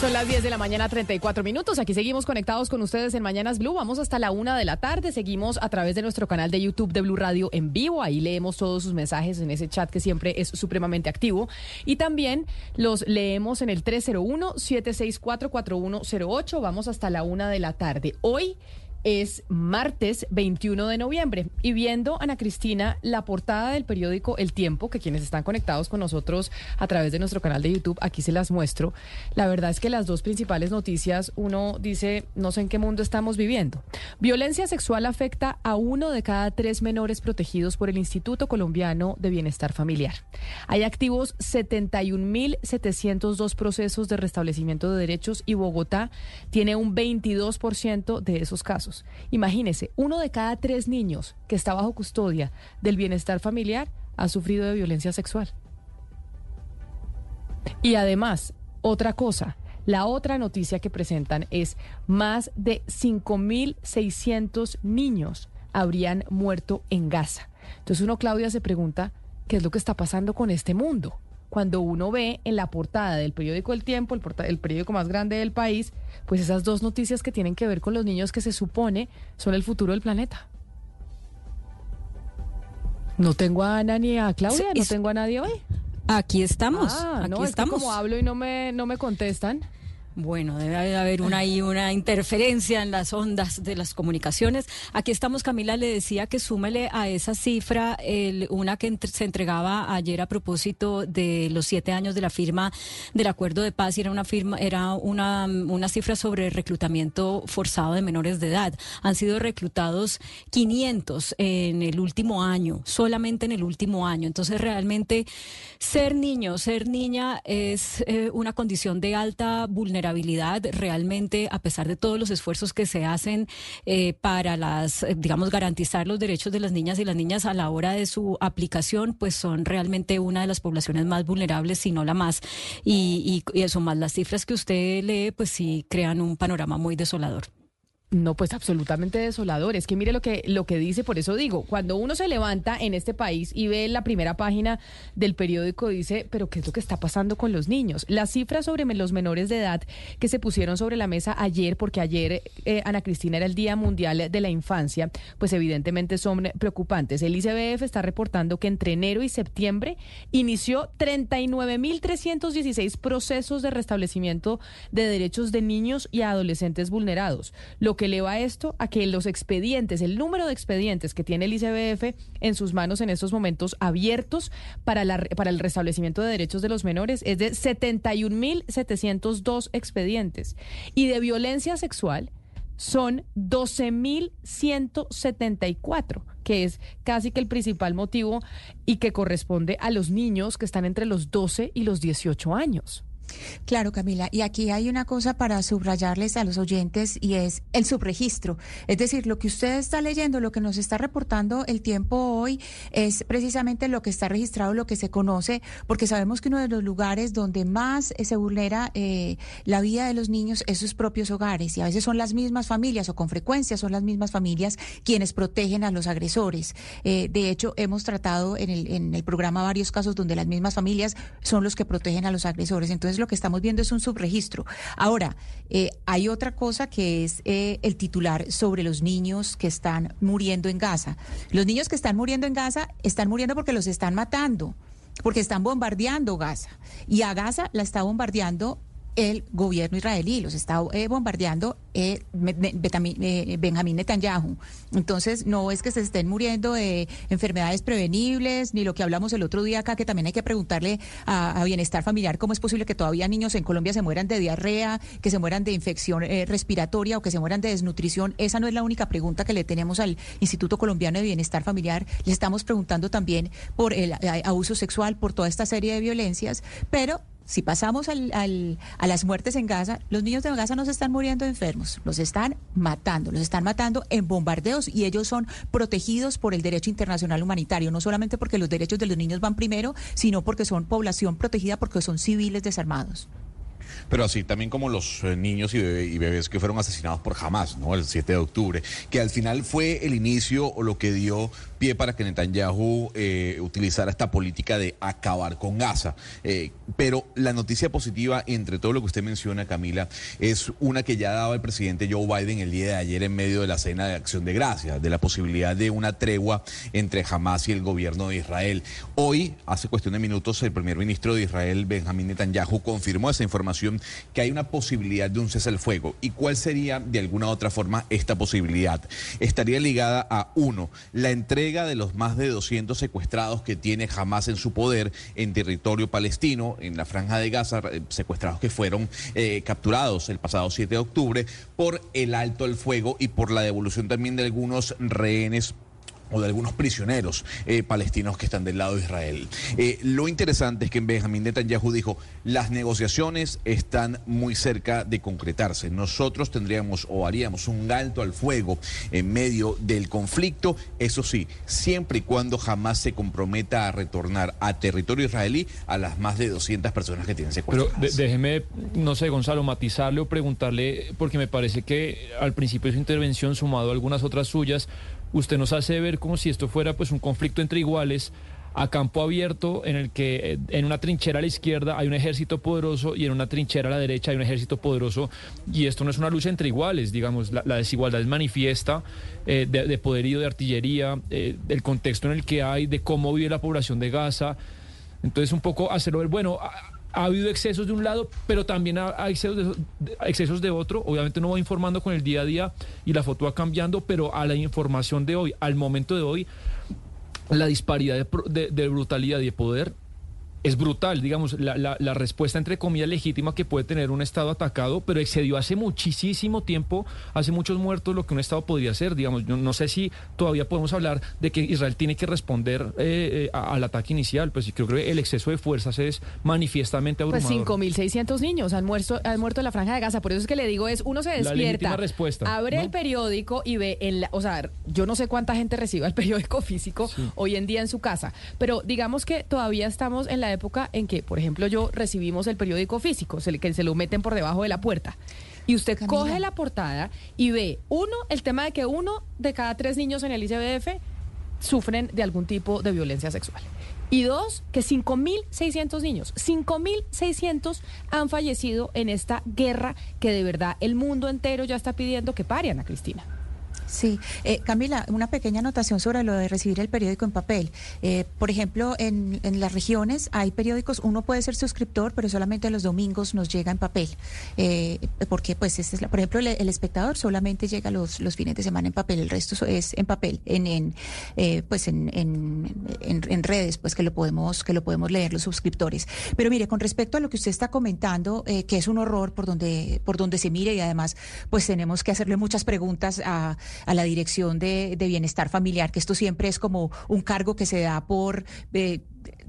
Son las 10 de la mañana, 34 minutos. Aquí seguimos conectados con ustedes en Mañanas Blue. Vamos hasta la una de la tarde. Seguimos a través de nuestro canal de YouTube de Blue Radio en vivo. Ahí leemos todos sus mensajes en ese chat que siempre es supremamente activo. Y también los leemos en el 301-764-4108. Vamos hasta la una de la tarde. Hoy es martes 21 de noviembre y viendo Ana Cristina la portada del periódico El Tiempo, que quienes están conectados con nosotros a través de nuestro canal de YouTube, aquí se las muestro. La verdad es que las dos principales noticias, uno dice, no sé en qué mundo estamos viviendo. Violencia sexual afecta a uno de cada tres menores protegidos por el Instituto Colombiano de Bienestar Familiar. Hay activos 71.702 procesos de restablecimiento de derechos y Bogotá tiene un 22% de esos casos. Imagínese, uno de cada tres niños que está bajo custodia del bienestar familiar ha sufrido de violencia sexual. Y además, otra cosa, la otra noticia que presentan es más de 5.600 niños habrían muerto en Gaza. Entonces uno, Claudia, se pregunta, ¿qué es lo que está pasando con este mundo? Cuando uno ve en la portada del periódico El Tiempo, el, el periódico más grande del país, pues esas dos noticias que tienen que ver con los niños que se supone son el futuro del planeta. No tengo a Ana ni a Claudia, no tengo a nadie hoy. Aquí estamos. Ah, aquí no, estamos. como hablo y no me, no me contestan. Bueno, debe haber una, ahí una interferencia en las ondas de las comunicaciones. Aquí estamos, Camila le decía que súmele a esa cifra el, una que se entregaba ayer a propósito de los siete años de la firma del acuerdo de paz y era una firma, era una, una cifra sobre reclutamiento forzado de menores de edad. Han sido reclutados 500 en el último año, solamente en el último año. Entonces, realmente ser niño, ser niña es eh, una condición de alta vulnerabilidad realmente, a pesar de todos los esfuerzos que se hacen eh, para las, eh, digamos, garantizar los derechos de las niñas y las niñas a la hora de su aplicación, pues son realmente una de las poblaciones más vulnerables, si no la más. Y, y eso más las cifras que usted lee, pues sí crean un panorama muy desolador. No, pues absolutamente desolador. Es que mire lo que, lo que dice, por eso digo, cuando uno se levanta en este país y ve la primera página del periódico, dice, pero ¿qué es lo que está pasando con los niños? Las cifras sobre los menores de edad que se pusieron sobre la mesa ayer, porque ayer, eh, Ana Cristina, era el Día Mundial de la Infancia, pues evidentemente son preocupantes. El ICBF está reportando que entre enero y septiembre inició 39.316 procesos de restablecimiento de derechos de niños y adolescentes vulnerados. Lo que eleva esto a que los expedientes, el número de expedientes que tiene el ICBF en sus manos en estos momentos abiertos para, la, para el restablecimiento de derechos de los menores es de 71.702 expedientes. Y de violencia sexual son 12.174, que es casi que el principal motivo y que corresponde a los niños que están entre los 12 y los 18 años. Claro, Camila. Y aquí hay una cosa para subrayarles a los oyentes y es el subregistro. Es decir, lo que usted está leyendo, lo que nos está reportando el tiempo hoy es precisamente lo que está registrado, lo que se conoce, porque sabemos que uno de los lugares donde más eh, se vulnera eh, la vida de los niños es sus propios hogares y a veces son las mismas familias o con frecuencia son las mismas familias quienes protegen a los agresores. Eh, de hecho, hemos tratado en el, en el programa varios casos donde las mismas familias son los que protegen a los agresores. Entonces, lo que estamos viendo es un subregistro. Ahora, eh, hay otra cosa que es eh, el titular sobre los niños que están muriendo en Gaza. Los niños que están muriendo en Gaza están muriendo porque los están matando, porque están bombardeando Gaza. Y a Gaza la está bombardeando el gobierno israelí, los está eh, bombardeando eh, eh, Benjamín Netanyahu. Entonces, no es que se estén muriendo de enfermedades prevenibles, ni lo que hablamos el otro día acá, que también hay que preguntarle a, a Bienestar Familiar cómo es posible que todavía niños en Colombia se mueran de diarrea, que se mueran de infección eh, respiratoria o que se mueran de desnutrición. Esa no es la única pregunta que le tenemos al Instituto Colombiano de Bienestar Familiar. Le estamos preguntando también por el eh, abuso sexual, por toda esta serie de violencias, pero si pasamos al- al- a las muertes en Gaza, los niños de Gaza no se están muriendo enfermos, los están matando, los están matando en bombardeos y ellos son protegidos por el derecho internacional humanitario, no solamente porque los derechos de los niños van primero, sino porque son población protegida, porque son civiles desarmados. Pero así también como los eh, niños y, bebé- y bebés que fueron asesinados por Hamas, ¿no? El 7 de octubre, que al final fue el inicio o lo que dio pie para que Netanyahu eh, utilizara esta política de acabar con Gaza. Eh, pero la noticia positiva entre todo lo que usted menciona, Camila, es una que ya daba el presidente Joe Biden el día de ayer en medio de la cena de acción de gracias, de la posibilidad de una tregua entre Hamas y el gobierno de Israel. Hoy, hace cuestión de minutos, el primer ministro de Israel, Benjamín Netanyahu, confirmó esa información que hay una posibilidad de un cese al fuego. ¿Y cuál sería, de alguna otra forma, esta posibilidad? Estaría ligada a, uno, la entrega de los más de 200 secuestrados que tiene Hamas en su poder en territorio palestino, en la franja de Gaza, eh, secuestrados que fueron eh, capturados el pasado 7 de octubre por el alto al fuego y por la devolución también de algunos rehenes o de algunos prisioneros eh, palestinos que están del lado de Israel. Eh, lo interesante es que Benjamín Netanyahu dijo, las negociaciones están muy cerca de concretarse. Nosotros tendríamos o haríamos un alto al fuego en medio del conflicto, eso sí, siempre y cuando jamás se comprometa a retornar a territorio israelí a las más de 200 personas que tienen Pero secuestradas. de- déjeme, no sé, Gonzalo, matizarle o preguntarle, porque me parece que al principio de su intervención, sumado a algunas otras suyas, usted nos hace ver como si esto fuera pues un conflicto entre iguales a campo abierto en el que eh, en una trinchera a la izquierda hay un ejército poderoso y en una trinchera a la derecha hay un ejército poderoso y esto no es una lucha entre iguales, digamos, la, desigualdad es manifiesta eh, de, de poderío, de artillería, eh, del contexto en el que hay, de cómo vive la población de Gaza, entonces, un poco hacerlo ver, bueno, ha, ha habido excesos de un lado, pero también ha- hay excesos de, excesos de otro. Obviamente uno va informando con el día a día y la foto va cambiando, pero a la información de hoy, al momento de hoy, la disparidad de- de brutalidad y de poder es brutal, digamos, la, la- la respuesta entre comillas legítima que puede tener un Estado atacado, pero excedió hace muchísimo tiempo, hace muchos muertos lo que un Estado podría hacer, digamos, yo no sé si todavía podemos hablar de que Israel tiene que responder eh, eh, al ataque inicial, pues sí, creo que el exceso de fuerzas es manifiestamente Pues abrumador. 5.600 niños han muerto, han muerto en la franja de Gaza. Por eso es que le digo, es uno se La despierta, legítima respuesta, abre ¿no? el periódico y ve, en la, o sea, yo no sé cuánta gente recibe el periódico físico hoy en día en su casa, pero digamos que todavía estamos en la época en que, por ejemplo, yo recibimos el periódico físico, se le- que se lo meten por debajo de la puerta. Y usted Camila. coge la portada y ve, uno, el tema de que uno de cada tres niños en el ICBF sufren de algún tipo de violencia sexual. Y dos, que 5.600 niños, 5.600 han fallecido en esta guerra que de verdad el mundo entero ya está pidiendo que pare, Ana Cristina. Sí, Eh, Camila, una pequeña anotación sobre lo de recibir el periódico en papel. Eh, por ejemplo, en, en las regiones hay periódicos, uno puede ser suscriptor, pero solamente los domingos nos llega en papel. Eh, porque, pues, esta es la- por ejemplo, el, el espectador solamente llega los, los fines de semana en papel, el resto es en papel, en, en eh, pues, en, en, en- en redes, pues, que lo podemos, que lo podemos leer los suscriptores. Pero mire, con respecto a lo que usted está comentando, eh, que es un horror por donde, por donde se mire y además, pues, tenemos que hacerle muchas preguntas a, a la Dirección de, de Bienestar Familiar, que esto siempre es como un cargo que se da por... eh,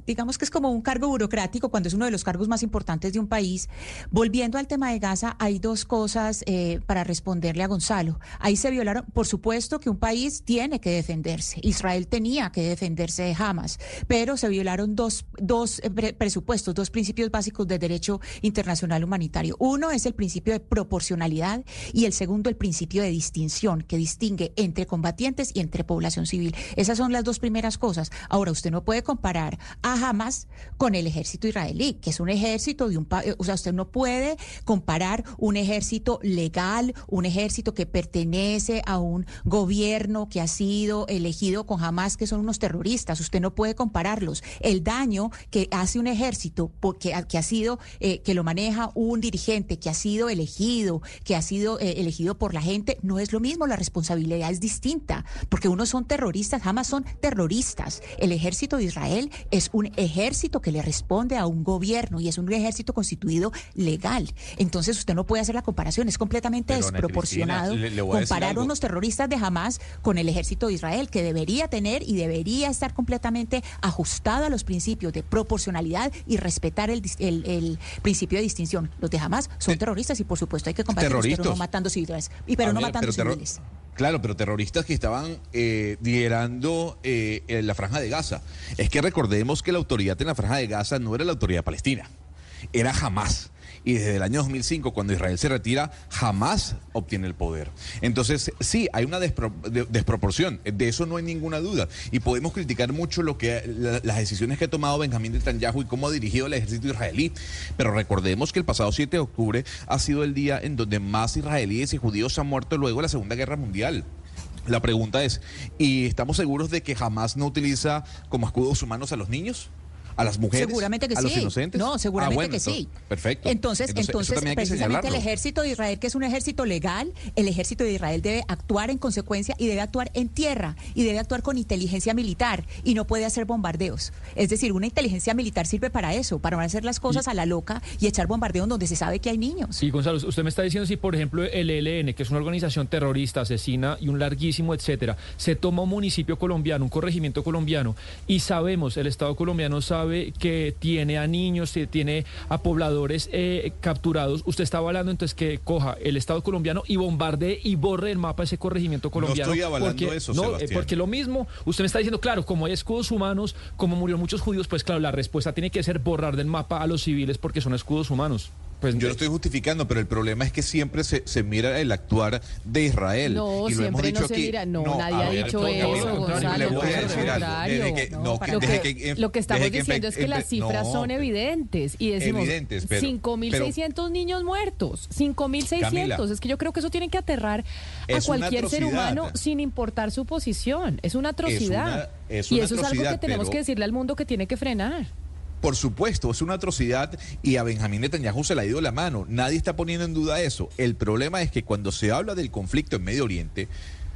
digamos que es como un cargo burocrático cuando es uno de los cargos más importantes de un país. Volviendo al tema de Gaza, hay dos cosas eh, para responderle a Gonzalo. Ahí se violaron, por supuesto que un país tiene que defenderse. Israel tenía que defenderse de Hamas, pero se violaron dos, dos eh, pre- presupuestos, dos principios básicos del derecho internacional humanitario. Uno es el principio de proporcionalidad y el segundo el principio de distinción que distingue entre combatientes y entre población civil. Esas son las dos primeras cosas. Ahora, usted no puede comparar a Hamas con el ejército israelí, que es un ejército de un país, o sea, usted no puede comparar un ejército legal, un ejército que pertenece a un gobierno que ha sido elegido con Hamas, que son unos terroristas, usted no puede compararlos. El daño que hace un ejército porque, que ha sido, eh, que lo maneja un dirigente que ha sido elegido, que ha sido eh, elegido por la gente, no es lo mismo, la responsabilidad es distinta, porque unos son terroristas, Hamas son terroristas. El ejército de Israel es un ejército que le responde a un gobierno y es un ejército constituido legal. Entonces usted no puede hacer la comparación, es completamente Pero, desproporcionado Cristina, le- le comparar unos terroristas de Hamas con el ejército de Israel, que debería tener y debería estar completamente ajustado a los principios de proporcionalidad y respetar el, el- el principio de distinción. Los de Hamas son terroristas y por supuesto hay que combatirlos, pero no matando civiles. Y pero A no ver, matando pero civiles. Claro, pero terroristas que estaban eh, liderando eh, la franja de Gaza. Es que recordemos que la autoridad en la franja de Gaza no era la autoridad palestina, era Hamas. Y desde el año 2005, cuando Israel se retira, jamás obtiene el poder. Entonces, sí, hay una despro- de- desproporción, de eso no hay ninguna duda. Y podemos criticar mucho lo que la- las decisiones que ha tomado Benjamín Netanyahu y cómo ha dirigido el ejército israelí. Pero recordemos que el pasado 7 de octubre ha sido el día en donde más israelíes y judíos han muerto luego de la Segunda Guerra Mundial. La pregunta es, ¿y estamos seguros de que jamás no utiliza como escudos humanos a los niños? ¿A las mujeres? Seguramente que ¿A sí. los inocentes? No, seguramente Ah, bueno, que entonces, sí. Perfecto. Entonces, entonces, precisamente el ejército de Israel, que es un ejército legal, el ejército de Israel debe actuar en consecuencia y debe actuar en tierra y debe actuar con inteligencia militar y no puede hacer bombardeos. Es decir, una inteligencia militar sirve para eso, para no hacer las cosas a la loca y echar bombardeos donde se sabe que hay niños. Y Gonzalo, usted me está diciendo si, por ejemplo, el ELN, que es una organización terrorista, asesina y un larguísimo, etcétera, se toma un municipio colombiano, un corregimiento colombiano, y sabemos, el Estado colombiano sabe que tiene a niños, que tiene a pobladores eh, capturados. Usted estaba hablando entonces que coja el Estado colombiano y bombardee y borre el mapa ese corregimiento colombiano. estoy avalando porque, eso, no, eh, Sebastián. porque lo mismo, usted me está diciendo, claro, como hay escudos humanos, como murieron muchos judíos, pues claro, la respuesta tiene que ser borrar del mapa a los civiles porque son escudos humanos. Pues, Yo lo estoy justificando, pero el problema es que siempre se, se mira el actuar de Israel. No, y lo hemos siempre dicho no se aquí. mira. No, nadie ha ver, dicho eso, Gonzalo, Le voy a decir algo. contrario. Desde que, no, que- Lo que, que- lo que estamos diciendo es que las cifras no, son evidentes y decimos Evidentes, pero- 5.600 niños muertos, 5.600. Camila. Es que yo creo que eso tiene que aterrar a cualquier ser humano sin importar su posición. Es una atrocidad. es y una eso es algo que tenemos pero- que decirle al mundo que tiene que frenar. Por supuesto, es una atrocidad y a Benjamín Netanyahu se le ha ido la mano. Nadie está poniendo en duda eso. El problema es que cuando se habla del conflicto en Medio Oriente,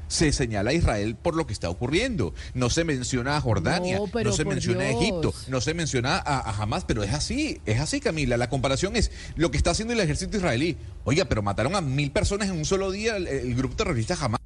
se señala a Israel por lo que está ocurriendo. No se menciona a Jordania, No, se menciona a. Egipto, no se menciona a, a Hamas, pero es así, es así, Camila. La comparación es lo que está haciendo el ejército israelí. Oiga, pero mataron a mil personas en un solo día el, el grupo terrorista Hamas.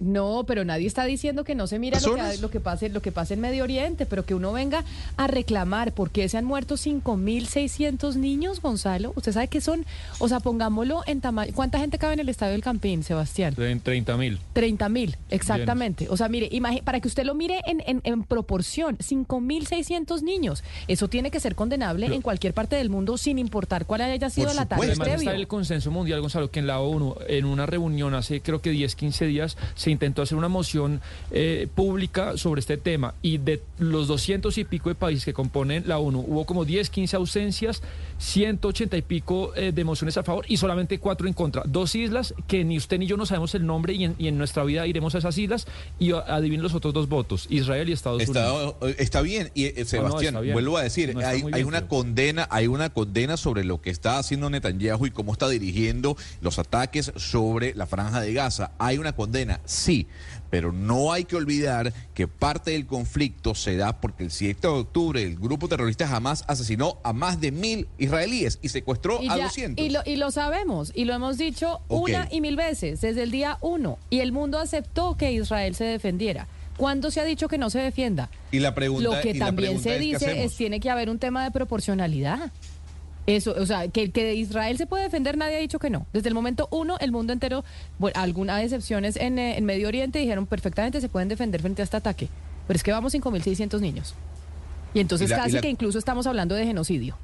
No, pero nadie está diciendo que no se mira lo que, lo que pase, lo que pasa en Medio Oriente, pero que uno venga a reclamar por qué se han muerto 5.600 niños, Gonzalo. Usted sabe que son, o sea, pongámoslo en tamaño. ¿Cuánta gente cabe en el estadio del Campín, Sebastián? En 30 mil. 30 mil, exactamente. O sea, mire, para que usted lo mire en, en, en proporción, 5.600 niños. Eso tiene que ser condenable en cualquier parte del mundo sin importar cuál haya sido la tarea. Además está el consenso mundial, Gonzalo, que en la ONU, en una reunión hace creo que 10, 15 días, se intentó hacer una moción eh, pública sobre este tema. Y de los 200 y pico de países que componen la ONU, hubo como 10, 15 ausencias, 180 y pico eh, de mociones a favor y solamente cuatro en contra. Dos islas que ni usted ni yo no sabemos el nombre y en, y en nuestra vida iremos a esas islas y adivinen los otros dos votos, Israel y Estados Unidos. Está, está bien, y eh, Sebastián, está bien. vuelvo a decir, No, está hay, una condena, hay una condena sobre lo que está haciendo Netanyahu y cómo está dirigiendo los ataques sobre la franja de Gaza. Hay una condena, sí, pero no hay que olvidar que parte del conflicto se da porque el 7 de octubre el grupo terrorista Hamas asesinó a más de mil israelíes y secuestró Y, a ya- 200. y lo, y lo sabemos, y lo hemos dicho una y mil veces desde el día uno. Y el mundo aceptó que Israel se defendiera. ¿Cuándo se ha dicho que no se defienda? Y la pregunta, Lo que y la también pregunta se es, ¿qué dice es tiene que haber un tema de proporcionalidad. Eso, o sea, que, que de Israel se puede defender, nadie ha dicho que no. Desde el momento uno, el mundo entero, bueno, algunas excepciones en, eh, en Medio Oriente dijeron perfectamente se pueden defender frente a este ataque. Pero es que vamos 5.600 niños. Y entonces Y la- y casi la- que incluso estamos hablando de genocidio.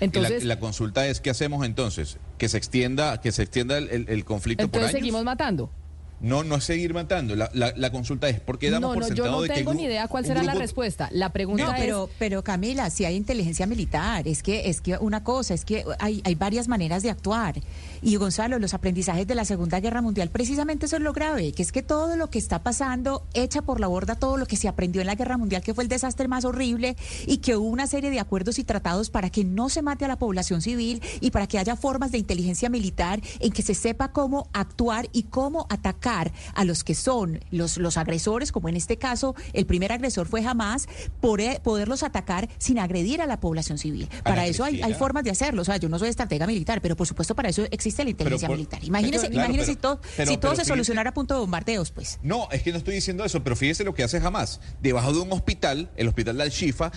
Entonces, y la, consulta es qué hacemos entonces, que se extienda, que se extienda el, el- el conflicto por entonces años. seguimos matando. No, no es seguir matando. La, la, la consulta es, ¿por qué damos No, por no, yo sentado no de que tengo ni idea cuál será la respuesta. La pregunta No, es... pero, pero Camila, si hay inteligencia militar, es que, es que una cosa, es que hay, hay varias maneras de actuar. Y Gonzalo, los aprendizajes de la Segunda Guerra Mundial, precisamente eso es lo grave, que es que todo lo que está pasando echa por la borda todo lo que se aprendió en la Guerra Mundial, que fue el desastre más horrible, y que hubo una serie de acuerdos y tratados para que no se mate a la población civil y para que haya formas de inteligencia militar en que se sepa cómo actuar y cómo atacar a los que son los, los agresores, como en este caso el primer agresor fue Hamas, por, eh, poderlos atacar sin agredir a la población civil. Para eso hay, hay formas de hacerlo. O sea, yo no soy estratega militar, pero por supuesto para eso existe la inteligencia por- militar. Imagínese, Claro, imagínese pero- si todo, pero- si todo pero se fíjese- solucionara a punto de bombardeos, pues. No, es que no estoy diciendo eso, pero fíjese lo que hace jamás. Debajo de un hospital, el hospital de Al-Shifa,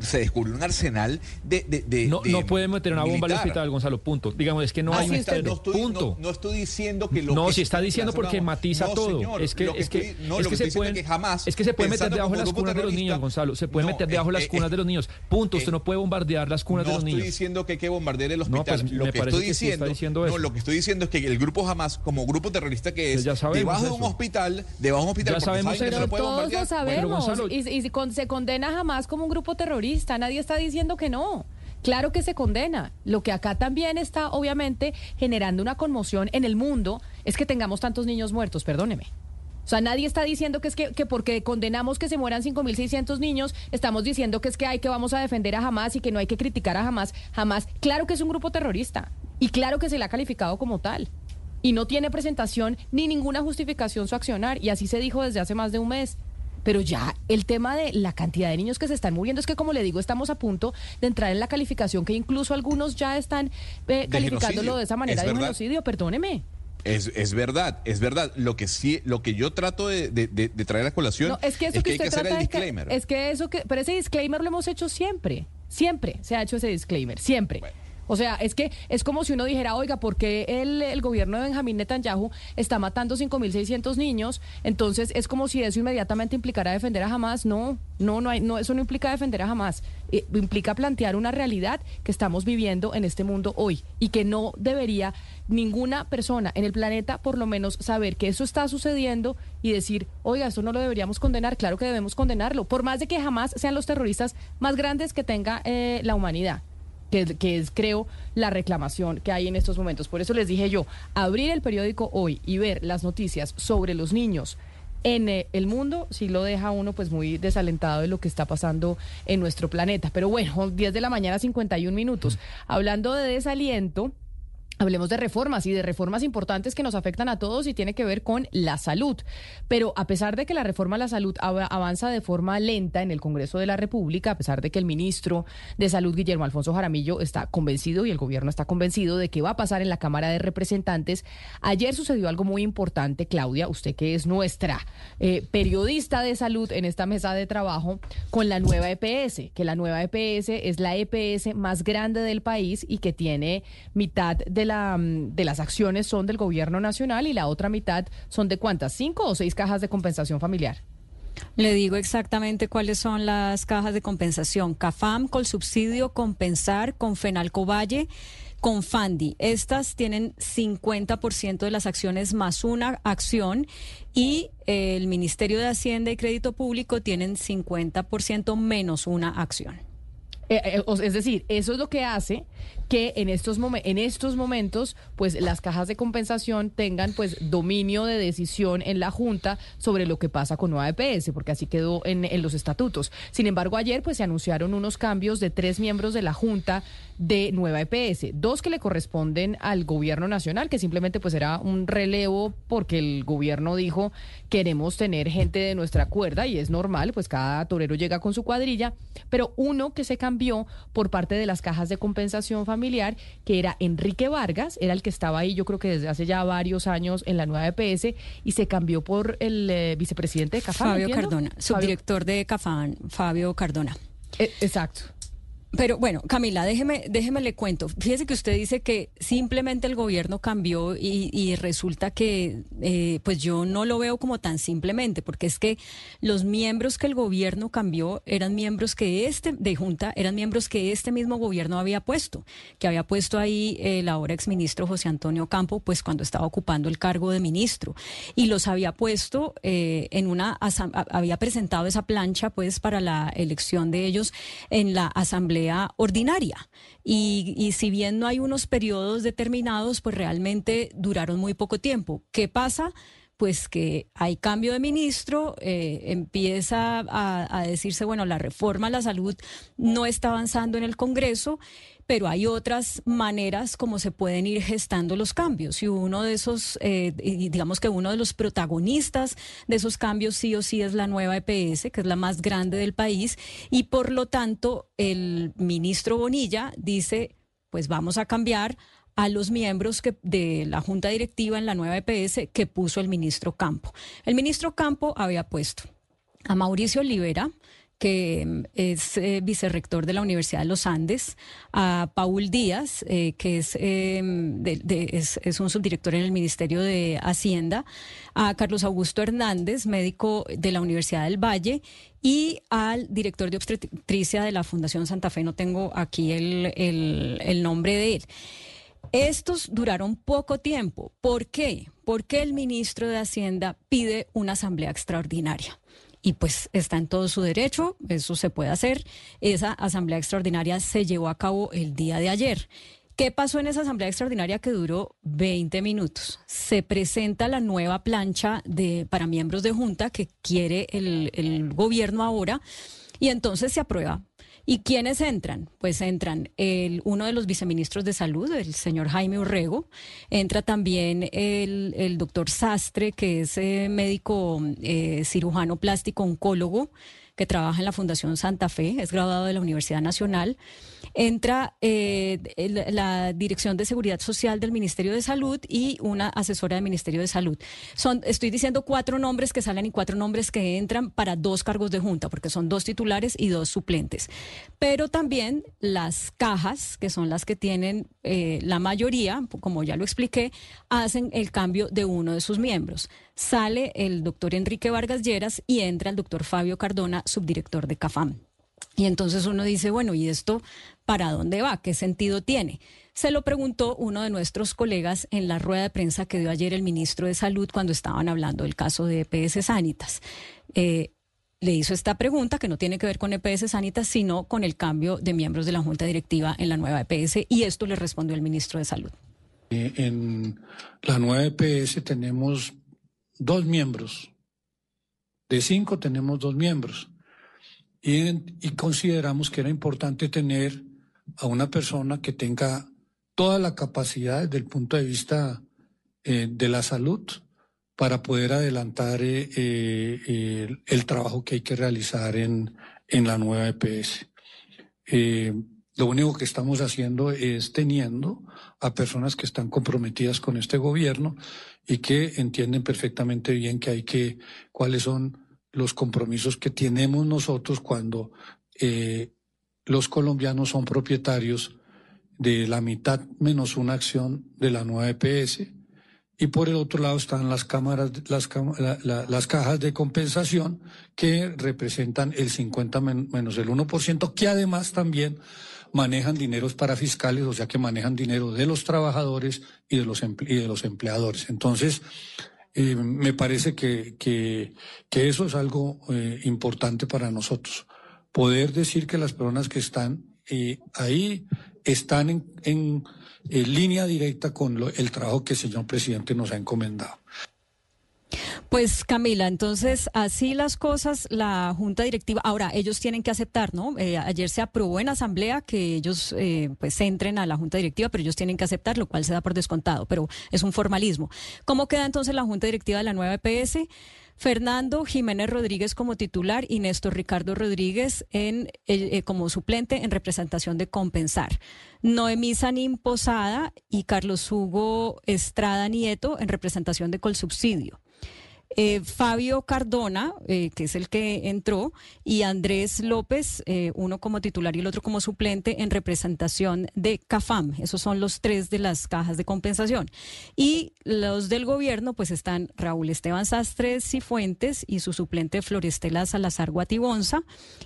se descubrió un arsenal de. de, de- No, de no puede meter una bomba al militar. hospital, Gonzalo, punto. Digamos, es que no No, hay un está- no estoy, punto. no- no estoy diciendo que lo No, que si está diciendo porque matiza No, todo. señor, es que, lo es que, estoy- no, es lo que estoy se diciendo pueden, es que jamás, es que se puede meter debajo de las cunas de los niños, Gonzalo. Se puede no, meter debajo de eh, las eh, cunas de los niños. Punto. Usted eh, no puede bombardear las cunas no de los estoy niños. diciendo que hay que bombardear el hospital. No, pues, lo me que estoy que sí está diciendo, no, lo que estoy diciendo es que el grupo jamás, como grupo terrorista que es, Pues ya sabemos debajo de un hospital, debajo de un hospital, Ya sabemos eso. no Pero todos lo sabemos. Gonzalo- y y si con- se condena jamás como un grupo terrorista. Nadie está diciendo que no. Claro que se condena. Lo que acá también está, obviamente, generando una conmoción en el mundo es que tengamos tantos niños muertos, perdóneme. O sea, nadie está diciendo que es que, que porque condenamos que se mueran 5.600 niños, estamos diciendo que es que hay que vamos a defender a Hamas y que no hay que criticar a Hamas. Hamas, claro que es un grupo terrorista y claro que se le ha calificado como tal. Y no tiene presentación ni ninguna justificación su accionar. Y así se dijo desde hace más de un mes. Pero ya el tema de la cantidad de niños que se están muriendo es que, como le digo, estamos a punto de entrar en la calificación que incluso algunos ya están eh, calificándolo genocidio. de esa manera Es de genocidio. Perdóneme. Es, es verdad, es verdad. Lo que sí, lo que yo trato de, de- de- de traer a colación No, es que eso que, hay usted que hacer el de que- disclaimer. es que eso que pero ese disclaimer lo hemos hecho siempre siempre se ha hecho ese disclaimer siempre Bueno. O sea, es que es como si uno dijera, oiga, ¿por qué el, gobierno de Benjamín Netanyahu está matando 5.600 niños? Entonces es como si eso inmediatamente implicara defender a Hamas. No, no, no, hay, no eso no implica defender a Hamas. Eh, implica plantear una realidad que estamos viviendo en este mundo hoy y que no debería ninguna persona en el planeta por lo menos saber que eso está sucediendo y decir, oiga, esto no lo deberíamos condenar. Claro que debemos condenarlo, por más de que jamás sean los terroristas más grandes que tenga eh, la humanidad que, es- que es, creo, la reclamación que hay en estos momentos. Por eso les dije yo, abrir el periódico hoy y ver las noticias sobre los niños en eh, el mundo, sí lo deja uno pues muy desalentado de lo que está pasando en nuestro planeta. Pero bueno, 10 de la mañana, 51 minutos. Hablando de desaliento. Hablemos de reformas y de reformas importantes que nos afectan a todos y tiene que ver con la salud. Pero a pesar de que la reforma a la salud av- avanza de forma lenta en el Congreso de la República, a pesar de que el ministro de Salud, Guillermo Alfonso Jaramillo, está convencido y el gobierno está convencido de que va a pasar en la Cámara de Representantes, ayer sucedió algo muy importante, Claudia, usted que es nuestra eh, periodista de salud en esta mesa de trabajo, con la nueva EPS, que la nueva EPS es la EPS más grande del país y que tiene mitad de, la, mm, de las acciones son del gobierno nacional y la otra mitad son de cuántas, cinco o seis cajas de compensación familiar. Le digo exactamente cuáles son las cajas de compensación. CAFAM, Colsubsidio, Compensar, Confenalco Valle, Confandi. Estas tienen 50% de las acciones más una acción y eh, el Ministerio de Hacienda y Crédito Público tienen 50% menos una acción. Eh, eh, es decir, eso es lo que hace que en estos, en estos momentos, pues las cajas de compensación tengan pues dominio de decisión en la Junta sobre lo que pasa con Nueva EPS, porque así quedó en, en los estatutos. Sin embargo, ayer pues se anunciaron unos cambios de tres miembros de la Junta de Nueva EPS, dos que le corresponden al gobierno nacional, que simplemente pues era un relevo porque el gobierno dijo queremos tener gente de nuestra cuerda y es normal, pues cada torero llega con su cuadrilla, pero uno que se cambió por parte de las cajas de compensación familiar, que era Enrique Vargas, era el que estaba ahí yo creo que desde hace ya varios años en la nueva EPS y se cambió por el eh, vicepresidente de CAFAM. Fabio. Cardona, subdirector de CAFAM, Fabio Cardona. Eh, exacto. Pero bueno, Camila, déjeme, déjeme le cuento. Fíjese que usted dice que simplemente el gobierno cambió y, y resulta que, eh, pues yo no lo veo como tan simplemente, porque es que los miembros que el gobierno cambió eran miembros que este, de Junta, eran miembros que este mismo gobierno había puesto, que había puesto ahí el ahora exministro José Antonio Campo, pues cuando estaba ocupando el cargo de ministro, y los había puesto eh, en una, había presentado esa plancha, pues, para la elección de ellos en la asamblea ordinaria. Y, si bien no hay unos periodos determinados, pues realmente duraron muy poco tiempo. ¿Qué pasa? Pues que hay cambio de ministro, eh, empieza a, a decirse, bueno, la reforma a la salud no está avanzando en el Congreso pero hay otras maneras como se pueden ir gestando los cambios. Y uno de esos, eh, digamos que uno de los protagonistas de esos cambios sí o sí es la nueva EPS, que es la más grande del país, y por lo tanto el ministro Bonilla dice, pues vamos a cambiar a los miembros que, de la junta directiva en la nueva EPS que puso el ministro Campo. El ministro Campo había puesto a Mauricio Olivera, que mm, es eh, vicerrector de la Universidad de los Andes, a Paul Díaz, eh, que es, em, es, un subdirector en el Ministerio de Hacienda, a Carlos Augusto Hernández, médico de la Universidad del Valle, y al director de obstetricia de la Fundación Santa Fe. No tengo aquí el, el nombre de él. Estos duraron poco tiempo. ¿Por qué? Porque el ministro de Hacienda pide una asamblea extraordinaria y pues está en todo su derecho, eso se puede hacer. Esa asamblea extraordinaria se llevó a cabo el día de ayer. ¿Qué pasó en esa asamblea extraordinaria que duró 20 minutos? Se presenta la nueva plancha de, para miembros de junta que quiere el, el gobierno ahora y entonces se aprueba ¿Y quiénes entran? Pues entran el, uno de los viceministros de salud, el señor Jaime Urrego, entra también el, el doctor Sastre, que es eh, médico eh, cirujano plástico oncólogo, que trabaja en la Fundación Santa Fe, es graduado de la Universidad Nacional. Entra eh, la Dirección de Seguridad Social del Ministerio de Salud y una asesora del Ministerio de Salud. Son, estoy diciendo cuatro nombres que salen y cuatro nombres que entran para dos cargos de junta, porque son dos titulares y dos suplentes. Pero también las cajas, que son las que tienen eh, la mayoría, como ya lo expliqué, hacen el cambio de uno de sus miembros sale el doctor Enrique Vargas Lleras y entra el doctor Fabio Cardona, subdirector de CAFAM. Y entonces uno dice, bueno, ¿y esto para dónde va? ¿Qué sentido tiene? Se lo preguntó uno de nuestros colegas en la rueda de prensa que dio ayer el ministro de Salud cuando estaban hablando del caso de EPS Sanitas. Eh, le hizo esta pregunta que no tiene que ver con EPS Sanitas, sino con el cambio de miembros de la Junta Directiva en la nueva EPS y esto le respondió el ministro de Salud. Eh, en la nueva EPS tenemos dos miembros. De cinco tenemos dos miembros. Y, consideramos que era importante tener a una persona que tenga toda la capacidad desde el punto de vista eh, de la salud para poder adelantar eh, eh, el, trabajo que hay que realizar en, en la nueva EPS. Lo único que estamos haciendo es teniendo a personas que están comprometidas con este gobierno y que entienden perfectamente bien que hay que, cuáles son los compromisos que tenemos nosotros cuando eh, los colombianos son propietarios de la mitad menos una acción de la nueva EPS. Y por el otro lado están las cámaras, las, las cajas de compensación que representan el 50 menos el 1%, que además también manejan dineros para fiscales, o sea que manejan dinero de los trabajadores y de los, de los empleadores. Entonces, eh, me parece que, que, eso es algo eh, importante para nosotros. Poder decir que las personas que están eh, ahí están en, en, línea directa con el trabajo que el señor presidente nos ha encomendado. Pues Camila, entonces así las cosas, la Junta Directiva, ahora ellos tienen que aceptar, ¿no? Eh, ayer se aprobó en asamblea que ellos eh, pues entren a la Junta Directiva, pero ellos tienen que aceptar, lo cual se da por descontado, pero es un formalismo. ¿Cómo queda entonces la Junta Directiva de la nueva EPS? Fernando Jiménez Rodríguez como titular y Néstor Ricardo Rodríguez en, eh, como suplente en representación de Compensar. Noemí Sanín Posada y Carlos Hugo Estrada Nieto en representación de Colsubsidio. Eh, Fabio Cardona, eh, que es el que entró, y Andrés López, eh, uno como titular y el otro como suplente en representación de CAFAM. Esos son los tres de las cajas de compensación. Y los del gobierno, pues están Raúl Esteban Sastres Cifuentes y su suplente Florestela Salazar Guatibonza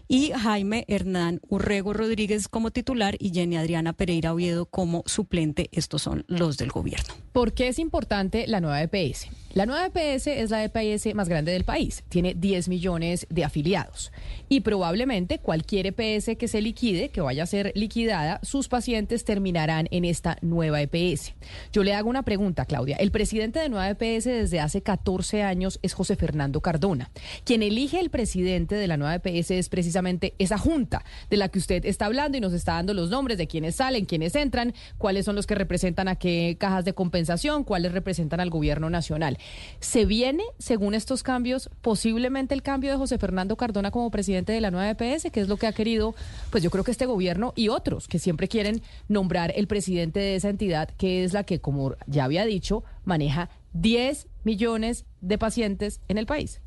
y Jaime Hernán Urrego Rodríguez como titular y Jenny Adriana Pereira Oviedo como suplente. Estos son los del gobierno. ¿Por qué es importante la nueva EPS? La nueva EPS es la EPS más grande del país, tiene 10 millones de afiliados y probablemente cualquier EPS que se liquide, que vaya a ser liquidada, sus pacientes terminarán en esta nueva EPS. Yo le hago una pregunta, Claudia. El presidente de nueva EPS desde hace 14 años es José Fernando Cardona. Quien elige el presidente de la nueva EPS es precisamente esa junta de la que usted está hablando y nos está dando los nombres de quienes salen, quienes entran, cuáles son los que representan a qué cajas de compensación, cuáles representan al gobierno nacional. ¿Se viene, según estos cambios, posiblemente el cambio de José Fernando Cardona como presidente de la nueva EPS, que es lo que ha querido, pues yo creo que este gobierno y otros que siempre quieren nombrar el presidente de esa entidad, que es la que, como ya había dicho, maneja 10 millones de pacientes en el país?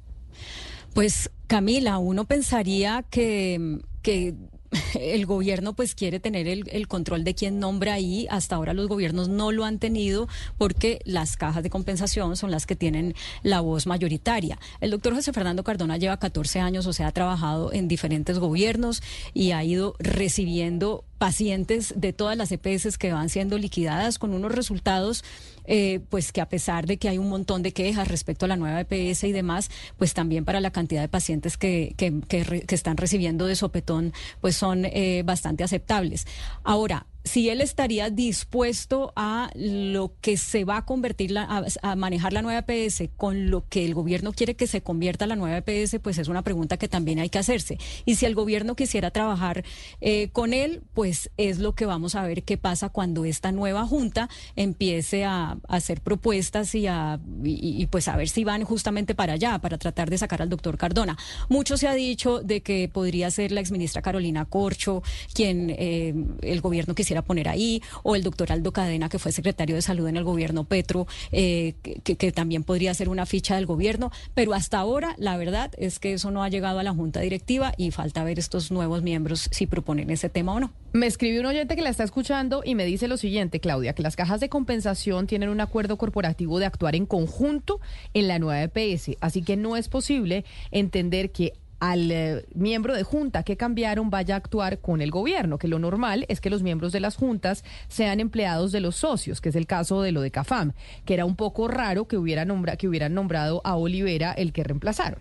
Pues Camila, uno pensaría que, que el gobierno pues quiere tener el, control de quién nombra ahí. Hasta ahora los gobiernos no lo han tenido porque las cajas de compensación son las que tienen la voz mayoritaria. El doctor José Fernando Cardona lleva 14 años, o sea, ha trabajado en diferentes gobiernos y ha ido recibiendo pacientes de todas las EPS que van siendo liquidadas con unos resultados eh, pues que a pesar de que hay un montón de quejas respecto a la nueva EPS y demás, pues también para la cantidad de pacientes que, que, que, están recibiendo de sopetón, pues son eh, bastante aceptables. Ahora, si él estaría dispuesto a lo que se va a convertir, la, a, manejar la nueva EPS con lo que el gobierno quiere que se convierta la nueva EPS, pues es una pregunta que también hay que hacerse. Y si el gobierno quisiera trabajar eh, con él, pues es lo que vamos a ver qué pasa cuando esta nueva junta empiece a, a hacer propuestas y, a, y, y, pues a ver si van justamente para allá, para tratar de sacar al doctor Cardona. Mucho se ha dicho de que podría ser la exministra Carolina Corcho quien eh, el gobierno quisiera quisiera poner ahí, o el doctor Aldo Cadena, que fue secretario de salud en el gobierno Petro, eh, que, que, también podría ser una ficha del gobierno, pero hasta ahora la verdad es que eso no ha llegado a la junta directiva y falta ver estos nuevos miembros si proponen ese tema o no. Me escribió un oyente que la está escuchando y me dice lo siguiente, Claudia, que las cajas de compensación tienen un acuerdo corporativo de actuar en conjunto en la nueva EPS, así que no es posible entender que al eh, miembro de junta que cambiaron vaya a actuar con el gobierno, que lo normal es que los miembros de las juntas sean empleados de los socios, que es el caso de lo de CAFAM, que era un poco raro que, hubiera que hubieran nombrado a Olivera el que reemplazaron.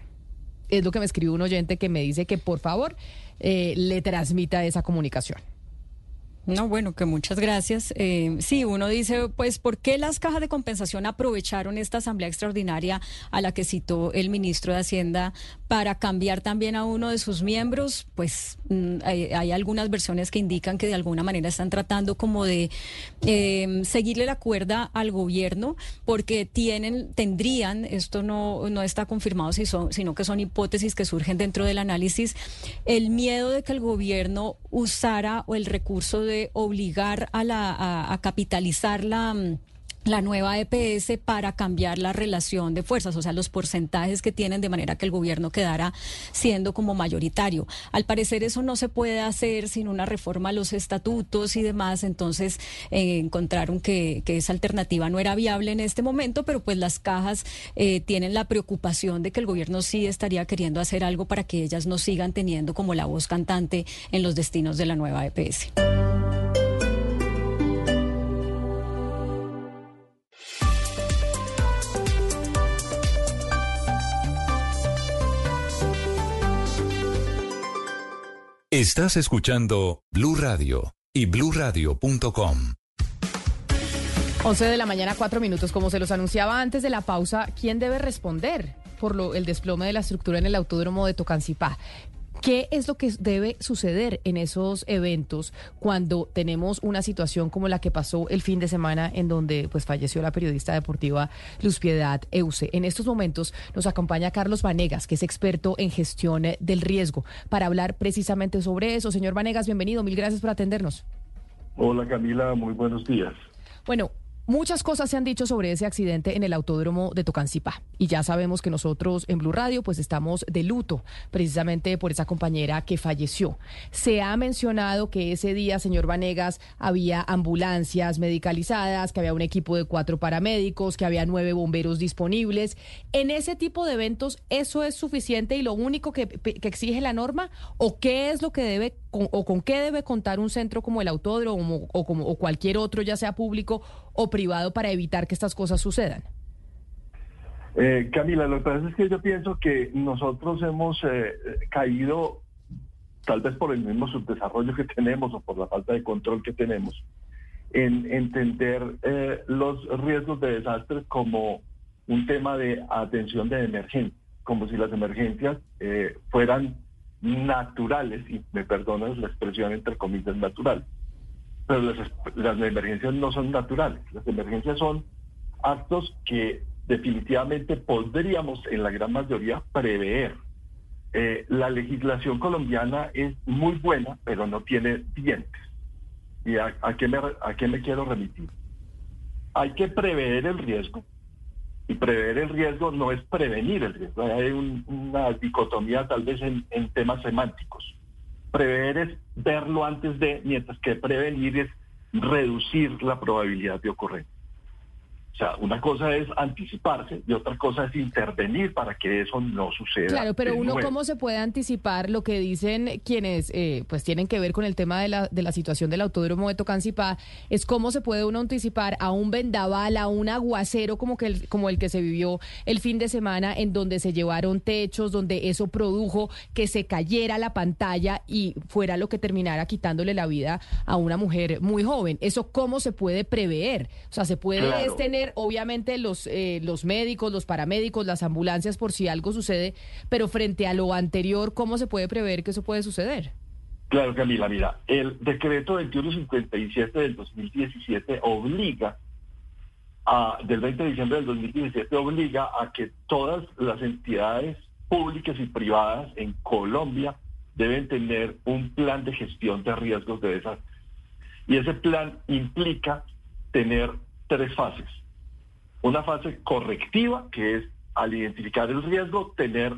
Es lo que me escribió un oyente que me dice que por favor eh, le transmita esa comunicación. No, bueno, que muchas gracias. Eh, sí, uno dice, pues, ¿por qué las cajas de compensación aprovecharon esta asamblea extraordinaria a la que citó el ministro de Hacienda para cambiar también a uno de sus miembros? Pues mm, hay, algunas versiones que indican que de alguna manera están tratando como de eh, seguirle la cuerda al gobierno porque tienen, tendrían, esto no, no está confirmado, si son, sino que son hipótesis que surgen dentro del análisis, el miedo de que el gobierno usara o el recurso de obligar a, la, a, a capitalizar la la nueva EPS para cambiar la relación de fuerzas, o sea, los porcentajes que tienen de manera que el gobierno quedara siendo como mayoritario. Al parecer eso no se puede hacer sin una reforma a los estatutos y demás, entonces eh, encontraron que, esa alternativa no era viable en este momento, pero pues las cajas eh, tienen la preocupación de que el gobierno sí estaría queriendo hacer algo para que ellas no sigan teniendo como la voz cantante en los destinos de la nueva EPS. Estás escuchando Blue Radio y bluradio.com. 11 de la mañana, cuatro minutos. Como se los anunciaba antes de la pausa, ¿quién debe responder por lo, el desplome de la estructura en el autódromo de Tocancipá? ¿Qué es lo que debe suceder en esos eventos cuando tenemos una situación como la que pasó el fin de semana en donde pues falleció la periodista deportiva Luz Piedad Euse? En estos momentos nos acompaña Carlos Vanegas, que es experto en gestión del riesgo, para hablar precisamente sobre eso. Señor Vanegas, bienvenido. Mil gracias por atendernos. Hola Camila, muy buenos días. Bueno, Muchas cosas se han dicho sobre ese accidente en el autódromo de Tocancipá y ya sabemos que nosotros en Blue Radio pues estamos de luto precisamente por esa compañera que falleció. Se ha mencionado que ese día, señor Vanegas, había ambulancias medicalizadas, que había un equipo de cuatro paramédicos, que había nueve bomberos disponibles. En ese tipo de eventos, ¿eso es suficiente y lo único que, que exige la norma? ¿O qué es lo que debe con, o con qué debe contar un centro como el autódromo o, como, o cualquier otro, ya sea público o privado, para evitar que estas cosas sucedan? Eh, Camila, lo que pasa es que yo pienso que nosotros hemos eh, caído, tal vez por el mismo subdesarrollo que tenemos o por la falta de control que tenemos, en entender eh, los riesgos de desastres como un tema de atención de emergencia, como si las emergencias eh, fueran naturales, y me perdonas la expresión entre comillas natural, pero las, las emergencias no son naturales, las emergencias son actos que definitivamente podríamos en la gran mayoría prever. Eh, la legislación colombiana es muy buena, pero no tiene dientes. ¿Y a, a, qué me, a qué me quiero remitir? Hay que prever el riesgo. Y prever el riesgo no es prevenir el riesgo. Hay un, una dicotomía tal vez en, en temas semánticos. Prever es verlo antes de, mientras que prevenir es reducir la probabilidad de ocurrencia. O sea, una cosa es anticiparse y otra cosa es intervenir para que eso no suceda. Claro, pero uno nuevo. cómo se puede anticipar lo que dicen quienes eh, pues tienen que ver con el tema de la, de la situación del autódromo de Tocancipá, es cómo se puede uno anticipar a un vendaval, a un aguacero como, que el, como el que se vivió el fin de semana en donde se llevaron techos, donde eso produjo que se cayera la pantalla y fuera lo que terminara quitándole la vida a una mujer muy joven. ¿Eso cómo se puede prever? O sea, se puede Claro. es obviamente los, eh, los médicos, los paramédicos, las ambulancias por si algo sucede, pero frente a lo anterior, ¿cómo se puede prever que eso puede suceder? Claro, Camila, mira, el decreto 2157 del 2017 obliga, a, del 20 de diciembre del 2017, obliga a que todas las entidades públicas y privadas en Colombia deben tener un plan de gestión de riesgos de desastre. Y ese plan implica tener tres fases. Una fase correctiva, que es al identificar el riesgo, tener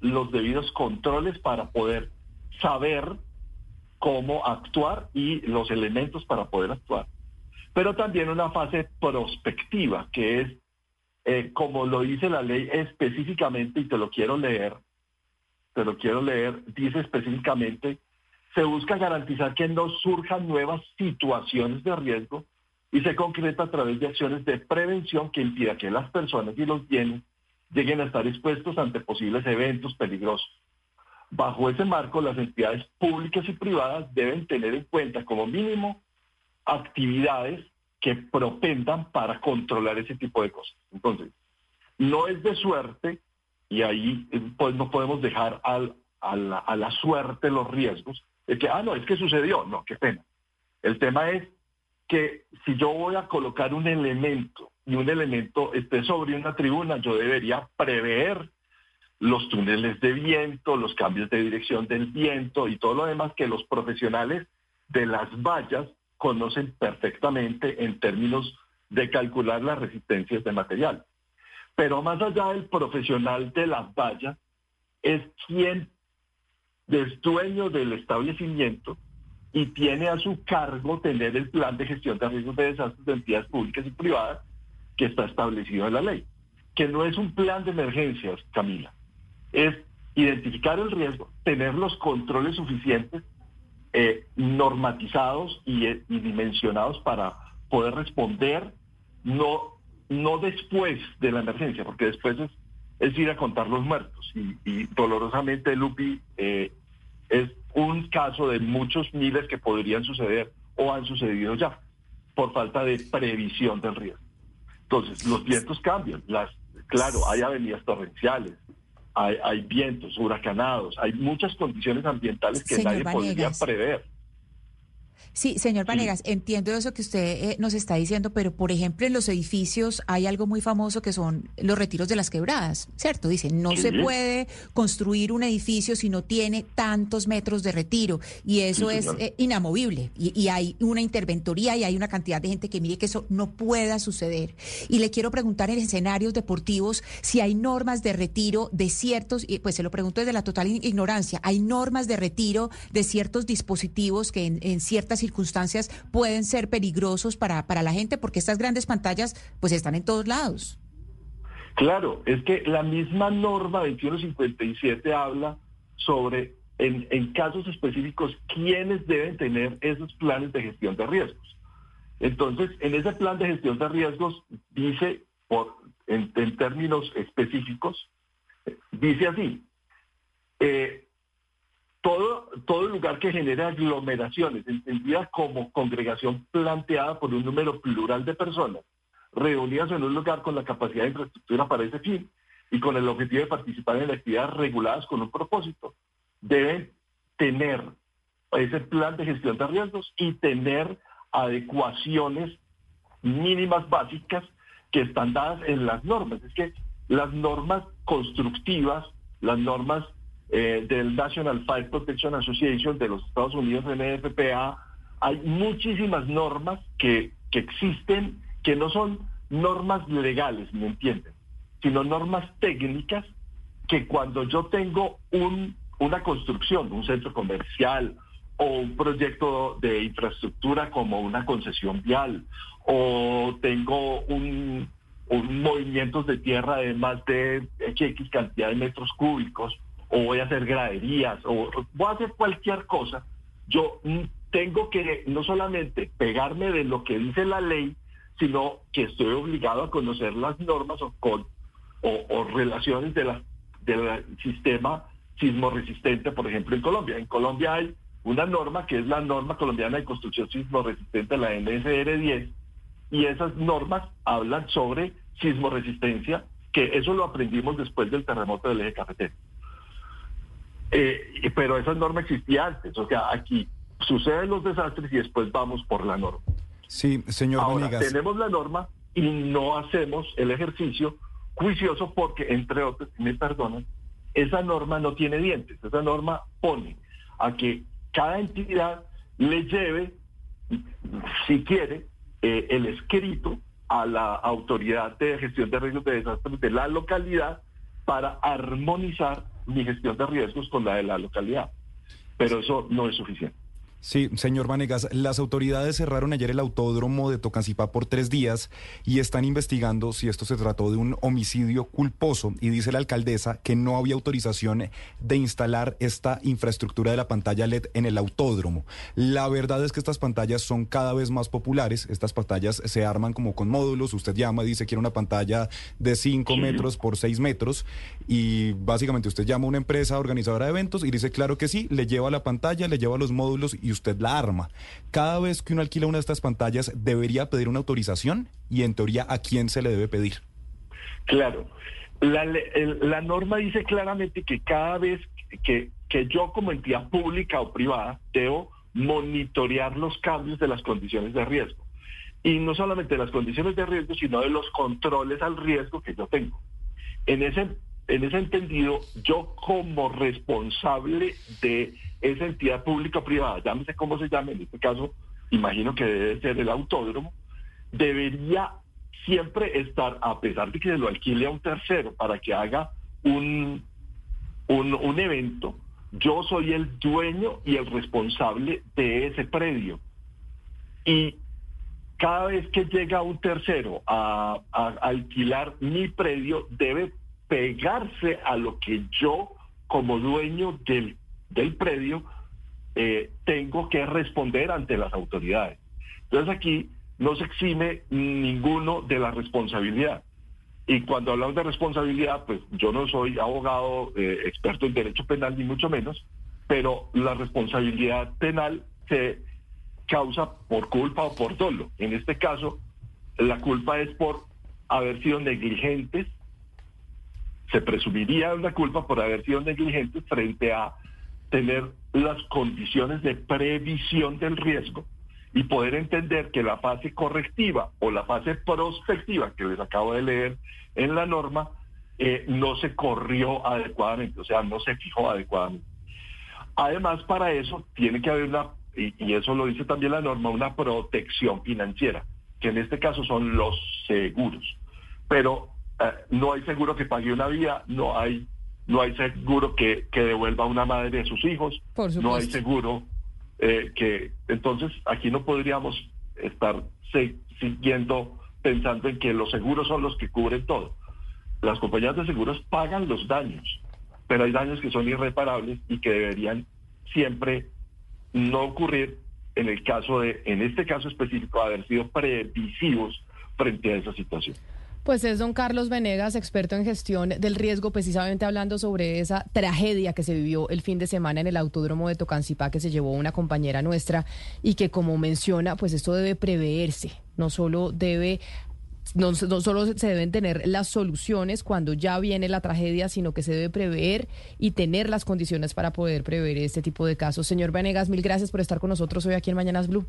los debidos controles para poder saber cómo actuar y los elementos para poder actuar. Pero también una fase prospectiva, que es, eh, como lo dice la ley específicamente, y te lo quiero leer, te lo quiero leer, dice específicamente, se busca garantizar que no surjan nuevas situaciones de riesgo y se concreta a través de acciones de prevención que impida que las personas y los bienes lleguen a estar expuestos ante posibles eventos peligrosos. Bajo ese marco, las entidades públicas y privadas deben tener en cuenta como mínimo actividades que propendan para controlar ese tipo de cosas. Entonces, no es de suerte y ahí eh, pues no podemos dejar a la suerte los riesgos de que, ah, no, es que sucedió. No, qué pena. El tema es que si yo voy a colocar un elemento y un elemento esté sobre una tribuna, yo debería prever los túneles de viento, los cambios de dirección del viento y todo lo demás que los profesionales de las vallas conocen perfectamente en términos de calcular las resistencias de material. Pero más allá del profesional de las vallas, es quien es dueño del establecimiento y tiene a su cargo tener el plan de gestión de riesgos de desastres de entidades públicas y privadas que está establecido en la ley. Que no es un plan de emergencias, Camila. Es identificar el riesgo, tener los controles suficientes, eh, normatizados y, eh, y dimensionados para poder responder, no, no después de la emergencia, porque después es, es ir a contar los muertos. Y, y dolorosamente, Lupi, eh, es un caso de muchos miles que podrían suceder o han sucedido ya por falta de previsión del riesgo. Entonces, los vientos cambian. Las, claro, hay avenidas torrenciales, hay, hay vientos huracanados, hay muchas condiciones ambientales que Señor nadie podría prever. Sí, señor Vanegas, entiendo eso que usted eh, nos está diciendo, pero por ejemplo en los edificios hay algo muy famoso que son los retiros de las quebradas, ¿cierto? Dicen, no se puede construir un edificio si no tiene tantos metros de retiro y eso Sí, es eh, inamovible y, y hay una interventoría y hay una cantidad de gente que mire que eso no pueda suceder. Y le quiero preguntar en escenarios deportivos si hay normas de retiro de ciertos, y pues se lo pregunto desde la total ignorancia, hay normas de retiro de ciertos dispositivos que en, en ciertas circunstancias pueden ser peligrosos para, para la gente porque estas grandes pantallas pues están en todos lados. Claro, es que la misma norma 2157 habla sobre, en, en casos específicos, quiénes deben tener esos planes de gestión de riesgos. Entonces, en ese plan de gestión de riesgos dice, por, en, en términos específicos, dice así, eh, todo, todo lugar que genere aglomeraciones, entendida como congregación planteada por un número plural de personas, reunidas en un lugar con la capacidad de infraestructura para ese fin y con el objetivo de participar en actividades reguladas con un propósito, deben tener ese plan de gestión de riesgos y tener adecuaciones mínimas básicas que están dadas en las normas. Es que las normas constructivas, las normas eh, del National Fire Protection Association de los Estados Unidos, NFPA, hay muchísimas normas que, que existen que no son normas legales, ¿me entienden? Sino normas técnicas que cuando yo tengo un, una construcción, un centro comercial o un proyecto de infraestructura como una concesión vial o tengo un, un movimientos de tierra de más de X cantidad de metros cúbicos o voy a hacer graderías o voy a hacer cualquier cosa, yo mm, tengo que no solamente pegarme de lo que dice la ley, sino que estoy obligado a conocer las normas o, con, o, relaciones de la, del sistema sismo resistente, por ejemplo, en Colombia. En Colombia hay una norma que es la norma colombiana de construcción sismo resistente, la NSR 10, y esas normas hablan sobre sismo resistencia, que eso lo aprendimos después del terremoto del eje cafetero. Eh, pero esa norma existía antes, o sea, aquí suceden los desastres y después vamos por la norma. Sí, señor Ahora, tenemos la norma y no hacemos el ejercicio juicioso porque, entre otros, me perdonan, esa norma no tiene dientes. Esa norma pone a que cada entidad le lleve, si quiere, eh, el escrito a la autoridad de gestión de riesgos de desastres de la localidad para armonizar mi gestión de riesgos con la de la localidad. Pero eso no es suficiente. Sí, señor Vanegas, las autoridades cerraron ayer el autódromo de Tocancipá por tres días y están investigando si esto se trató de un homicidio culposo y dice la alcaldesa que no había autorización de instalar esta infraestructura de la pantalla LED en el autódromo. La verdad es que estas pantallas son cada vez más populares, estas pantallas se arman como con módulos, usted llama, dice quiere una pantalla de 5 metros por 6 metros y básicamente usted llama a una empresa organizadora de eventos y dice claro que sí, le lleva la pantalla, le lleva los módulos y usted la arma. Cada vez que uno alquila una de estas pantallas, debería pedir una autorización y en teoría a quién se le debe pedir. Claro. La, la norma dice claramente que cada vez que, que yo como entidad pública o privada debo monitorear los cambios de las condiciones de riesgo. Y no solamente de las condiciones de riesgo, sino de los controles al riesgo que yo tengo. En ese, en ese entendido, yo como responsable de esa entidad pública o privada, llámese cómo se llame, en este caso, imagino que debe ser el autódromo, debería siempre estar, a pesar de que se lo alquile a un tercero para que haga un, un, evento, yo soy el dueño y el responsable de ese predio. Y cada vez que llega un tercero a alquilar mi predio, debe pegarse a lo que yo, como dueño del, del predio, eh, tengo que responder ante las autoridades. Entonces aquí no se exime ninguno de la responsabilidad. Y cuando hablamos de responsabilidad, pues yo no soy abogado eh, experto en derecho penal, ni mucho menos, pero la responsabilidad penal se causa por culpa o por dolo. En este caso, la culpa es por haber sido negligentes. Se presumiría una culpa por haber sido negligentes frente a tener las condiciones de previsión del riesgo y poder entender que la fase correctiva o la fase prospectiva que les acabo de leer en la norma eh, no se corrió adecuadamente, o sea, no se fijó adecuadamente. Además, para eso tiene que haber una, y, eso lo dice también la norma, una protección financiera, que en este caso son los seguros. Pero no hay seguro que pague una vía, no hay, no hay seguro que, que devuelva a una madre a sus hijos, no hay seguro eh, que entonces aquí no podríamos estar siguiendo pensando en que los seguros son los que cubren todo. Las compañías de seguros pagan los daños, pero hay daños que son irreparables y que deberían siempre no ocurrir en el caso de, en este caso específico, haber sido previsivos frente a esa situación. Pues es don Carlos Venegas, experto en gestión del riesgo, precisamente hablando sobre esa tragedia que se vivió el fin de semana en el autódromo de Tocancipá que se llevó una compañera nuestra y que como menciona, pues esto debe preverse, no solo debe no, solo se deben tener las soluciones cuando ya viene la tragedia, sino que se debe prever y tener las condiciones para poder prever este tipo de casos. Señor Venegas, mil gracias por estar con nosotros hoy aquí en Mañanas Blue.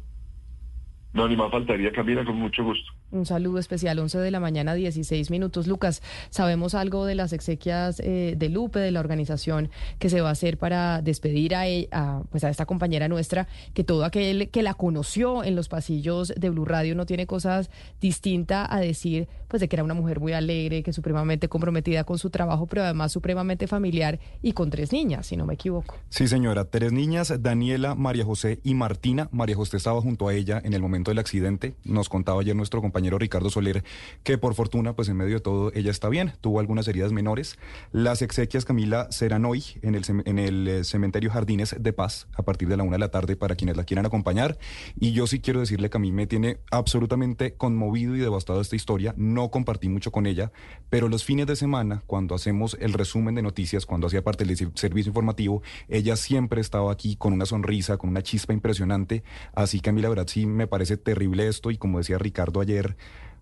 No, ni más faltaría, Camila, con mucho gusto. Un saludo especial, 11 de la mañana, 16 minutos. Lucas, ¿sabemos algo de las exequias eh, de Lupe, de la organización que se va a hacer para despedir a, e, a, pues a esta compañera nuestra, que todo aquel que la conoció en los pasillos de Blue Radio no tiene cosas distintas a decir, pues de que era una mujer muy alegre, que supremamente comprometida con su trabajo, pero además supremamente familiar y con tres niñas, si no me equivoco. Sí, señora, tres niñas, Daniela, María José y Martina. María José estaba junto a ella en el momento del accidente. Nos contaba ayer nuestro compañero Ricardo Soler que por fortuna, pues en medio de todo, ella está bien. Tuvo algunas heridas menores. Las exequias, Camila, serán hoy en el, en el eh, cementerio Jardines de Paz a partir de la una de la tarde para quienes la quieran acompañar. Y yo sí quiero decirle que a mí me tiene absolutamente conmovido y devastado esta historia. No compartí mucho con ella, pero los fines de semana, cuando hacemos el resumen de noticias, cuando hacía parte del servicio informativo, ella siempre estaba aquí con una sonrisa, con una chispa impresionante. Así que a mí la verdad sí me parece terrible esto y como decía Ricardo ayer,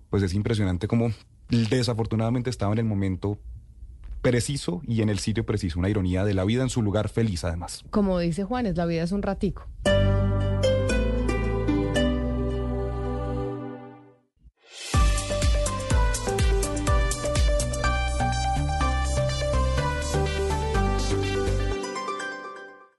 pues es impresionante como desafortunadamente estaba en el momento preciso y en el sitio preciso, una ironía de la vida en su lugar feliz además. Como dice Juanes, la vida es un ratico.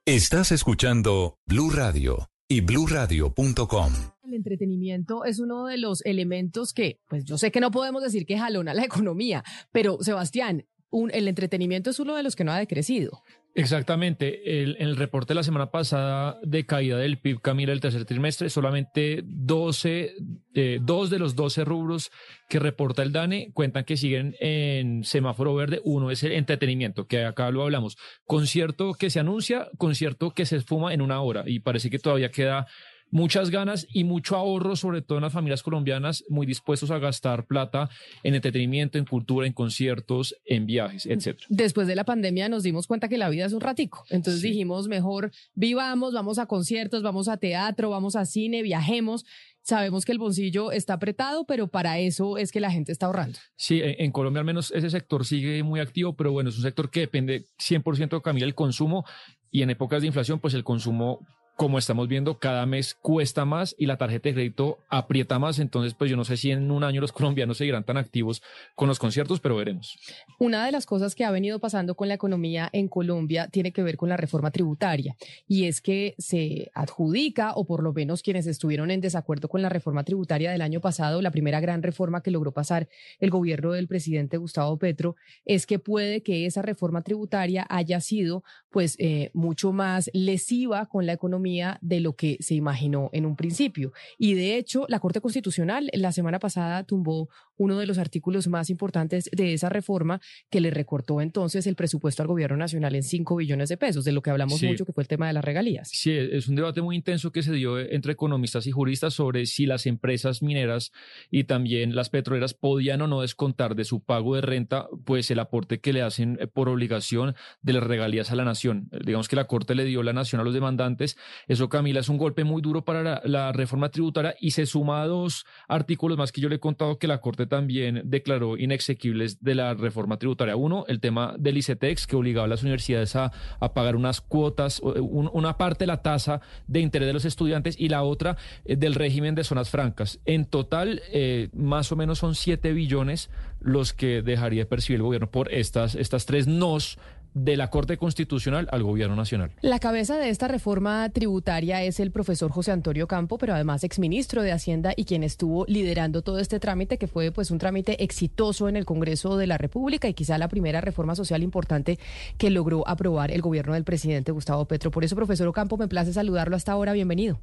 Estás escuchando Blue Radio y bluradio.com. El entretenimiento es uno de los elementos que, pues yo sé que no podemos decir que jalona la economía, pero Sebastián, el entretenimiento es uno de los que no ha decrecido. Exactamente. El, el reporte de la semana pasada de caída del PIB, Camila, el tercer trimestre, solamente 12, eh, dos de los 12 rubros que reporta el DANE cuentan que siguen en semáforo verde. Uno es el entretenimiento, que acá lo hablamos. Concierto que se anuncia, concierto que se esfuma en una hora y parece que todavía queda muchas ganas y mucho ahorro, sobre todo en las familias colombianas, muy dispuestos a gastar plata en entretenimiento, en cultura, en conciertos, en viajes, etcétera. Después de la pandemia nos dimos cuenta que la vida es un ratico. Entonces dijimos, mejor vivamos, vamos a conciertos, vamos a teatro, vamos a cine, viajemos. Sabemos que el bolsillo está apretado, pero para eso es que la gente está ahorrando. Sí, en Colombia al menos ese sector sigue muy activo, pero bueno, es un sector que depende 100% Camila del consumo y en épocas de inflación, pues el consumo como estamos viendo, cada mes cuesta más y la tarjeta de crédito aprieta más. Entonces, pues yo no sé si en un año los colombianos seguirán tan activos con los conciertos, pero veremos. Una de las cosas que ha venido pasando con la economía en Colombia tiene que ver con la reforma tributaria y es que se adjudica, o por lo menos quienes estuvieron en desacuerdo con la reforma tributaria del año pasado, la primera gran reforma que logró pasar el gobierno del presidente Gustavo Petro, es que puede que esa reforma tributaria haya sido pues eh, mucho más lesiva con la economía de lo que se imaginó en un principio. Y de hecho, la Corte Constitucional la semana pasada tumbó uno de los artículos más importantes de esa reforma que le recortó entonces el presupuesto al gobierno nacional en 5 billones de pesos, de lo que hablamos mucho, que fue el tema de las regalías. Sí, es un debate muy intenso que se dio entre economistas y juristas sobre si las empresas mineras y también las petroleras podían o no descontar de su pago de renta, pues el aporte que le hacen por obligación de las regalías a la nación. Digamos que la Corte le dio la nación a los demandantes Eso, Camila, es un golpe muy duro para la, reforma tributaria y se suma a dos artículos más que yo le he contado que la Corte también declaró inexequibles de la reforma tributaria. Uno, el tema del ICETEX, que obligaba a las universidades a, pagar unas cuotas, eh, un- una parte de la tasa de interés de los estudiantes y la otra eh, del régimen de zonas francas. En total, eh, más o menos son 7 billones los que dejaría de percibir el gobierno por estas, estas tres nos de la Corte Constitucional al gobierno nacional. La cabeza de esta reforma tributaria es el profesor José Antonio Campo, pero además exministro de Hacienda y quien estuvo liderando todo este trámite, que fue pues un trámite exitoso en el Congreso de la República y quizá la primera reforma social importante que logró aprobar el gobierno del presidente Gustavo Petro. Por eso, profesor Ocampo, me place saludarlo hasta ahora. Bienvenido.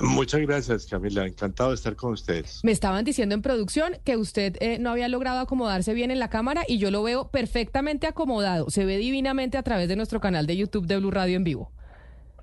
Muchas gracias, Camila. Encantado de estar con ustedes. Me estaban diciendo en producción que usted eh, no había logrado acomodarse bien en la cámara y yo lo veo perfectamente acomodado. Se ve divinamente a través de nuestro canal de YouTube de Blue Radio en vivo.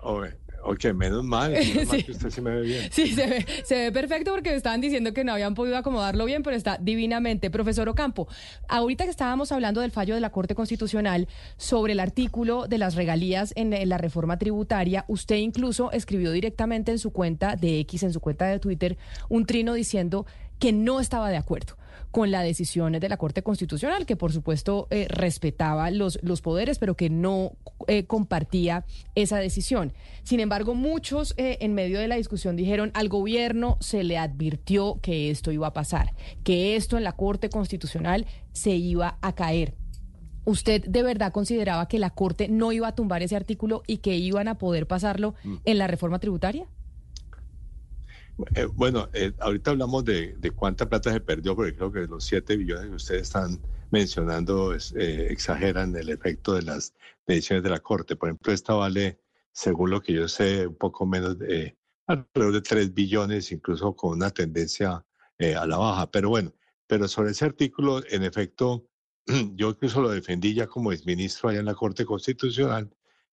Oh, ok, menos mal, menos mal que usted sí me ve bien. Sí, se ve, se ve perfecto porque me estaban diciendo que no habían podido acomodarlo bien, pero está divinamente. Profesor Ocampo, ahorita que estábamos hablando del fallo de la Corte Constitucional sobre el artículo de las regalías en, en la reforma tributaria, usted incluso escribió directamente en su cuenta de X, en su cuenta de Twitter, un trino diciendo que no estaba de acuerdo con la decisión de la Corte Constitucional, que por supuesto eh, respetaba los, los poderes, pero que no eh, compartía esa decisión. Sin embargo, muchos eh, en medio de la discusión dijeron al gobierno se le advirtió que esto iba a pasar, que esto en la Corte Constitucional se iba a caer. ¿Usted de verdad consideraba que la Corte no iba a tumbar ese artículo y que iban a poder pasarlo en la reforma tributaria? Eh, bueno, eh, ahorita hablamos de, cuánta plata se perdió, porque creo que los 7 billones que ustedes están mencionando eh, exageran el efecto de las decisiones de la Corte. Por ejemplo, esta vale, según lo que yo sé, un poco menos de alrededor de 3 billones, incluso con una tendencia a la baja. Pero bueno, pero sobre ese artículo, en efecto, yo incluso lo defendí ya como exministro allá en la Corte Constitucional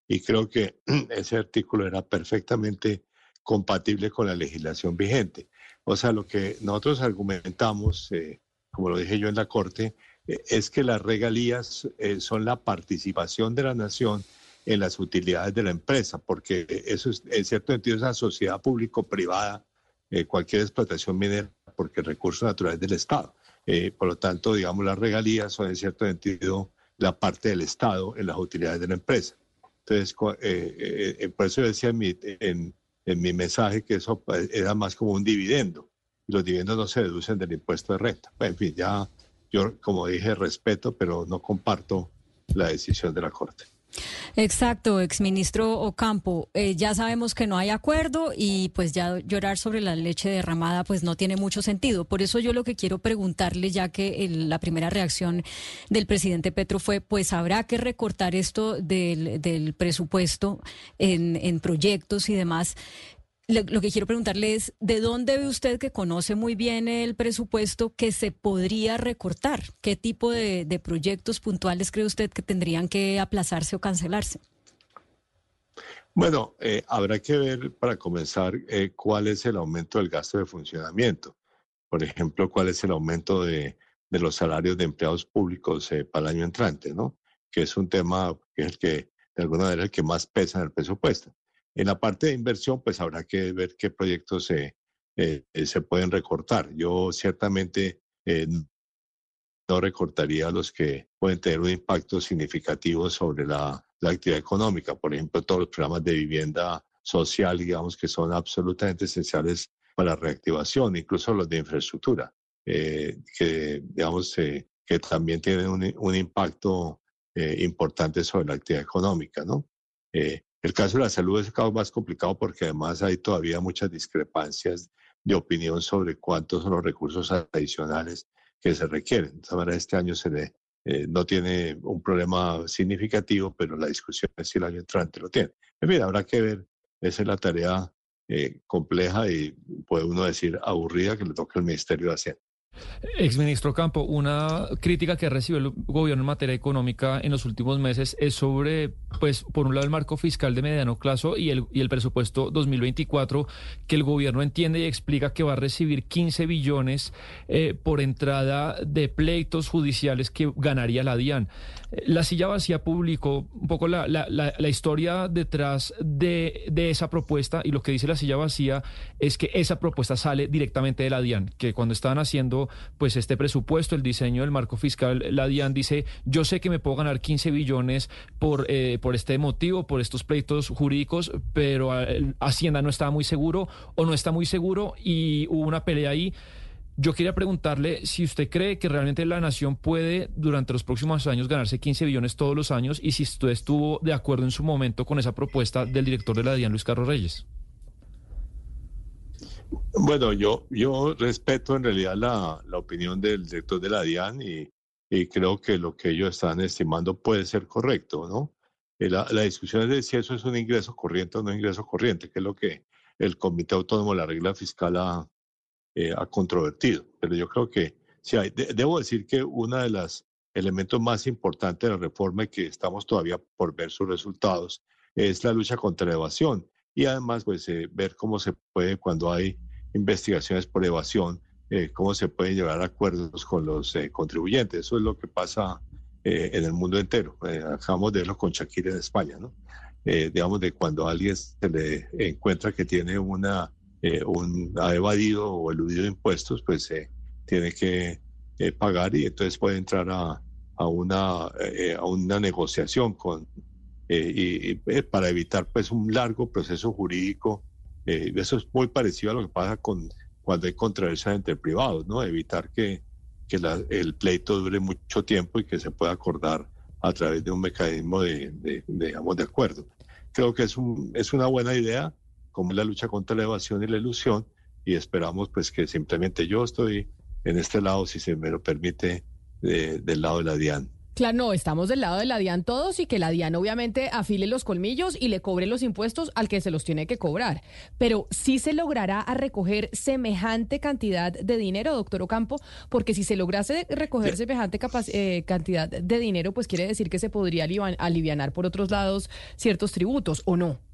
y creo que ese artículo era perfectamente compatible con la legislación vigente. O sea, lo que nosotros argumentamos, eh, como lo dije yo en la Corte, eh, es que las regalías eh, son la participación de la nación en las utilidades de la empresa, porque eso es, en cierto sentido es una sociedad público-privada, eh, cualquier explotación minera, porque recursos naturales del Estado. Eh, por lo tanto, digamos, las regalías son en cierto sentido la parte del Estado en las utilidades de la empresa. Entonces, eh, por eso decía en mi, en, en mi mensaje que eso pues, era más como un dividendo. Los dividendos no se deducen del impuesto de renta. Bueno, en fin, ya yo, como dije, respeto, pero no comparto la decisión de la Corte. Exacto, exministro Ocampo. Eh, ya sabemos que no hay acuerdo y pues ya llorar sobre la leche derramada pues no tiene mucho sentido. Por eso yo lo que quiero preguntarle, ya que la primera reacción del presidente Petro fue pues habrá que recortar esto del, presupuesto en proyectos y demás. Lo que quiero preguntarle es, ¿de dónde ve usted que conoce muy bien el presupuesto que se podría recortar? ¿Qué tipo de, proyectos puntuales cree usted que tendrían que aplazarse o cancelarse? Bueno, eh, habrá que ver para comenzar eh, cuál es el aumento del gasto de funcionamiento. Por ejemplo, cuál es el aumento de, de los salarios de empleados públicos eh, para el año entrante, ¿no? Que es un tema que es el que, de alguna manera, el que más pesa en el presupuesto. En la parte de inversión, pues habrá que ver qué proyectos se, eh, eh, se pueden recortar. Yo ciertamente eh, no recortaría los que pueden tener un impacto significativo sobre la, la actividad económica. Por ejemplo, todos los programas de vivienda social, digamos, que son absolutamente esenciales para la reactivación, incluso los de infraestructura, eh, que, digamos, eh, que también tienen un, un impacto eh, importante sobre la actividad económica, ¿no? El caso de la salud es el caso más complicado porque además hay todavía muchas discrepancias de opinión sobre cuántos son los recursos adicionales que se requieren. De manera, este año se le, eh, no tiene un problema significativo, pero la discusión es si el año entrante lo tiene. En fin, habrá que ver, esa es la tarea eh, compleja y puede uno decir aburrida que le toca al Ministerio de Hacienda. Exministro Campo, una crítica que recibió el gobierno en materia económica en los últimos meses es sobre, pues, por un lado el marco fiscal de mediano plazo y el, y el presupuesto 2024, que el gobierno entiende y explica que va a recibir 15 billones eh, por entrada de pleitos judiciales que ganaría la DIAN. La silla vacía publicó un poco la, la, la, historia detrás de, de esa propuesta y lo que dice la silla vacía es que esa propuesta sale directamente de la DIAN, que cuando estaban haciendo pues este presupuesto, el diseño del marco fiscal, la DIAN dice, yo sé que me puedo ganar 15 billones por, eh, por este motivo, por estos pleitos jurídicos, pero eh, Hacienda no estaba muy seguro o no está muy seguro y hubo una pelea ahí. Yo quería preguntarle si usted cree que realmente la nación puede durante los próximos años ganarse 15 billones todos los años y si usted estuvo de acuerdo en su momento con esa propuesta del director de la DIAN, Luis Carlos Reyes. Bueno, yo, yo respeto en realidad la, la opinión del director de la DIAN y, y, creo que lo que ellos están estimando puede ser correcto, ¿no? Eh, la, discusión es de si eso es un ingreso corriente o no ingreso corriente, que es lo que el Comité Autónomo de la Regla Fiscal ha, eh, ha controvertido. Pero yo creo que sí hay. De, debo decir que uno de los elementos más importantes de la reforma y que estamos todavía por ver sus resultados es la lucha contra la evasión y además pues eh, ver cómo se puede cuando hay investigaciones por evasión, eh, cómo se pueden llevar acuerdos con los eh, contribuyentes. Eso es lo que pasa eh, en el mundo entero. Eh, acabamos de verlo con Shakira en España, ¿no? Digamos, de cuando alguien se le encuentra que tiene una, un, ha evadido o eludido impuestos, pues tiene que pagar y entonces puede entrar a, una, a una negociación con y, para evitar pues un largo proceso jurídico. Eh, eso es muy parecido a lo que pasa con cuando hay controversias entre privados, ¿no? Evitar que, que la, el pleito dure mucho tiempo y que se pueda acordar a través de un mecanismo de, de, de digamos, de acuerdo. Creo que es, un, es una buena idea, como la lucha contra la evasión y la ilusión, y esperamos pues que simplemente yo estoy en este lado, si se me lo permite, del lado de la DIAN. Claro, no, estamos del lado de la DIAN todos y que la DIAN obviamente afile los colmillos y le cobre los impuestos al que se los tiene que cobrar. Pero sí se logrará a recoger semejante cantidad de dinero, doctor Ocampo, porque si se lograse recoger semejante eh, cantidad de dinero, pues quiere decir que se podría alivianar por otros lados ciertos tributos, ¿o no?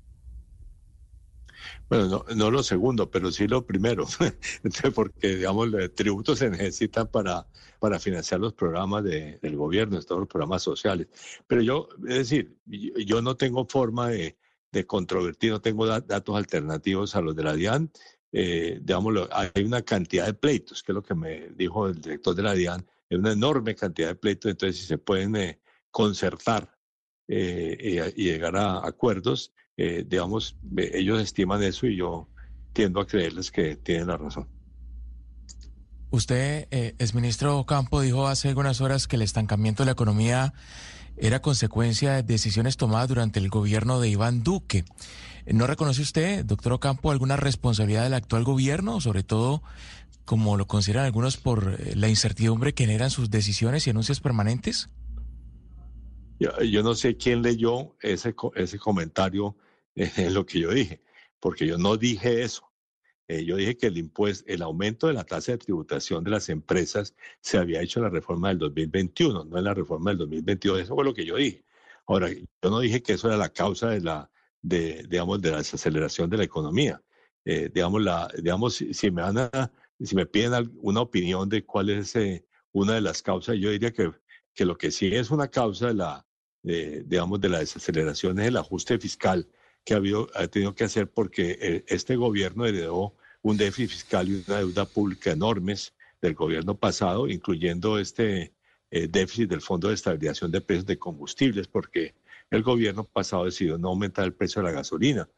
Bueno, no, no, lo segundo, pero sí lo primero, porque, digamos, tributos se necesitan para, para financiar los programas de, del gobierno, todos los programas sociales. Pero yo, es decir, yo no tengo forma de, de controvertir, no tengo datos alternativos a los de la DIAN. Eh, hay una cantidad de pleitos, que es lo que me dijo el director de la DIAN, es una enorme cantidad de pleitos, entonces si se pueden eh, concertar eh, y llegar a acuerdos, eh, digamos, ellos estiman eso y yo tiendo a creerles que tienen la razón. Usted, eh, exministro Campo, dijo hace algunas horas que el estancamiento de la economía era consecuencia de decisiones tomadas durante el gobierno de Iván Duque. ¿No reconoce usted, doctor Ocampo, alguna responsabilidad del actual gobierno, sobre todo, como lo consideran algunos, por eh, la incertidumbre que generan sus decisiones y anuncios permanentes? Yo, no sé quién leyó ese, ese comentario en lo que yo dije, porque yo no dije eso. Eh, yo dije que el impuesto, el aumento de la tasa de tributación de las empresas se había hecho en la reforma del 2021, no en la reforma del 2022. Eso fue lo que yo dije. Ahora, yo no dije que eso era la causa de la, de, digamos, de la desaceleración de la economía. Eh, digamos, la, digamos, si, si, me van a, si me piden una opinión de cuál es eh, una de las causas, yo diría que, que lo que sí es una causa de la, de, digamos, de la desaceleración es el ajuste fiscal que ha, habido, ha tenido que hacer porque eh, este gobierno heredó un déficit fiscal y una deuda pública enormes del gobierno pasado, incluyendo este eh, déficit del Fondo de Estabilización de Precios de Combustibles, porque el gobierno pasado decidió no aumentar el precio de la gasolina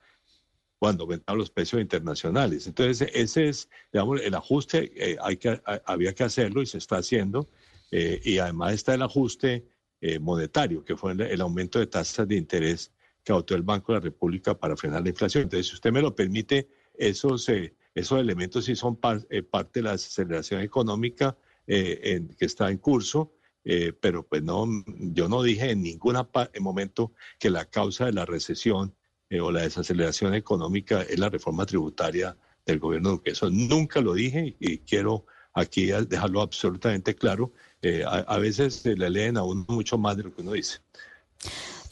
cuando aumentaron los precios internacionales. Entonces, ese es, digamos, el ajuste, eh, hay que, había que hacerlo y se está haciendo, eh, y además está el ajuste eh, monetario, que fue el, el aumento de tasas de interés que adoptó el Banco de la República para frenar la inflación. Entonces, si usted me lo permite, esos, eh, esos elementos sí son par, eh, parte de la desaceleración económica eh, en, que está en curso, eh, pero pues no, yo no dije en ningún momento que la causa de la recesión eh, o la desaceleración económica es la reforma tributaria del gobierno Duque. Eso nunca lo dije y quiero aquí dejarlo absolutamente claro. Eh, a, a veces se le leen a uno mucho más de lo que uno dice.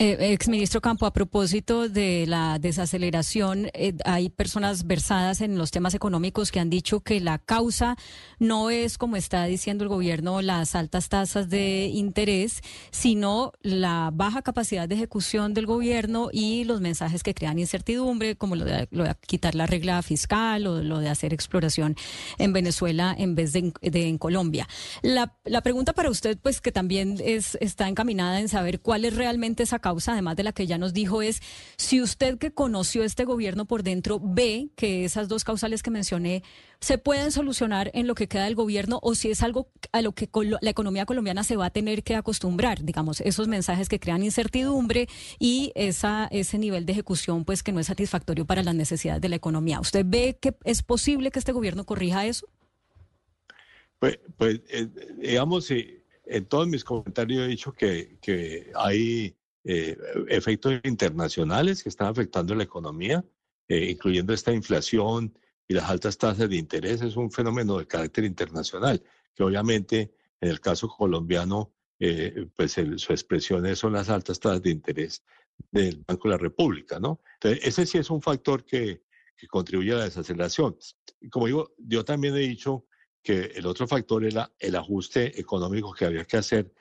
Eh, exministro Campo, a propósito de la desaceleración, eh, hay personas versadas en los temas económicos que han dicho que la causa no es, como está diciendo el gobierno, las altas tasas de interés, sino la baja capacidad de ejecución del gobierno y los mensajes que crean incertidumbre, como lo de, lo de quitar la regla fiscal o lo de hacer exploración en Venezuela en vez de en, Colombia. La, la pregunta para usted, pues que también es, está encaminada en saber cuál es realmente esa causa, además de la que ya nos dijo, es si usted que conoció este gobierno por dentro ve que esas dos causales que mencioné se pueden solucionar en lo que queda del gobierno o si es algo a lo que la economía colombiana se va a tener que acostumbrar, digamos, esos mensajes que crean incertidumbre y esa, ese nivel de ejecución pues que no es satisfactorio para las necesidades de la economía. ¿Usted ve que es posible que este gobierno corrija eso? Pues, pues eh, digamos, eh, en todos mis comentarios he dicho que, que hay eh, efectos internacionales que están afectando la economía, eh, incluyendo esta inflación y las altas tasas de interés. Es un fenómeno de carácter internacional, que obviamente en el caso colombiano, eh, pues el- su expresión es- son las altas tasas de interés del Banco de la República, ¿no? Entonces, ese sí es un factor que, que contribuye a la desaceleración. Como digo, yo también he dicho que el otro factor era el ajuste económico que había que hacer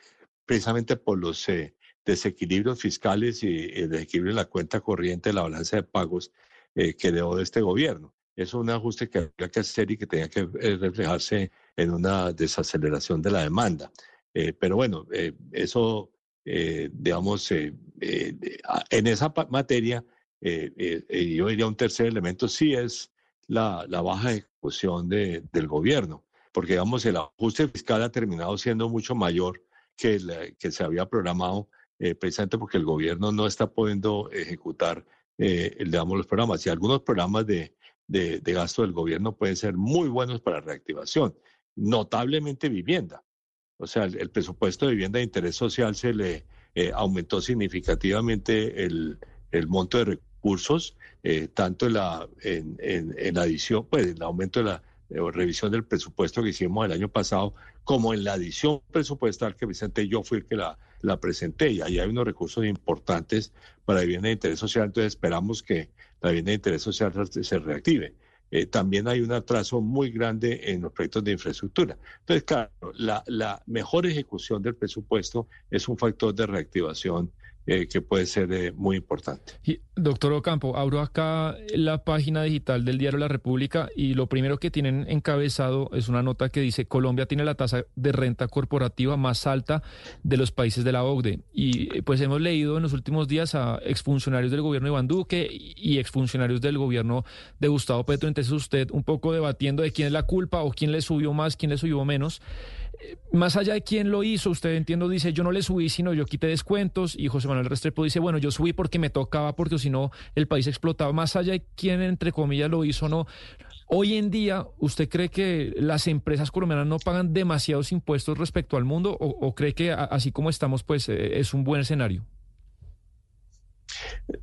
precisamente por los eh, desequilibrios fiscales y el desequilibrio en la cuenta corriente de la balanza de pagos eh, que dejó de este gobierno. Es un ajuste que había que hacer y que tenía que eh, reflejarse en una desaceleración de la demanda. Eh, pero bueno, eh, eso, digamos, en esa materia, yo diría un tercer elemento, sí es la, baja ejecución de- del gobierno, porque digamos, el ajuste fiscal ha terminado siendo mucho mayor que, la- que se había programado, eh, precisamente porque el gobierno no está pudiendo ejecutar, eh, digamos, los programas. Y algunos programas de, de, gasto del gobierno pueden ser muy buenos para reactivación, notablemente vivienda. O sea, el, presupuesto de vivienda de interés social se le eh, aumentó significativamente el, el monto de recursos, eh, tanto en la, en, en, en adición, pues el aumento de la eh, revisión del presupuesto que hicimos el año pasado, como en la adición presupuestal que presenté, yo fui el que la, la presenté y ahí hay unos recursos importantes para vivienda de interés social, entonces esperamos que la vivienda de interés social se reactive. Eh, también hay un atraso muy grande en los proyectos de infraestructura. Entonces, claro, la, la mejor ejecución del presupuesto es un factor de reactivación eh, que puede ser eh, muy importante. Doctor Ocampo, abro acá la página digital del diario La República y lo primero que tienen encabezado es una nota que dice Colombia tiene la tasa de renta corporativa más alta de los países de la OCDE. Y eh, pues hemos leído en los últimos días a exfuncionarios del gobierno de Iván Duque y exfuncionarios del gobierno de Gustavo Petro. Entonces usted un poco debatiendo de quién es la culpa o quién le subió más, quién le subió menos más allá de quién lo hizo, usted entiendo, dice, yo no le subí, sino yo quité descuentos, y José Manuel Restrepo dice, bueno, yo subí porque me tocaba, porque si no, el país explotaba. Más allá de quién, entre comillas, lo hizo o no, hoy en día, ¿usted cree que las empresas colombianas no pagan demasiados impuestos respecto al mundo, o, cree que así como estamos, pues eh, es un buen escenario?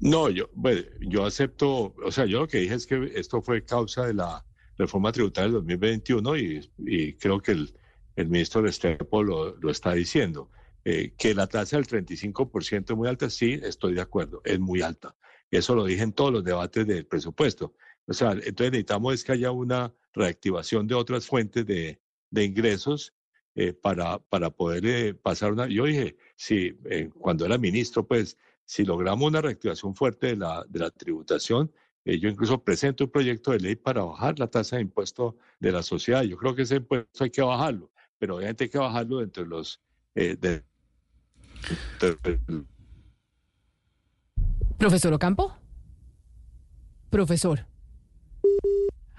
No, yo, bueno, yo acepto, o sea, yo lo que dije es que esto fue causa de la reforma tributaria del 2021 y, y creo que el, el ministro Restrepo lo, lo está diciendo. Eh, que la tasa del 35% es muy alta, sí, estoy de acuerdo, es muy alta. Eso lo dije en todos los debates del presupuesto. O sea, entonces necesitamos es que haya una reactivación de otras fuentes de, de ingresos eh, para, para poder eh, pasar una... Yo dije, eh, cuando era ministro, pues si logramos una reactivación fuerte de la, de la tributación, yo incluso presento un proyecto de ley para bajar la tasa de impuesto de la sociedad. Yo creo que ese impuesto hay que bajarlo, pero obviamente hay que bajarlo entre los... eh, de- de- Profesor Ocampo. Profesor.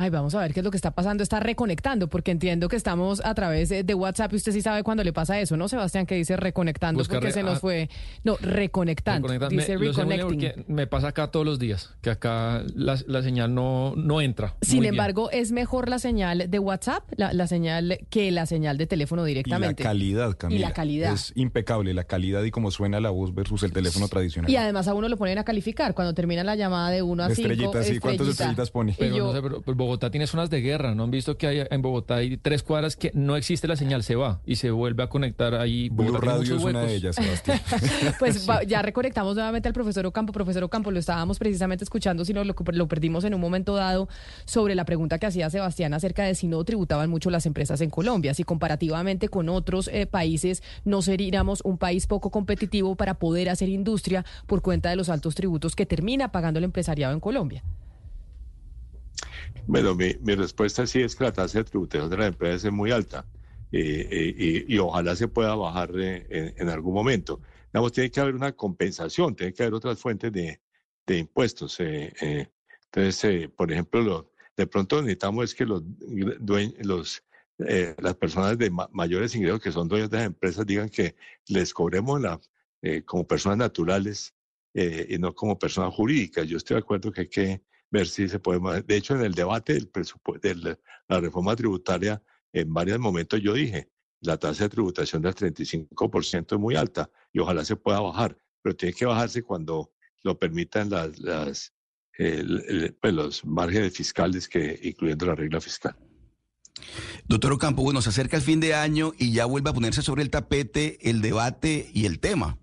Ay, vamos a ver qué es lo que está pasando. Está reconectando, porque entiendo que estamos a través de, de WhatsApp y usted sí sabe cuándo le pasa eso, ¿no, Sebastián? Que dice reconectando, Busca porque re- se nos ah. fue. No, reconectando. Reconecta- Dice me, reconnecting. me pasa acá todos los días, que acá la, la señal no, no entra. Sin bien. embargo, es mejor la señal de WhatsApp, la, la señal que la señal de teléfono Y la directamente. calidad, Camila. Y la calidad. Es impecable, la calidad y cómo suena la voz versus el teléfono tradicional. Y además a uno lo ponen a calificar cuando termina la llamada de uno a cinco. Estrellitas, sí. ¿Cuántas estrellita. estrellitas pone? Pero yo, no sé, pero, pero Bogotá tiene zonas de guerra, ¿no han visto que hay en Bogotá hay tres cuadras que no existe la señal, se va y se vuelve a conectar ahí. Bogotá Radio es una de ellas, Sebastián. Pues va- ya reconectamos nuevamente al profesor Ocampo. Profesor Ocampo, lo estábamos precisamente escuchando, si no lo, lo perdimos en un momento dado, sobre la pregunta que hacía Sebastián acerca de si no tributaban mucho las empresas en Colombia, si comparativamente con otros eh, países no seríamos un país poco competitivo para poder hacer industria por cuenta de los altos tributos que termina pagando el empresariado en Colombia. Bueno, mi, respuesta sí es que la tasa de tributación de las empresas es muy alta eh, eh, y, ojalá se pueda bajar eh, en, algún momento. Digamos, tiene que haber una compensación, tiene que haber otras fuentes de, impuestos. eh. Entonces, por ejemplo, lo- de pronto necesitamos es que los, due- los las personas de ma- mayores ingresos que son dueños de las empresas digan que les cobremos como personas naturales y no como personas jurídicas. Yo estoy de acuerdo que hay que ver si se puede. De hecho, en el debate del presupuesto, de la, reforma tributaria, en varios momentos yo dije, la tasa de tributación del 35% es muy alta y ojalá se pueda bajar, pero tiene que bajarse cuando lo permitan las, las, pues, los márgenes fiscales, que, incluyendo la regla fiscal. Doctor Ocampo, bueno, se acerca el fin de año y ya vuelve a ponerse sobre el tapete el debate y el tema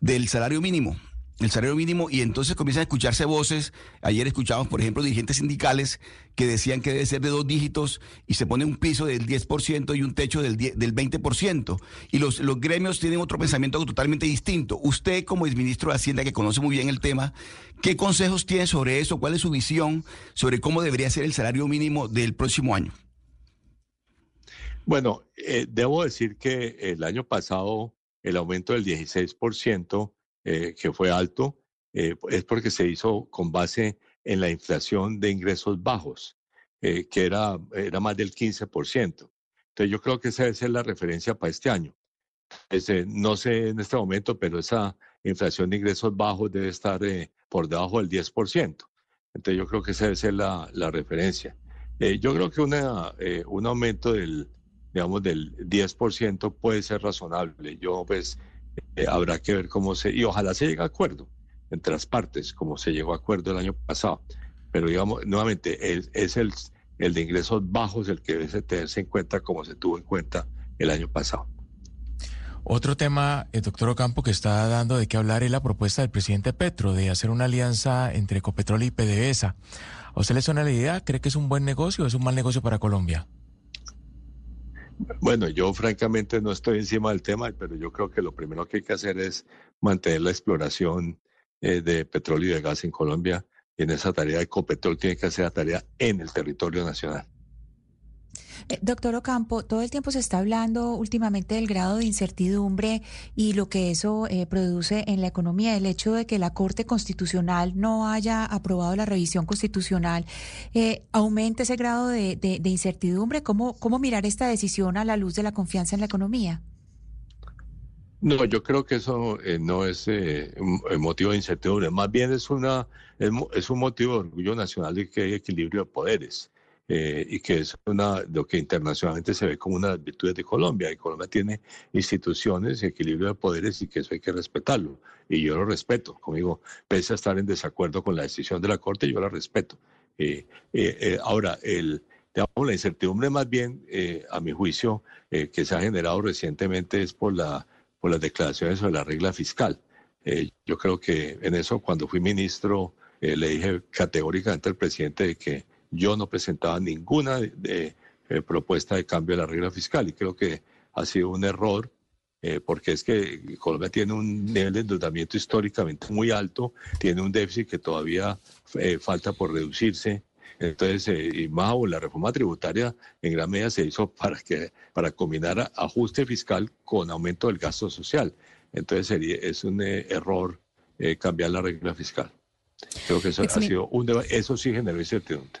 del salario mínimo. El salario mínimo, y entonces comienzan a escucharse voces. Ayer escuchamos, por ejemplo, dirigentes sindicales que decían que debe ser de dos dígitos y se pone un piso del 10% y un techo del, 10 del 20%. Y los, los gremios tienen otro pensamiento totalmente distinto. Usted, como exministro de Hacienda, que conoce muy bien el tema, ¿qué consejos tiene sobre eso? ¿Cuál es su visión sobre cómo debería ser el salario mínimo del próximo año? Bueno, eh, debo decir que el año pasado el aumento del 16%, eh, que fue alto, eh, es porque se hizo con base en la inflación de ingresos bajos, eh, que era, era más del 15%. Entonces yo creo que esa debe ser la referencia para este año. Ese, no sé en este momento, pero esa inflación de ingresos bajos debe estar eh, por debajo del 10%. Entonces yo creo que esa debe ser la, la referencia. Eh, yo creo que una, eh, un aumento del, digamos, del 10% puede ser razonable. Yo, pues, eh, habrá que ver cómo se... Y ojalá se llegue a acuerdo entre las partes, como se llegó a acuerdo el año pasado. Pero, digamos, nuevamente, es, el, el de ingresos bajos el que debe tenerse en cuenta como se tuvo en cuenta el año pasado. Otro tema, el doctor Ocampo, que está dando de qué hablar es la propuesta del presidente Petro de hacer una alianza entre Ecopetrol y PDVSA. ¿A usted le suena la idea? ¿Cree que es un buen negocio o es un mal negocio para Colombia? Bueno, yo francamente no estoy encima del tema, pero yo creo que lo primero que hay que hacer es mantener la exploración eh, de petróleo y de gas en Colombia. Y en esa tarea, Ecopetrol tiene que hacer la tarea en el territorio nacional. Eh, Doctor Ocampo, todo el tiempo se está hablando últimamente del grado de incertidumbre y lo que eso eh, produce en la economía. El hecho de que la Corte Constitucional no haya aprobado la revisión constitucional eh, aumenta ese grado de, de- de incertidumbre. ¿Cómo, ¿Cómo mirar esta decisión a la luz de la confianza en la economía? No, yo creo que eso eh, no es motivo de incertidumbre, más bien es, una, es, es un motivo de orgullo nacional de que hay equilibrio de poderes eh, y que es una, lo que internacionalmente se ve como una de las virtudes de Colombia. Y Colombia tiene instituciones equilibrio de poderes y que eso hay que respetarlo. Y yo lo respeto, conmigo, pese a estar en desacuerdo con la decisión de la Corte, yo la respeto. Eh, eh, ahora, el, digamos, la incertidumbre más bien, a mi juicio, que se ha generado recientemente es por la por las declaraciones sobre la regla fiscal. Yo creo que en eso, cuando fui ministro, le dije categóricamente al presidente de que yo no presentaba ninguna de- de, eh, propuesta de cambio de la regla fiscal y creo que ha sido un error eh, porque es que Colombia tiene un nivel de endeudamiento históricamente muy alto, tiene un déficit que todavía eh, falta por reducirse. Entonces, eh, y más aún, la reforma tributaria en gran medida se hizo para, que, para combinar ajuste fiscal con aumento del gasto social. Entonces, sería, es un error cambiar la regla fiscal. Creo que eso, ha sido un deba- eso sí generó incertidumbre.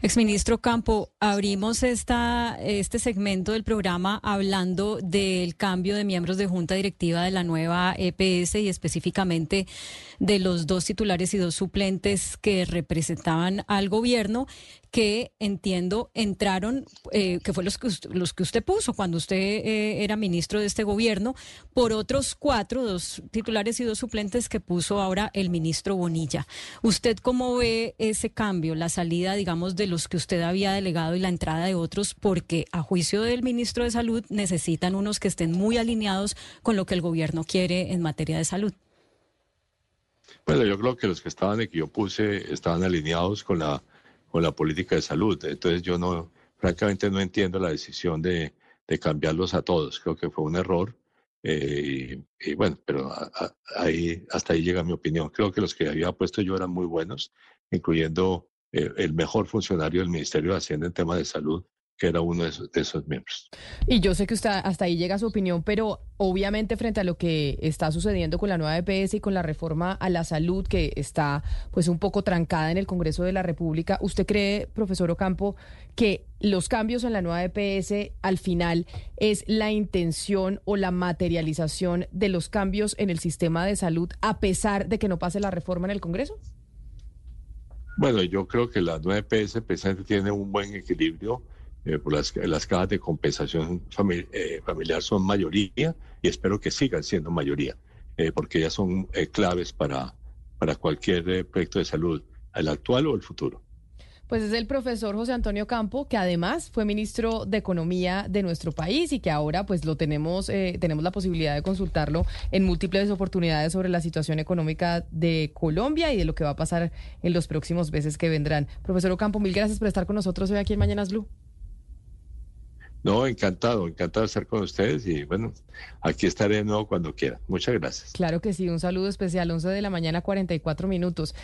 Exministro Campo, abrimos esta, este segmento del programa hablando del cambio de miembros de junta directiva de la nueva EPS y específicamente de los dos titulares y dos suplentes que representaban al gobierno que entiendo entraron, eh, que fue los que, usted, los que usted puso cuando usted eh, era ministro de este gobierno, por otros cuatro, dos titulares y dos suplentes que puso ahora el ministro Bonilla. ¿Usted cómo ve ese cambio, la salida, digamos, de los que usted había delegado y la entrada de otros, porque a juicio del ministro de Salud necesitan unos que estén muy alineados con lo que el gobierno quiere en materia de salud. Bueno, yo creo que los que estaban que yo puse estaban alineados con la, con la política de salud. Entonces yo no, francamente no entiendo la decisión de, de cambiarlos a todos. Creo que fue un error. Eh, y, bueno, pero ahí, hasta ahí llega mi opinión. Creo que los que había puesto yo eran muy buenos, incluyendo el mejor funcionario del Ministerio de Hacienda en tema de salud, que era uno de esos, miembros. Y yo sé que usted hasta ahí llega su opinión, pero obviamente frente a lo que está sucediendo con la nueva EPS y con la reforma a la salud que está pues un poco trancada en el Congreso de la República, ¿usted cree, profesor Ocampo, que los cambios en la nueva EPS al final es la intención o la materialización de los cambios en el sistema de salud a pesar de que no pase la reforma en el Congreso? Bueno, yo creo que la nueva EPS precisamente tiene un buen equilibrio eh, por las, las cajas de compensación eh, familiar son mayoría y espero que sigan siendo mayoría, eh, porque ellas son claves para, para cualquier proyecto de salud, el actual o el futuro. Pues es el profesor José Antonio Campo, que además fue ministro de Economía de nuestro país y que ahora pues lo tenemos, tenemos la posibilidad de consultarlo en múltiples oportunidades sobre la situación económica de Colombia y de lo que va a pasar en los próximos meses que vendrán. Profesor Ocampo, mil gracias por estar con nosotros hoy aquí en Mañanas Blue. No, encantado, encantado de estar con ustedes y bueno, aquí estaré de nuevo cuando quiera. Muchas gracias. Claro que sí, un saludo especial, 11 de la mañana, 44 minutos.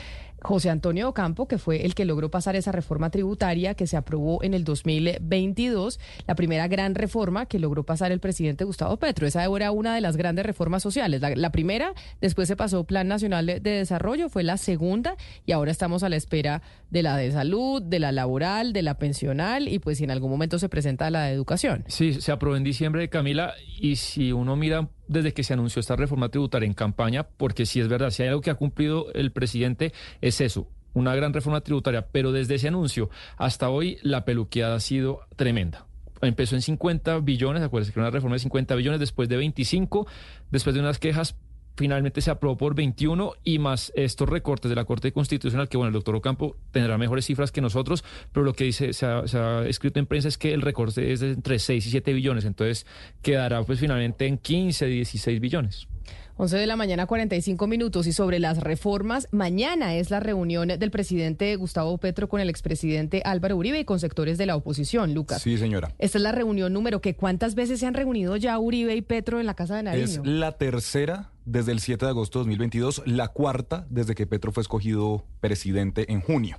José Antonio Ocampo, que fue el que logró pasar esa reforma tributaria que se aprobó en el 2022, la primera gran reforma que logró pasar el presidente Gustavo Petro. Esa era una de las grandes reformas sociales. La, primera, después se pasó Plan Nacional de Desarrollo, fue la segunda y ahora estamos a la espera de la de salud, de la laboral, de la pensional y pues si en algún momento se presenta la de educación. Sí, se aprobó en diciembre, Camila, y si uno mira desde que se anunció esta reforma tributaria en campaña, porque si es verdad, si hay algo que ha cumplido el presidente es eso, una gran reforma tributaria, pero desde ese anuncio hasta hoy la peluqueada ha sido tremenda. Empezó en 50 billones, acuérdense que era una reforma de 50 billones, después de 25, después de unas quejas finalmente se aprobó por 21 y más estos recortes de la Corte Constitucional, que bueno, el doctor Ocampo tendrá mejores cifras que nosotros, pero lo que dice, se ha, escrito en prensa es que el recorte es de entre 6 y 7 billones, entonces quedará pues finalmente en 15, 16 billones. 11 de la mañana, 45 minutos. Y sobre las reformas, mañana es la reunión del presidente Gustavo Petro con el expresidente Álvaro Uribe y con sectores de la oposición, Lucas. Sí, señora. Esta es la reunión número que ¿cuántas veces se han reunido ya Uribe y Petro en la Casa de Nariño? Es la tercera desde el 7 de agosto de 2022, la cuarta desde que Petro fue escogido presidente en junio.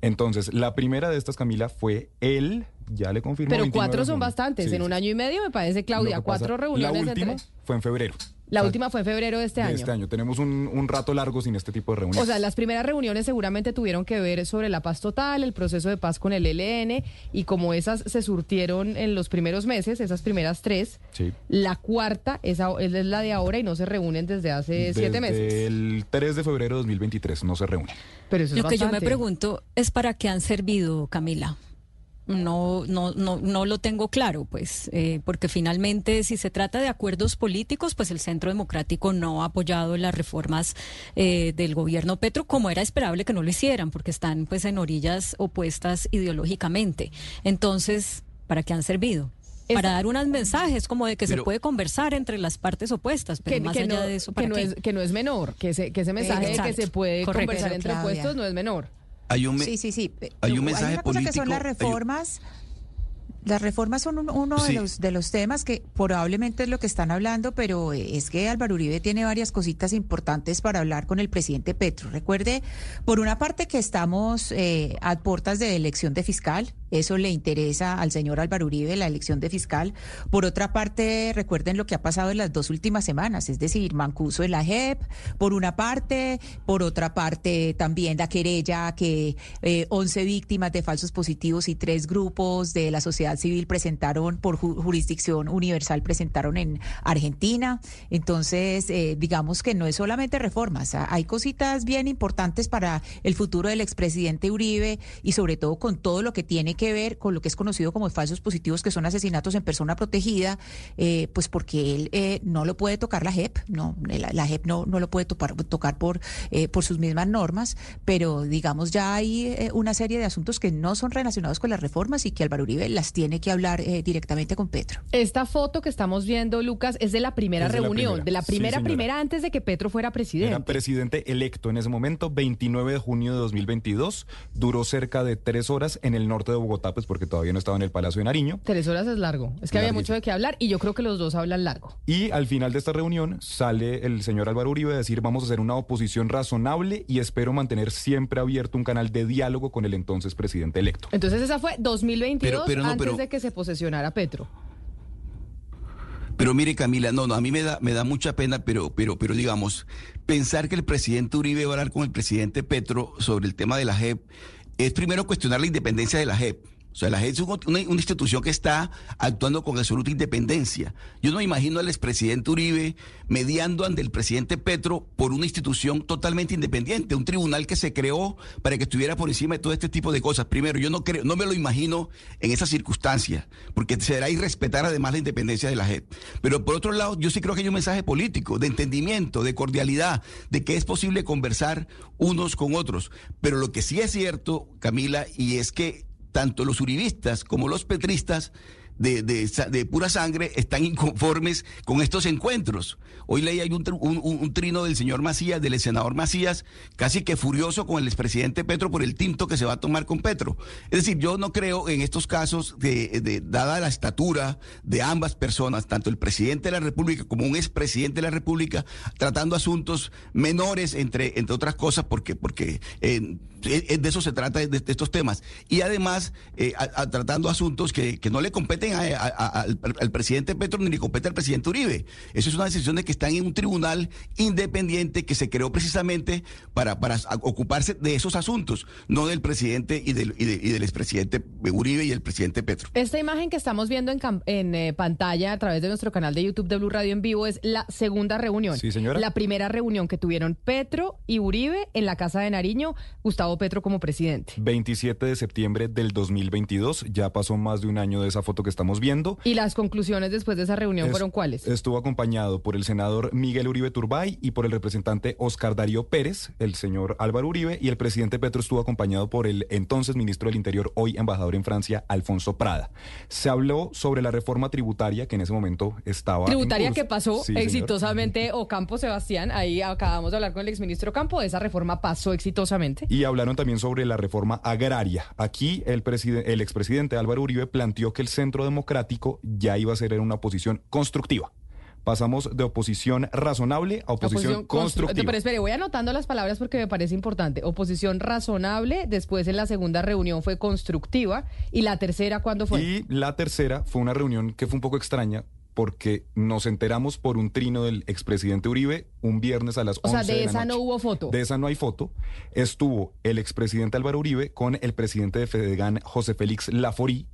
Entonces, la primera de estas, Camila, fue él, ya le confirmó. Pero cuatro son bastantes, en un año y medio me parece, Claudia, cuatro reuniones. La última fue en febrero. La última fue en febrero de este año. este año. Tenemos un, rato largo sin este tipo de reuniones. O sea, las primeras reuniones seguramente tuvieron que ver sobre la paz total, el proceso de paz con el ELN, y como esas se surtieron en los primeros meses, esas primeras tres, la cuarta es, es, la de ahora y no se reúnen desde hace siete meses. El 3 de febrero de 2023 no se reúnen. Pero Lo que yo me pregunto es para qué han servido, Camila no, no, no, no lo tengo claro, pues, eh, porque finalmente si se trata de acuerdos políticos, pues el Centro Democrático no ha apoyado las reformas eh, del gobierno Petro, como era esperable que no lo hicieran, porque están pues en orillas opuestas ideológicamente. Entonces, ¿para qué han servido? para dar unos mensajes como de que se puede conversar entre las partes opuestas, pero más allá no, de eso, que no, es, que no es menor, que ese, que ese mensaje de que se puede conversar entre opuestos no es menor sí, sí, sí. Hay un mensaje una cosa que son las reformas. Las reformas son uno de, los, de los temas que probablemente es lo que están hablando, pero es que Álvaro Uribe tiene varias cositas importantes para hablar con el presidente Petro. Recuerde, por una parte, que estamos eh, a puertas de elección de fiscal, eso le interesa al señor Álvaro Uribe, la elección de fiscal. Por otra parte, recuerden lo que ha pasado en las dos últimas semanas, es decir, Mancuso en la JEP, por una parte, por otra parte también la querella que eh, 11 víctimas de falsos positivos y tres grupos de la sociedad civil presentaron por ju- jurisdicción universal, presentaron en Argentina. Entonces, eh, digamos que no es solamente reformas, hay cositas bien importantes para el futuro del expresidente Uribe y sobre todo con todo lo que tiene que ver con lo que es conocido como falsos positivos, que son asesinatos en persona protegida, eh, pues porque él eh, no lo puede tocar la JEP, no, la, la JEP no, no lo puede topar- tocar por, eh, por sus mismas normas, pero digamos ya hay una serie de asuntos que no son relacionados con las reformas y que Álvaro Uribe las tiene que hablar eh, directamente con Petro. Esta foto que estamos viendo, Lucas, es de la primera la reunión, primera. de la primera, primera antes de que Petro fuera presidente. Era presidente electo en ese momento, 29 de junio de 2022. Duró cerca de tres horas en el norte de Bogotá, pues porque todavía no estaba en el Palacio de Nariño. Tres horas es largo. Es que había mucho de qué hablar y yo creo que los dos hablan largo. Y al final de esta reunión sale el señor Álvaro Uribe a decir vamos a hacer una oposición razonable y espero mantener siempre abierto un canal de diálogo con el entonces presidente electo. Entonces esa fue 2022 Pero- pero no, antes pero- de que se posesionara Petro. Pero mire, Camila, no, no, a mí me da, me da mucha pena, pero, pero, pero digamos, pensar que el presidente Uribe va a hablar con el presidente Petro sobre el tema de la JEP es primero cuestionar la independencia de la JEP. O sea, la JEP es un- una, institución que está actuando con absoluta independencia. Yo no me imagino al expresidente Uribe mediando ante el presidente Petro por una institución totalmente independiente, un tribunal que se creó para que estuviera por encima de todo este tipo de cosas. Primero, yo no creo, no me lo imagino en esa circunstancia, porque será irrespetar además la independencia de la JEP. Pero por otro lado, yo sí creo que hay un mensaje político, de entendimiento, de cordialidad, de que es posible conversar unos con otros. Pero lo que sí es cierto, Camila, y es que tanto los uribistas como los petristas de, de de pura sangre están inconformes con estos encuentros. Hoy leí hay un, un- trino del señor Macías, del senador Macías, casi que furioso con el expresidente Petro por el tinto que se va a tomar con Petro. Es decir, yo no creo en estos casos, de, de- dada la estatura de ambas personas, tanto el presidente de la República como un expresidente de la República, tratando asuntos menores, entre, entre otras cosas, porque, porque eh, eh, de eso se trata de, estos temas. Y además, eh, tratando asuntos que, que no le competen a- a- a- al, al presidente Petro ni le compete al presidente Uribe. Eso es una decisión de que están en un tribunal independiente que se creó precisamente para, ocuparse de esos asuntos, no del presidente y del, y de- y del expresidente Uribe y el presidente Petro. Esta imagen que estamos viendo en eh, pantalla a través de nuestro canal de YouTube de Blue Radio en vivo es la segunda reunión. Sí, señora. La primera reunión que tuvieron Petro y Uribe en la Casa de Nariño, Gustavo Petro como presidente. 27 de septiembre del 2022, ya pasó más de un año de esa foto que estamos viendo. ¿Y las conclusiones después de esa reunión Es- fueron cuáles? Estuvo acompañado por el senador Miguel Uribe Turbay y por el representante Oscar Darío Pérez, el señor Álvaro Uribe, y el presidente Petro estuvo acompañado por el entonces ministro del Interior, hoy embajador en Francia, Alfonso Prada. Se habló sobre la reforma tributaria que en ese momento estaba. en Tributaria curso. que pasó Sí, señor. exitosamente Ocampo Sebastián, ahí acabamos de hablar con el exministro Campo, esa reforma pasó exitosamente. Y hablaron también sobre la reforma agraria. Aquí el, el expresidente Álvaro Uribe planteó que el centro democrático ya iba a ser en una posición constructiva. Pasamos de oposición razonable a oposición, constru- constructiva. Pero espere, voy anotando las palabras porque me parece importante. Oposición razonable, después en la segunda reunión fue constructiva y la tercera, ¿cuándo fue? Y la tercera fue una reunión que fue un poco extraña porque nos enteramos por un trino del expresidente Uribe un viernes a las o 11 sea, de de la esa no hubo foto. De esa no hay foto. Estuvo el expresidente Álvaro Uribe con el presidente de Fedegan, José Félix Laforí,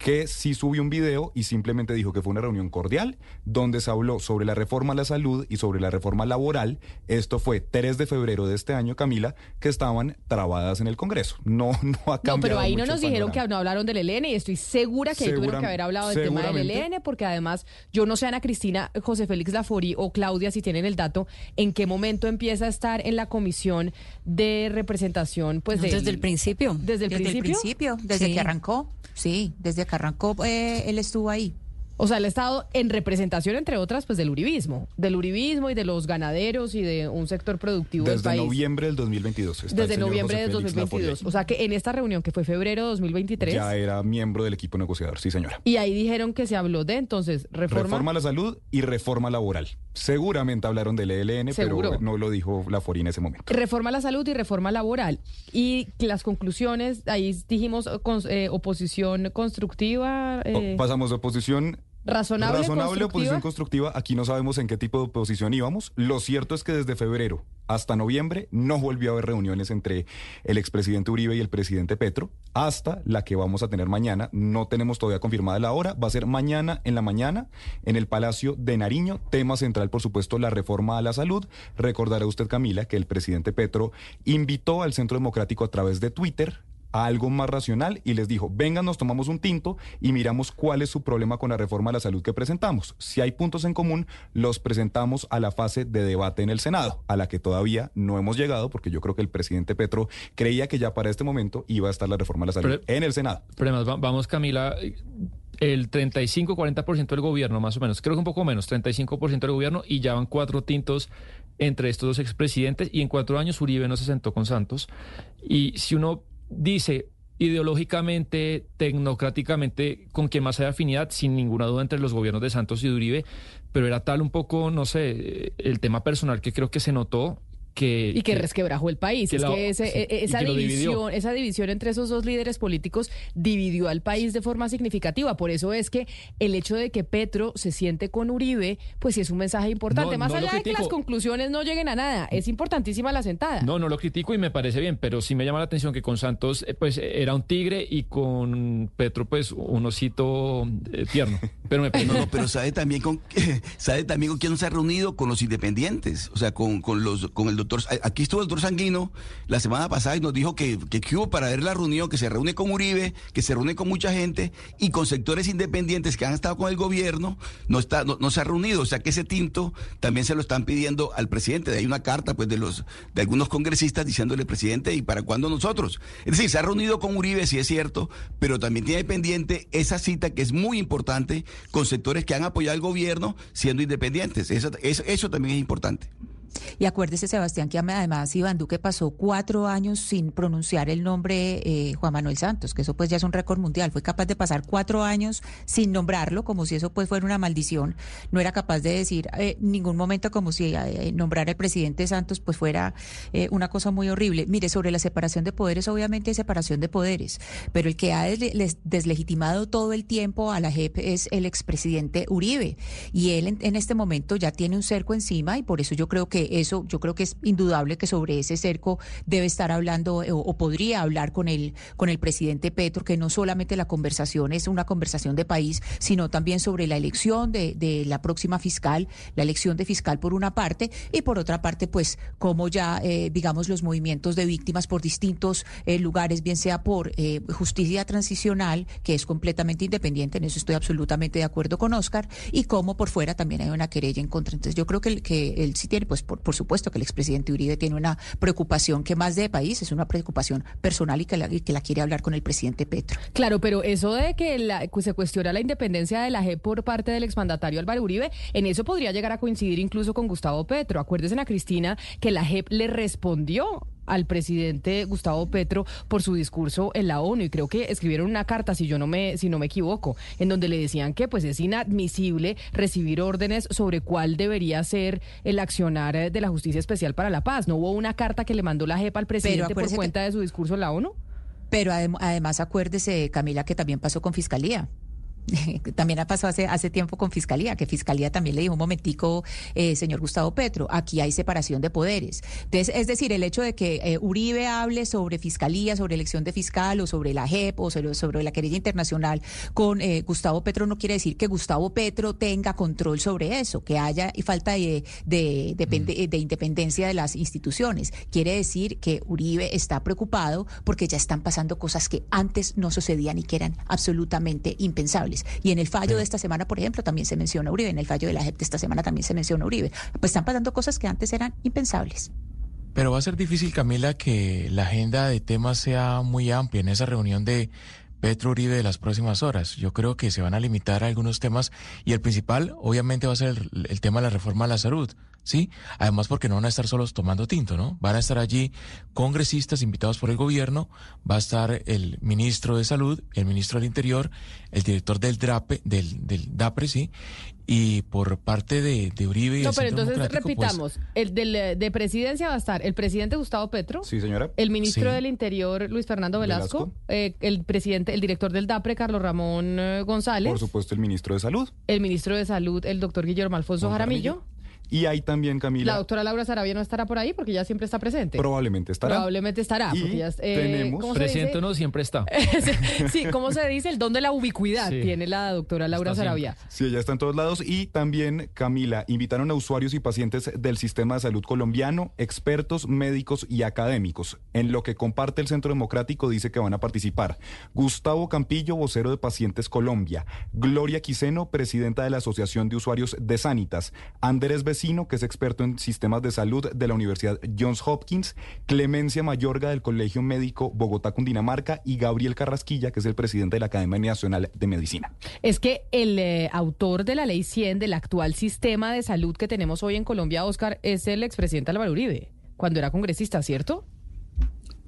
que sí subió un video y simplemente dijo que fue una reunión cordial donde se habló sobre la reforma a la salud y sobre la reforma laboral. Esto fue 3 de febrero de este año, Camila, que estaban trabadas en el Congreso. No, no ha cambiado No, pero ahí no nos dijeron que no hablaron del ELN y estoy segura que ahí tuvieron que haber hablado del tema del. ELN porque además yo no sé Ana Cristina, José Félix Laforí o Claudia si tienen el dato en qué momento empieza a estar en la comisión de representación pues No, del- desde el principio. desde el Desde principio. el principio, desde Sí. que arrancó. Sí, desde que arrancó, eh, él estuvo ahí. O sea, él ha estado en representación, entre otras, pues del uribismo, del uribismo y de los ganaderos y de un sector productivo del Desde país. noviembre del 2022. está el Desde noviembre José de Félix 2022. Laforía. O sea que en esta reunión que fue febrero de 2023 Ya era miembro del equipo negociador, sí señora. y ahí dijeron que se habló de entonces reforma. Reforma a la salud y reforma laboral. Seguramente hablaron del ELN, Seguro. pero no lo dijo Laforía en ese momento. Reforma a la salud y reforma laboral. Y las conclusiones, ahí dijimos eh, eh, oposición constructiva. eh, O- pasamos de oposición Razonable, Razonable oposición constructiva. constructiva. Aquí no sabemos en qué tipo de oposición íbamos. Lo cierto es que desde febrero hasta noviembre no volvió a haber reuniones entre el expresidente Uribe y el presidente Petro, hasta la que vamos a tener mañana. No tenemos todavía confirmada la hora. Va a ser mañana en la mañana en el Palacio de Nariño. Tema central, por supuesto, la reforma a la salud. Recordará usted, Camila, que el presidente Petro invitó al Centro Democrático a través de Twitter a algo más racional y les dijo, vengan, nos tomamos un tinto y miramos cuál es su problema con la reforma a la salud que presentamos. Si hay puntos en común, los presentamos a la fase de debate en el Senado, a la que todavía no hemos llegado, porque yo creo que el presidente Petro creía que ya para este momento iba a estar la reforma a la salud Pero- en el Senado. Pero además, va- vamos, Camila, el 35-40% del gobierno, más o menos, creo que un poco menos, 35% del gobierno, y ya van cuatro tintos entre estos dos expresidentes, y en cuatro años Uribe no se sentó con Santos. Y si uno dice ideológicamente, tecnocráticamente, con quien más hay afinidad, sin ninguna duda entre los gobiernos de Santos y de pero era tal un poco, no sé, el tema personal que creo que se notó que... Y que resquebrajó el país. que es la- que ese- sí, e- e- esa división, esa división entre esos dos líderes políticos dividió al país de forma significativa. Por eso es que el hecho de que Petro se siente con Uribe, pues sí es un mensaje importante. No, Más no allá de que las conclusiones no lleguen a nada, es importantísima la sentada. No, no lo critico y me parece bien, pero sí me llama la atención que con Santos eh, pues era un tigre y con Petro pues un osito eh, tierno. Pero me No, no, pero sabe también con sabe también con quién se ha reunido con los independientes, o sea, con, con los con el aquí estuvo el doctor Sanguino la semana pasada y nos dijo que, que, que para ver la reunión, que se reúne con Uribe, que se reúne con mucha gente y con sectores independientes que han estado con el gobierno, no está no, se ha reunido, o sea, que ese tinto también se lo están pidiendo al presidente, hay una carta pues de los de algunos congresistas diciéndole presidente y para cuándo nosotros. Es decir, se ha reunido con Uribe, sí es cierto, pero también tiene pendiente esa cita que es muy importante con sectores que han apoyado al gobierno siendo independientes. Eso, eso también es importante. Y acuérdese, Sebastián, que además Iván Duque pasó cuatro años sin pronunciar el nombre eh, Juan Manuel Santos, que eso pues ya es un récord mundial. Fue capaz de pasar cuatro años sin nombrarlo, como si eso pues fuera una maldición. No era capaz de decir eh, ningún momento como si eh, nombrar al presidente Santos pues fuera eh, una cosa muy horrible. Mire, sobre la separación de poderes, obviamente hay separación de poderes, pero el que ha deslegitimado todo el tiempo a la JEP es el expresidente Uribe. Y él en, en este momento ya tiene un cerco encima y por eso yo creo que eso, yo creo que es indudable que sobre ese cerco debe estar hablando eh, o, podría hablar con el, con el presidente Petro, que no solamente la conversación es una conversación de país, sino también sobre la elección de, la próxima fiscal, la elección de fiscal por una parte y por otra parte, pues, como ya, eh, digamos, los movimientos de víctimas por distintos eh, lugares, bien sea por justicia transicional, que es completamente independiente, en eso estoy absolutamente de acuerdo con Oscar, y como por fuera también hay una querella en contra. Entonces yo creo que, el- que él sí tiene, pues por, por supuesto que el expresidente Uribe tiene una preocupación que más de país, es una preocupación personal y que la, que la quiere hablar con el presidente Petro. Claro, pero eso de que la- pues, se cuestiona la independencia de la JEP por parte del exmandatario Álvaro Uribe, en eso podría llegar a coincidir incluso con Gustavo Petro. Acuérdese, Ana Cristina, que la JEP le respondió al presidente Gustavo Petro por su discurso en la ONU. Y creo que escribieron una carta si yo no me si no me equivoco en donde le decían que pues es inadmisible recibir órdenes sobre cuál debería ser el accionar eh, de la Justicia Especial para la Paz. No hubo una carta que le mandó la JEP al presidente por que- cuenta de su discurso en la ONU Pero adem- además acuérdese, Camila, que también pasó con Fiscalía. También ha pasado hace, hace tiempo con Fiscalía, que Fiscalía también le dijo un momentico, eh, señor Gustavo Petro, aquí hay separación de poderes. Entonces, es decir, el hecho de que eh, Uribe hable sobre Fiscalía, sobre elección de fiscal o sobre la JEP o sobre, sobre la querella internacional con eh, Gustavo Petro no quiere decir que Gustavo Petro tenga control sobre eso, que haya falta de, de, depende- de independencia de las instituciones. Quiere decir que Uribe está preocupado porque ya están pasando cosas que antes no sucedían y que eran absolutamente impensables. Y en el fallo de esta semana, por ejemplo, también se menciona Uribe, en el fallo de la JEP de esta semana también se menciona Uribe. Pues están pasando cosas que antes eran impensables. Pero va a ser difícil, Camila, que la agenda de temas sea muy amplia en esa reunión de Petro Uribe de las próximas horas. Yo creo que se van a limitar a algunos temas y el principal, obviamente, va a ser el, el tema de la reforma a la salud. ¿Sí? Además, porque no van a estar solos tomando tinto, ¿no? Van a estar allí congresistas invitados por el gobierno, va a estar el ministro de Salud, el ministro del Interior, el director del DRAPE, del, del DAPRE, sí, y por parte de, de Uribe y No, el pero Centro entonces pues, repitamos, el del, de presidencia va a estar el presidente Gustavo Petro, Sí, señora. el ministro Sí. del Interior Luis Fernando Velasco, Velasco. eh, el presidente, el director del DAPRE Carlos Ramón eh, González, Por supuesto, el ministro de Salud. el ministro de Salud el doctor Guillermo Alfonso Jaramillo, Y hay también, Camila, la doctora Laura Sarabia no estará por ahí porque ya siempre está presente. probablemente estará. Probablemente estará. Y porque ya, eh, tenemos- ¿cómo se Presidente dice? no siempre está. sí, ¿cómo se dice? El don de la ubicuidad Sí. tiene la doctora Laura Está Sarabia. Sí, ella está en todos lados. Y también, Camila, invitaron a usuarios y pacientes del sistema de salud colombiano, expertos, médicos y académicos. En lo que comparte el Centro Democrático dice que van a participar Gustavo Campillo, vocero de Pacientes Colombia, Gloria Quiseno, presidenta de la Asociación de Usuarios de Sanitas, Andrés Vecino, que es experto en sistemas de salud de la Universidad Johns Hopkins, Clemencia Mayorga del Colegio Médico Bogotá, Cundinamarca y Gabriel Carrasquilla, que es el presidente de la Academia Nacional de Medicina. Es que el eh, autor de la ley 100 del actual sistema de salud que tenemos hoy en Colombia, Oscar, es el expresidente Álvaro Uribe, cuando era congresista, ¿cierto?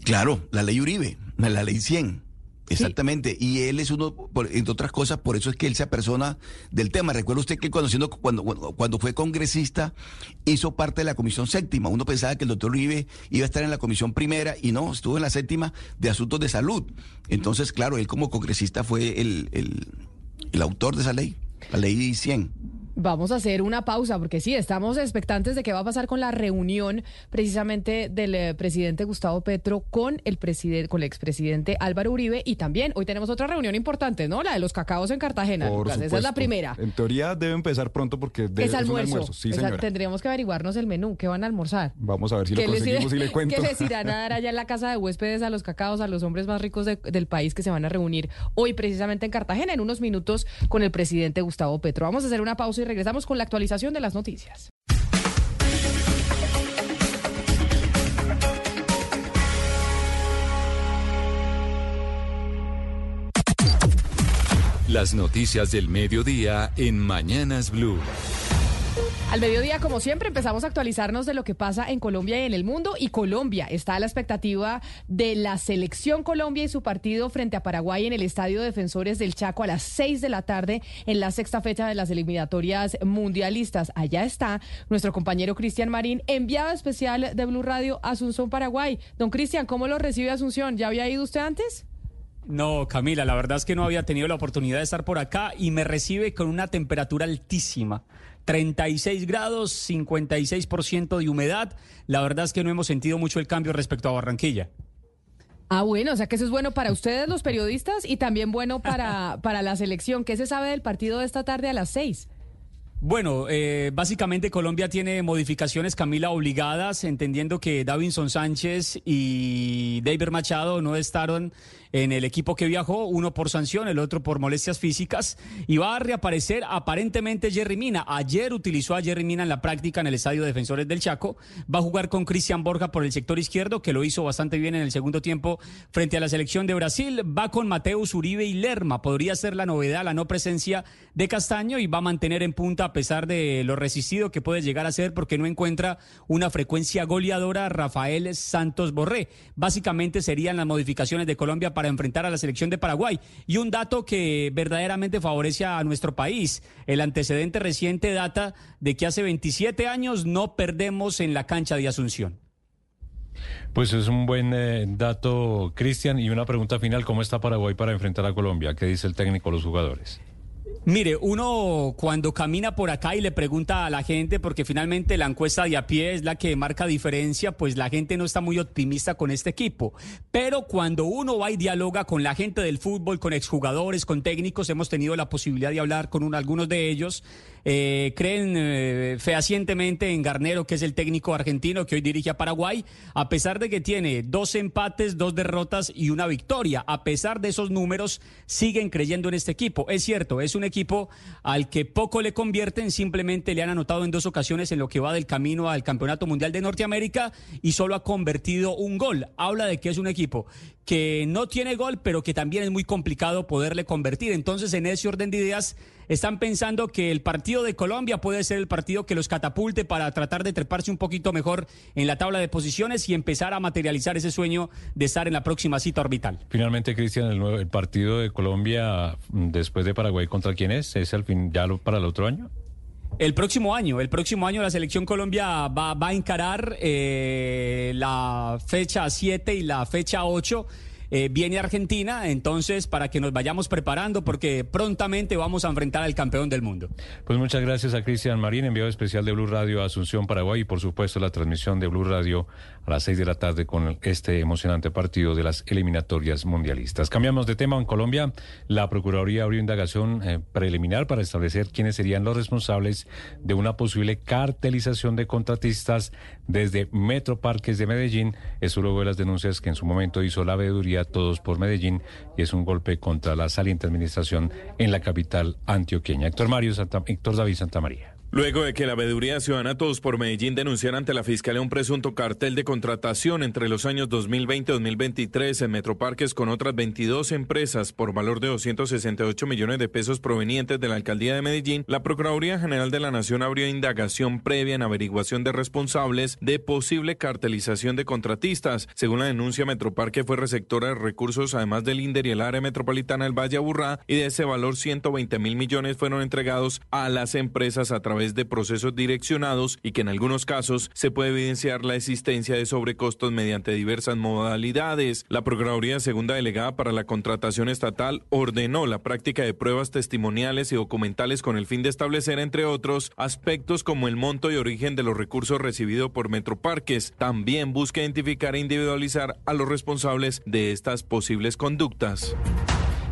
Claro, la ley Uribe, la ley 100. Exactamente, y él es uno, entre otras cosas, por eso es que él se apersona del tema. Recuerda usted que cuando, siendo, cuando, cuando fue congresista hizo parte de la comisión séptima. Uno pensaba que el doctor Uribe iba a estar en la comisión primera y no, estuvo en la séptima de asuntos de salud. Entonces, claro, él como congresista fue el, el, el autor de esa ley, la ley 100. Vamos a hacer una pausa porque sí, estamos expectantes de qué va a pasar con la reunión precisamente del eh, presidente Gustavo Petro con el presidente, con el expresidente Álvaro Uribe y también hoy tenemos otra reunión importante, ¿no? La de los cacaos en Cartagena. Por Lucas, Esa es la primera. En teoría debe empezar pronto porque debe, es un almuerzo. almuerzo. Sí, señora. tendríamos que averiguarnos el menú, qué van a almorzar. Vamos a ver si lo ¿Qué les, conseguimos y le cuento. qué les irán a dar allá en la casa de huéspedes a los cacaos, a los hombres más ricos de- del país que se van a reunir hoy precisamente en Cartagena en unos minutos con el presidente Gustavo Petro? Vamos a hacer una pausa y regresamos con la actualización de las noticias. Las noticias del mediodía en Mañanas Blue. Al mediodía, como siempre, empezamos a actualizarnos de lo que pasa en Colombia y en el mundo. Y Colombia está a la expectativa de la selección Colombia y su partido frente a Paraguay en el Estadio Defensores del Chaco a las 6 de la tarde en la sexta fecha de las eliminatorias mundialistas. Allá está nuestro compañero Cristian Marín, enviado especial de Blue Radio Asunción, Paraguay. Don Cristian, ¿cómo lo recibe Asunción? ¿Ya había ido usted antes? No, Camila, la verdad es que no había tenido la oportunidad de estar por acá y me recibe con una temperatura altísima. 36 grados, 56% de humedad. La verdad es que no hemos sentido mucho el cambio respecto a Barranquilla. Ah, bueno, o sea que eso es bueno para ustedes los periodistas y también bueno para, para la selección. ¿Qué se sabe del partido de esta tarde a las 6? Bueno, eh, básicamente Colombia tiene modificaciones, Camila, obligadas, entendiendo que Davinson Sánchez y David Machado no estaron en el equipo que viajó, uno por sanción, el otro por molestias físicas, y va a reaparecer aparentemente Jerry Mina. Ayer utilizó a Jerry Mina en la práctica en el Estadio Defensores del Chaco, va a jugar con Cristian Borja por el sector izquierdo, que lo hizo bastante bien en el segundo tiempo frente a la selección de Brasil, va con Mateus Uribe y Lerma, podría ser la novedad, la no presencia de Castaño, y va a mantener en punta a pesar de lo resistido que puede llegar a ser porque no encuentra una frecuencia goleadora Rafael Santos Borré. Básicamente serían las modificaciones de Colombia para enfrentar a la selección de Paraguay. Y un dato que verdaderamente favorece a nuestro país. El antecedente reciente data de que hace 27 años no perdemos en la cancha de Asunción. Pues es un buen eh, dato, Cristian. Y una pregunta final, ¿cómo está Paraguay para enfrentar a Colombia? ¿Qué dice el técnico, los jugadores? Mire, uno cuando camina por acá y le pregunta a la gente, porque finalmente la encuesta de a pie es la que marca diferencia, pues la gente no está muy optimista con este equipo. Pero cuando uno va y dialoga con la gente del fútbol, con exjugadores, con técnicos, hemos tenido la posibilidad de hablar con un- algunos de ellos, eh, creen eh, fehacientemente en Garnero, que es el técnico argentino que hoy dirige a Paraguay, a pesar de que tiene dos empates, dos derrotas y una victoria. A pesar de esos números, siguen creyendo en este equipo. Es cierto, es un equipo al que poco le convierten, simplemente le han anotado en dos ocasiones en lo que va del camino al Campeonato Mundial de Norteamérica y solo ha convertido un gol. Habla de que es un equipo que no tiene gol, pero que también es muy complicado poderle convertir. Entonces, en ese orden de ideas, están pensando que el partido de Colombia puede ser el partido que los catapulte para tratar de treparse un poquito mejor en la tabla de posiciones y empezar a materializar ese sueño de estar en la próxima cita orbital. Finalmente, Cristian, el, nuevo- el partido de Colombia mm, después de Paraguay, ¿contra quién es? ¿Es al fin ya lo- para el otro año? El próximo año, el próximo año la selección Colombia va, va a encarar eh, la fecha 7 y la fecha 8 eh, viene Argentina, entonces para que nos vayamos preparando porque prontamente vamos a enfrentar al campeón del mundo. Pues muchas gracias a Cristian Marín, enviado especial de Blue Radio a Asunción, Paraguay y por supuesto la transmisión de Blue Radio a las 6 de la tarde con este emocionante partido de las eliminatorias mundialistas. Cambiamos de tema en Colombia. La Procuraduría abrió indagación eh, preliminar para establecer quiénes serían los responsables de una posible cartelización de contratistas desde Metro Parques de Medellín. Eso luego de las denuncias que en su momento hizo la veeduría Todos por Medellín y es un golpe contra la saliente administración en la capital antioqueña. Héctor Mario Santa, Héctor David Santa María. Luego de que la veeduría ciudadana Todos por Medellín denunciara ante la Fiscalía un presunto cartel de contratación entre los años 2020 y 2023 en Metroparques con otras 22 empresas por valor de 268 millones de pesos provenientes de la Alcaldía de Medellín, la Procuraduría General de la Nación abrió indagación previa en averiguación de responsables de posible cartelización de contratistas. Según la denuncia, Metroparque fue receptora de recursos además del INDER y el área metropolitana del Valle Aburrá y de ese valor 120 mil millones fueron entregados a las empresas a través de procesos direccionados y que en algunos casos se puede evidenciar la existencia de sobrecostos mediante diversas modalidades. La Procuraduría Segunda Delegada para la Contratación Estatal ordenó la práctica de pruebas testimoniales y documentales con el fin de establecer, entre otros, aspectos como el monto y origen de los recursos recibidos por Metroparques. También busca identificar e individualizar a los responsables de estas posibles conductas.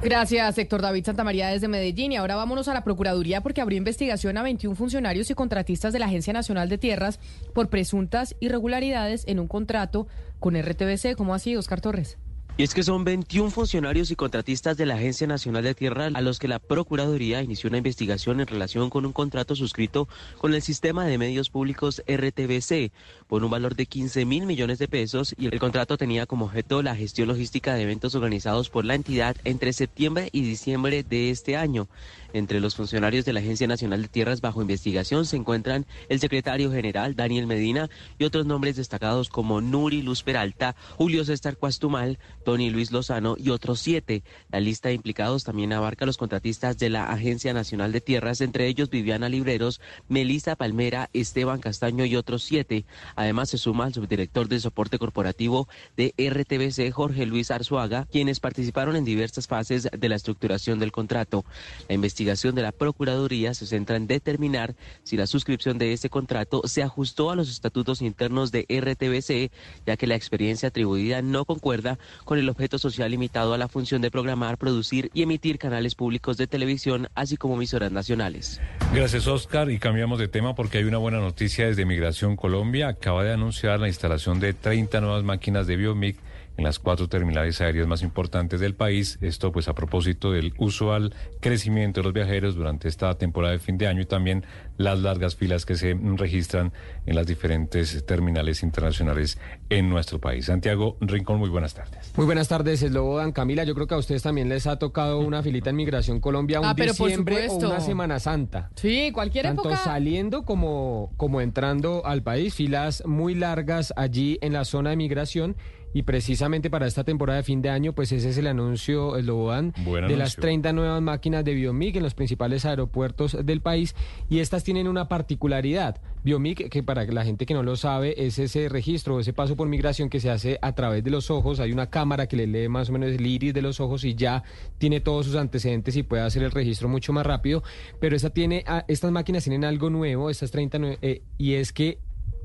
Gracias, Héctor David Santamaría desde Medellín. Y ahora vámonos a la Procuraduría porque abrió investigación a 21 funcionarios y contratistas de la Agencia Nacional de Tierras por presuntas irregularidades en un contrato con RTBC. ¿Cómo así, Oscar Torres? Y es que son 21 funcionarios y contratistas de la Agencia Nacional de Tierra a los que la Procuraduría inició una investigación en relación con un contrato suscrito con el Sistema de Medios Públicos RTBC por un valor de 15 mil millones de pesos y el contrato tenía como objeto la gestión logística de eventos organizados por la entidad entre septiembre y diciembre de este año. Entre los funcionarios de la Agencia Nacional de Tierras bajo investigación se encuentran el secretario general Daniel Medina y otros nombres destacados como Nuri Luz Peralta, Julio César Cuastumal, Tony Luis Lozano y otros siete. La lista de implicados también abarca a los contratistas de la Agencia Nacional de Tierras, entre ellos Viviana Libreros, Melissa Palmera, Esteban Castaño y otros siete. Además se suma al subdirector de soporte corporativo de RTBC, Jorge Luis Arzuaga, quienes participaron en diversas fases de la estructuración del contrato. La investigación de la Procuraduría se centra en determinar si la suscripción de este contrato se ajustó a los estatutos internos de RTBC, ya que la experiencia atribuida no concuerda con el objeto social limitado a la función de programar, producir y emitir canales públicos de televisión, así como emisoras nacionales. Gracias, Oscar. Y cambiamos de tema porque hay una buena noticia desde Migración Colombia. Acaba de anunciar la instalación de 30 nuevas máquinas de Biomic en las cuatro terminales aéreas más importantes del país. Esto pues a propósito del usual crecimiento de los viajeros durante esta temporada de fin de año y también las largas filas que se registran en las diferentes terminales internacionales en nuestro país. Santiago Rincón, muy buenas tardes. Muy buenas tardes, Dan Camila. Yo creo que a ustedes también les ha tocado una filita en Migración Colombia un Ah, pero por diciembre o una Semana Santa. Sí, cualquier Tanto época. saliendo como, como entrando al país, filas muy largas allí en la zona de migración. Y precisamente para esta temporada de fin de año, pues ese es el anuncio, el Lobodan, Buen de las anuncio. 30 nuevas máquinas de Biomic en los principales aeropuertos del país. Y estas tienen una particularidad. Biomic, que para la gente que no lo sabe, es ese registro, ese paso por migración que se hace a través de los ojos. Hay una cámara que le lee más o menos el iris de los ojos y ya tiene todos sus antecedentes y puede hacer el registro mucho más rápido. Pero esta tiene, ah, estas máquinas tienen algo nuevo, estas 30, nue- eh, y es que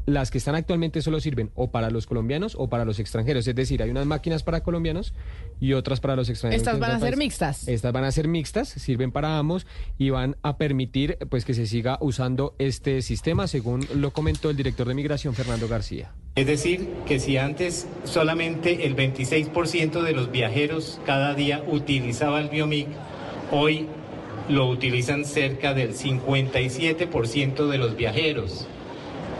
las que están actualmente solo sirven o para los colombianos o para los extranjeros. Es decir, hay unas máquinas para colombianos y otras para los extranjeros. Estas que van a ser país. mixtas. Estas van a ser mixtas, sirven para ambos y van a permitir pues que se siga usando este sistema, según lo comentó el director de migración Fernando García. Es decir, que si antes solamente el 26% de los viajeros cada día utilizaba el Biomic, hoy lo utilizan cerca del 57% de los viajeros.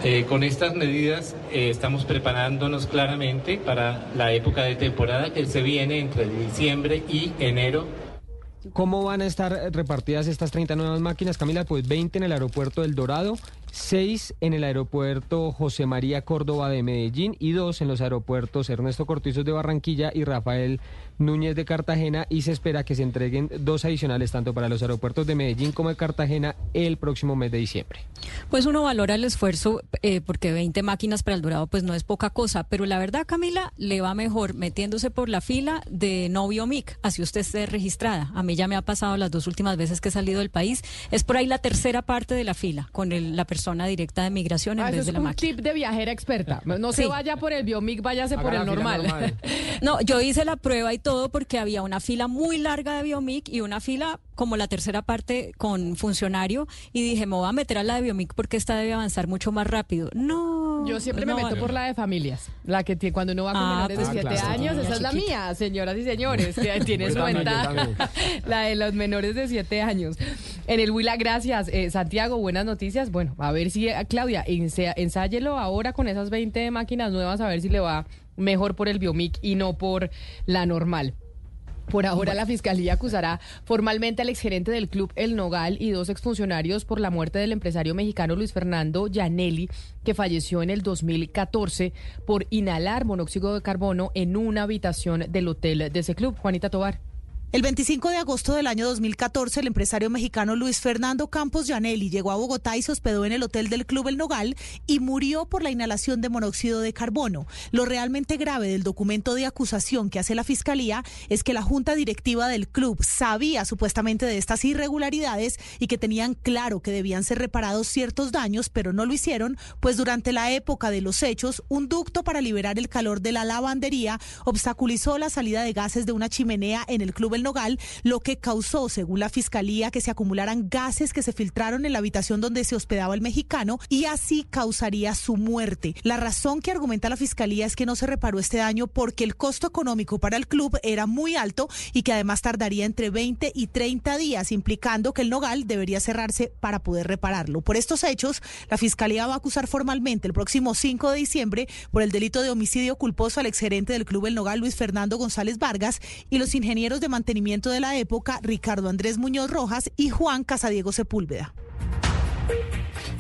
Eh, con estas medidas eh, estamos preparándonos claramente para la época de temporada que se viene entre diciembre y enero ¿Cómo van a estar repartidas estas 30 nuevas máquinas, Camila? Pues 20 en el aeropuerto del Dorado, seis en el aeropuerto José María Córdoba de Medellín y dos en los aeropuertos Ernesto Cortizos de Barranquilla y Rafael Núñez de Cartagena y se espera que se entreguen dos adicionales tanto para los aeropuertos de Medellín como de Cartagena el próximo mes de diciembre. Pues uno valora el esfuerzo eh, porque 20 máquinas para el Dorado pues no es poca cosa, pero la verdad Camila le va mejor metiéndose por la fila de novio MIC, así usted esté registrada. A mí ya me ha pasado las dos últimas veces que he salido del país, es por ahí la tercera parte de la fila con el- la persona directa de migración en Ah, vez es de la un máquina. tip de viajera experta. No se vaya por el Biomic, váyase por el normal. No, yo hice la prueba y todo porque había una fila muy larga de Biomic y una fila como la tercera parte con funcionario y dije, me voy a meter a la de Biomic porque esta debe avanzar mucho más rápido. No. Yo siempre no me meto por la de familias, la que tiene, cuando uno va con Ah, menores de pues, 7 claro. años, esa es la mía, señoras y señores, que tiene su ventaja, la de los menores de 7 años. En el Huila, gracias. Eh, Santiago, buenas noticias. Bueno, a ver si, eh, Claudia, ense- ensáyelo ahora con esas 20 máquinas nuevas, a ver si le va mejor por el Biomic y no por la normal. Por ahora la fiscalía acusará formalmente al exgerente del club El Nogal y dos exfuncionarios por la muerte del empresario mexicano Luis Fernando Yanelli, que falleció en el 2014 por inhalar monóxido de carbono en una habitación del hotel de ese club. Juanita Tobar. El 25 de agosto del año 2014, el empresario mexicano Luis Fernando Campos Llanelli llegó a Bogotá y se hospedó en el hotel del Club El Nogal y murió por la inhalación de monóxido de carbono. Lo realmente grave del documento de acusación que hace la fiscalía es que la junta directiva del club sabía supuestamente de estas irregularidades y que tenían claro que debían ser reparados ciertos daños, pero no lo hicieron, pues durante la época de los hechos, un ducto para liberar el calor de la lavandería obstaculizó la salida de gases de una chimenea en el Club El Nogal, lo que causó, según la fiscalía, que se acumularan gases que se filtraron en la habitación donde se hospedaba el mexicano y así causaría su muerte. La razón que argumenta la fiscalía es que no se reparó este daño porque el costo económico para el club era muy alto y que además tardaría entre 20 y 30 días, implicando que el Nogal debería cerrarse para poder repararlo. Por estos hechos, la fiscalía va a acusar formalmente el próximo 5 de diciembre por el delito de homicidio culposo al exgerente del club El Nogal, Luis Fernando González Vargas, y los ingenieros de mantenimiento de la época, Ricardo Andrés Muñoz Rojas y Juan Sepúlveda.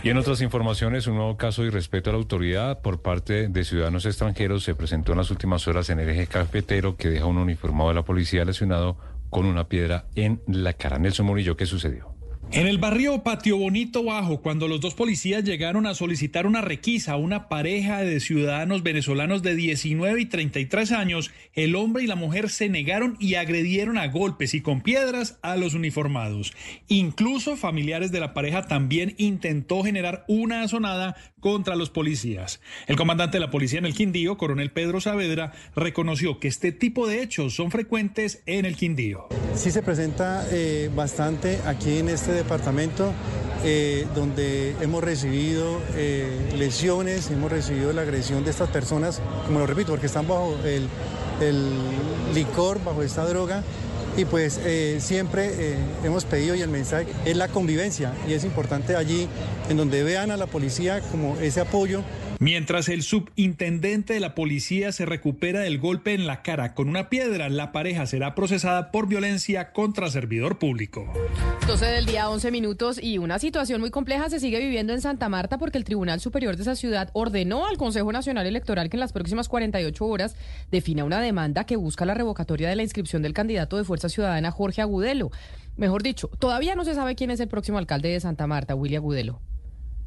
Y en otras informaciones, un nuevo caso de irrespeto a la autoridad por parte de ciudadanos extranjeros se presentó en las últimas horas en el eje cafetero que deja un uniformado de la policía lesionado con una piedra en la cara. Nelson Murillo, ¿qué sucedió? En el barrio Patio Bonito Bajo, cuando los dos policías llegaron a solicitar una requisa a una pareja de ciudadanos venezolanos de 19 y 33 años, el hombre y la mujer se negaron y agredieron a golpes y con piedras a los uniformados. Incluso familiares de la pareja también intentó generar una azonada contra los policías. El comandante de la policía en el Quindío, coronel Pedro Saavedra, reconoció que este tipo de hechos son frecuentes en el Quindío. Sí se presenta eh, bastante aquí en este departamento, eh, donde hemos recibido eh, lesiones, hemos recibido la agresión de estas personas, como lo repito, porque están bajo el, el licor, bajo esta droga. Y pues eh, siempre hemos pedido y el mensaje es la convivencia y es importante allí en donde vean a la policía como ese apoyo Mientras el subintendente de la policía se recupera del golpe en la cara con una piedra, la pareja será procesada por violencia contra servidor público. 12 del día, 11 minutos y una situación muy compleja se sigue viviendo en Santa Marta porque el Tribunal Superior de esa ciudad ordenó al Consejo Nacional Electoral que en las próximas 48 horas defina una demanda que busca la revocatoria de la inscripción del candidato de Fuerza Ciudadana Jorge Agudelo. Mejor dicho, todavía no se sabe quién es el próximo alcalde de Santa Marta, Willy Agudelo.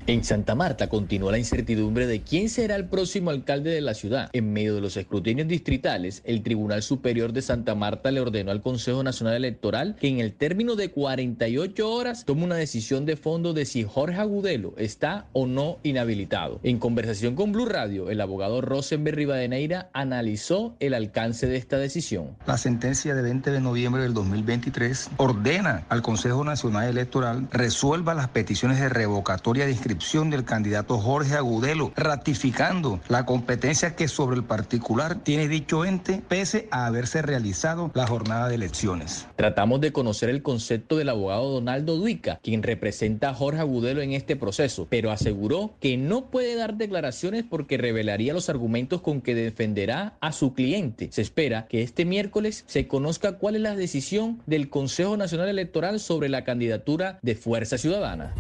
En Santa Marta continúa la incertidumbre de quién será el próximo alcalde de la ciudad. En medio de los escrutinios distritales, el Tribunal Superior de Santa Marta le ordenó al Consejo Nacional Electoral que en el término de 48 horas tome una decisión de fondo de si Jorge Agudelo está o no inhabilitado. En conversación con Blue Radio, el abogado Rosenberg Rivadeneira analizó el alcance de esta decisión. La sentencia de 20 de noviembre del 2023 ordena al Consejo Nacional Electoral resuelva las peticiones de revocatoria de inscripción del candidato Jorge Agudelo, ratificando la competencia que sobre el particular tiene dicho ente, pese a haberse realizado la jornada de elecciones. Tratamos de conocer el concepto del abogado Donaldo Duica, quien representa a Jorge Agudelo en este proceso, pero aseguró que no puede dar declaraciones porque revelaría los argumentos con que defenderá a su cliente. Se espera que este miércoles se conozca cuál es la decisión del Consejo Nacional Electoral sobre la candidatura de Fuerza Ciudadana.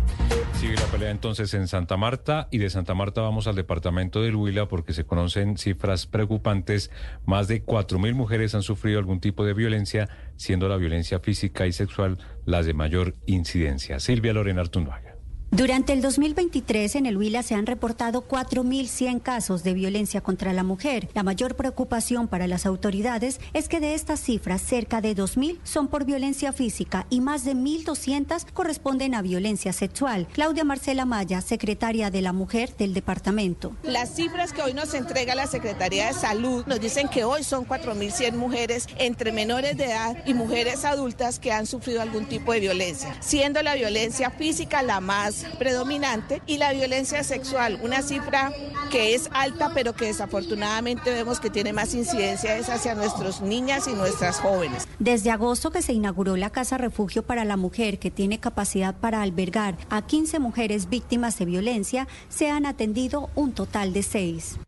Sigue la pelea entonces en Santa Marta y de Santa Marta vamos al departamento del Huila porque se conocen cifras preocupantes. Más de 4.000 mujeres han sufrido algún tipo de violencia, siendo la violencia física y sexual las de mayor incidencia. Silvia Lorena Artunduaga. Durante el 2023 en el Huila se han reportado 4.100 casos de violencia contra la mujer. La mayor preocupación para las autoridades es que de estas cifras, cerca de 2.000 son por violencia física y más de 1.200 corresponden a violencia sexual. Claudia Marcela Maya, secretaria de la Mujer del departamento. Las cifras que hoy nos entrega la Secretaría de Salud nos dicen que hoy son 4.100 mujeres entre menores de edad y mujeres adultas que han sufrido algún tipo de violencia, siendo la violencia física la más predominante y la violencia sexual, una cifra que es alta pero que desafortunadamente vemos que tiene más incidencia es hacia nuestras niñas y nuestras jóvenes. Desde agosto que se inauguró la Casa Refugio para la Mujer, que tiene capacidad para albergar a 15 mujeres víctimas de violencia, se han atendido un total de seis.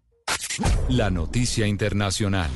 La noticia internacional.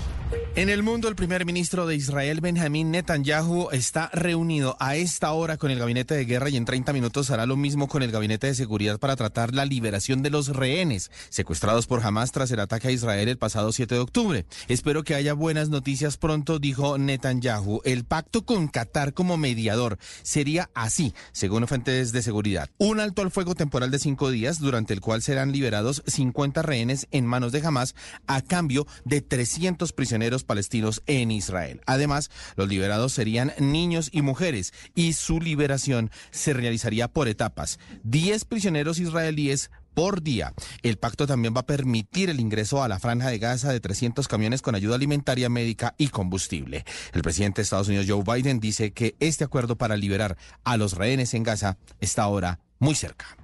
En el mundo, el primer ministro de Israel, Benjamín Netanyahu, está reunido a esta hora con el gabinete de guerra y en 30 minutos hará lo mismo con el gabinete de seguridad para tratar la liberación de los rehenes secuestrados por Hamas tras el ataque a Israel el pasado 7 de octubre. Espero que haya buenas noticias pronto, dijo Netanyahu. El pacto con Qatar como mediador sería así, según fuentes de seguridad. Un alto al fuego temporal de cinco días, durante el cual serán liberados 50 rehenes en manos de Hamas a cambio de 300 prisioneros palestinos en Israel. Además, los liberados serían niños y mujeres y su liberación se realizaría por etapas. Diez prisioneros israelíes por día. El pacto también va a permitir el ingreso a la franja de Gaza de 300 camiones con ayuda alimentaria, médica y combustible. El presidente de Estados Unidos, Joe Biden, dice que este acuerdo para liberar a los rehenes en Gaza está ahora muy cerca.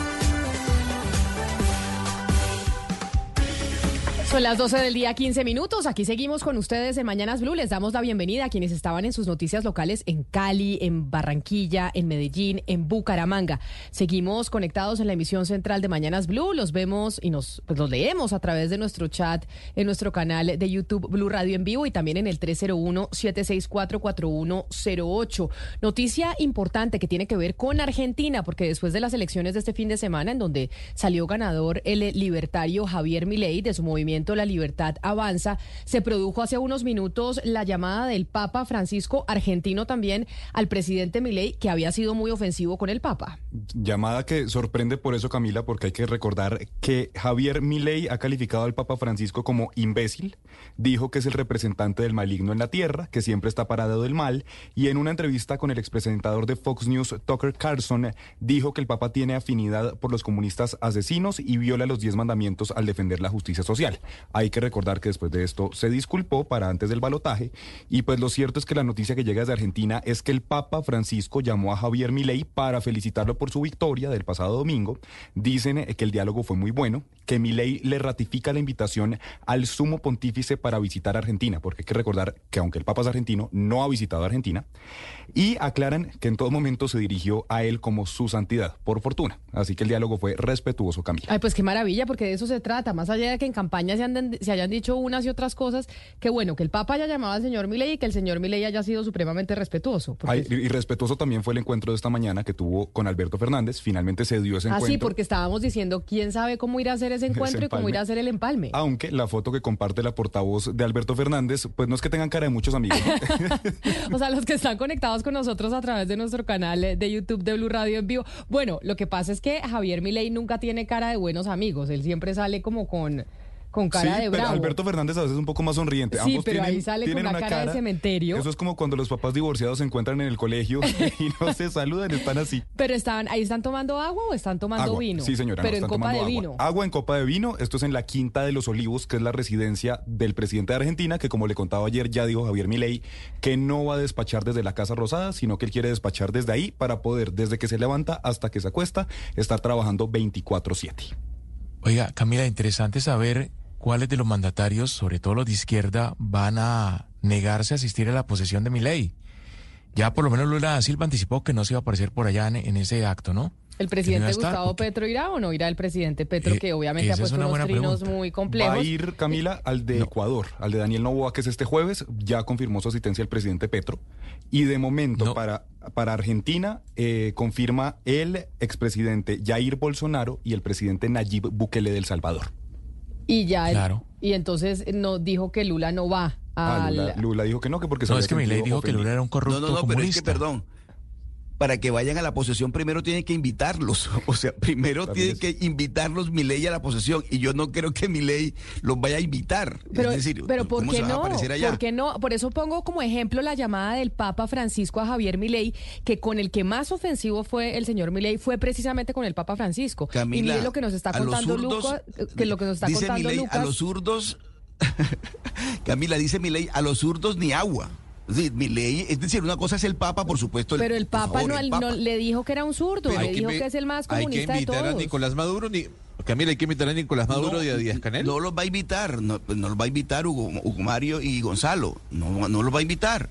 Son las 12 del día, 15 minutos. Aquí seguimos con ustedes en Mañanas Blue. Les damos la bienvenida a quienes estaban en sus noticias locales en Cali, en Barranquilla, en Medellín, en Bucaramanga. Seguimos conectados en la emisión central de Mañanas Blue. Los vemos y nos pues, los leemos a través de nuestro chat en nuestro canal de YouTube Blue Radio en vivo y también en el 301-764-4108. Noticia importante que tiene que ver con Argentina, porque después de las elecciones de este fin de semana, en donde salió ganador el libertario Javier Milei de su movimiento la Libertad Avanza, se produjo hace unos minutos la llamada del Papa Francisco, argentino también, al presidente Milei, que había sido muy ofensivo con el Papa. Llamada que sorprende por eso, Camila, porque hay que recordar que Javier Milei ha calificado al Papa Francisco como imbécil, dijo que es el representante del maligno en la tierra, que siempre está parado del mal, y en una entrevista con el expresentador de Fox News, Tucker Carlson, dijo que el Papa tiene afinidad por los comunistas asesinos y viola los diez mandamientos al defender la justicia social. Hay que recordar que después de esto se disculpó para antes del balotaje y pues lo cierto es que la noticia que llega desde Argentina es que el Papa Francisco llamó a Javier Milei para felicitarlo por su victoria del pasado domingo. Dicen eh, que el diálogo fue muy bueno, que Milei le ratifica la invitación al sumo pontífice para visitar Argentina, porque hay que recordar que aunque el Papa es argentino, no ha visitado Argentina y aclaran que en todo momento se dirigió a él como su santidad, por fortuna. Así que el diálogo fue respetuoso, Camila. Ay, pues qué maravilla, porque de eso se trata, más allá de que en campaña se, hayan dicho unas y otras cosas, que bueno, que el Papa haya llamado al señor Milei y que el señor Milei haya sido supremamente respetuoso. y respetuoso también fue el encuentro de esta mañana que tuvo con Alberto Fernández, finalmente se dio ese ah, encuentro. sí, porque estábamos diciendo quién sabe cómo irá a hacer ese encuentro y cómo irá a hacer el empalme. Aunque la foto que comparte la portavoz de Alberto Fernández, pues no es que tengan cara de muchos amigos. o sea, los que están conectados con nosotros a través de nuestro canal de YouTube de Blue Radio en vivo. Bueno, lo que pasa es que Javier Milei nunca tiene cara de buenos amigos, él siempre sale como con con cara de bravo. Alberto Fernández a veces es un poco más sonriente. Sí, pero ahí sale con una cara, de cementerio. Eso es como cuando los papás divorciados se encuentran en el colegio y no se saludan, están así. Pero están, ahí están tomando agua o están tomando vino. Sí, señora. Pero en copa de agua. vino. Agua en copa de vino. Esto es en la Quinta de los Olivos, que es la residencia del presidente de Argentina, que como le contaba ayer, ya dijo Javier Milei, que no va a despachar desde la Casa Rosada, sino que él quiere despachar desde ahí para poder, desde que se levanta hasta que se acuesta, estar trabajando 24-7. Oiga, Camila, interesante saber cuáles de los mandatarios, sobre todo los de izquierda, van a negarse a asistir a la posesión de mi ley. Ya por lo menos Lula da Silva anticipó que no se iba a aparecer por allá en, en ese acto, ¿no? ¿El presidente no Gustavo Petro irá o no irá el presidente Petro, Eh, que obviamente ha puesto una unos trinos pregunta. muy complejos? Va a ir, Camila, al de Ecuador, al de Daniel Novoa, que es este jueves. Ya confirmó su asistencia el presidente Petro. Y de momento, para, para Argentina, eh, confirma el expresidente Jair Bolsonaro y el presidente Nayib Bukele del Salvador. Y ya, el- Claro. y entonces no dijo que Lula no va Ah, al... Lula, Lula dijo que no, que porque se No, es que Milei sentido dijo que. Lula era un corrupto No, no, no, pero es que, comunista. perdón, para que vayan a la posesión primero tienen que invitarlos. O sea, primero tienen que invitarlos Milei a la posesión. Y yo no creo que Milei los vaya a invitar. Pero, es decir, pero ¿por ¿cómo qué no? ¿Por qué no? Por eso pongo como ejemplo la llamada del Papa Francisco a Javier Milei, que con el que más ofensivo fue el señor Milei fue precisamente con el Papa Francisco. y Camila, mire lo que nos está contando zurdos, Lucas, que lo que nos está dice contando Milei, Lucas. a los zurdos, Camila dice Milei, a los zurdos ni agua. Decir, Milei, es decir, una cosa es el Papa, por supuesto. el- pero el Papa, favor, no, el Papa. no le dijo que era un zurdo, Pero le hay que dijo que es el más Hay que comunista de invitar a todos. Nicolás Maduro. Ni, Camila, hay que invitar a Nicolás Maduro y a Díaz Canel. No los va a invitar, no, no los va a invitar Hugo, Hugo Mario y Gonzalo. No, no los va a invitar.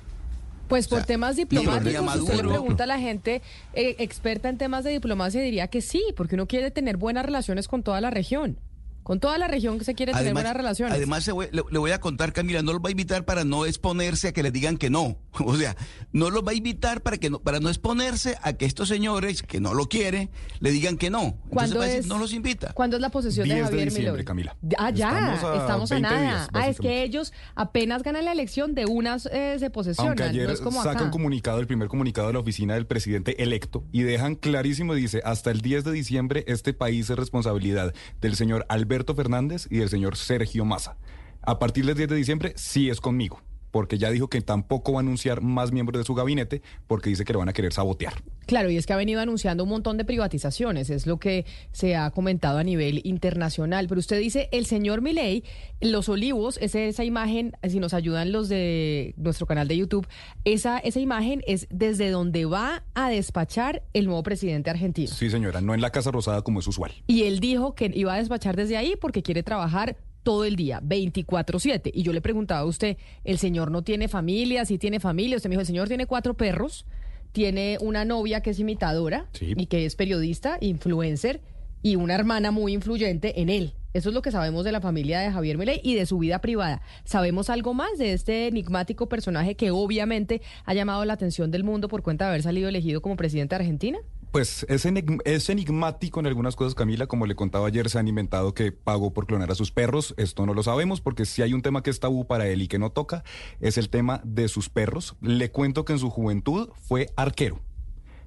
Pues por sea, temas diplomáticos, si usted le Maduro. pregunta a la gente eh, experta en temas de diplomacia, diría que sí, porque uno quiere tener buenas relaciones con toda la región. Con toda la región que se quiere tener buenas relaciones. además se voy- le, le voy a contar, Camila, no los va a invitar para no exponerse a que le digan que no. O sea, no los va a invitar para que no, para no exponerse a que estos señores que no lo quieren le digan que no. Entonces ¿Cuándo va a decir, no los invita. ¿Cuándo es la posesión de 10 de Javier diciembre? Camila. Ah, ya, Estamos a estamos a, 20 nada. días, ah, es que ellos apenas ganan la elección, de unas eh, se posesionan. Aunque ayer no es como saca acá. un comunicado, el primer comunicado de la oficina del presidente electo, y dejan clarísimo, dice, hasta el 10 de diciembre este país es responsabilidad del señor Alberto Fernández y del señor Sergio Massa. A partir del 10 de diciembre sí es conmigo, porque ya dijo que tampoco va a anunciar más miembros de su gabinete, porque dice que lo van a querer sabotear. Claro, y es que ha venido anunciando un montón de privatizaciones, es lo que se ha comentado a nivel internacional. Pero usted dice, el señor Milei, Los Olivos, ese- esa imagen, si nos ayudan los de nuestro canal de YouTube, esa, esa imagen es desde donde va a despachar el nuevo presidente argentino. Sí, señora, no en la Casa Rosada como es usual. Y él dijo que iba a despachar desde ahí porque quiere trabajar todo el día, 24/7. Y yo le preguntaba a usted, ¿el señor no tiene familia? ¿Sí tiene familia? Usted me dijo, el señor tiene cuatro perros, tiene una novia que es imitadora y que es periodista, influencer, y una hermana muy influyente en él. Eso es lo que sabemos de la familia de Javier Milei y de su vida privada. ¿Sabemos algo más de este enigmático personaje que obviamente ha llamado la atención del mundo por cuenta de haber salido elegido como presidente de Argentina? Pues es, enig- es enigmático en algunas cosas, Camila. Como le contaba ayer, se han inventado que pagó por clonar a sus perros. Esto no lo sabemos porque si hay un tema que es tabú para él y que no toca, es el tema de sus perros. Le cuento que en su juventud fue arquero.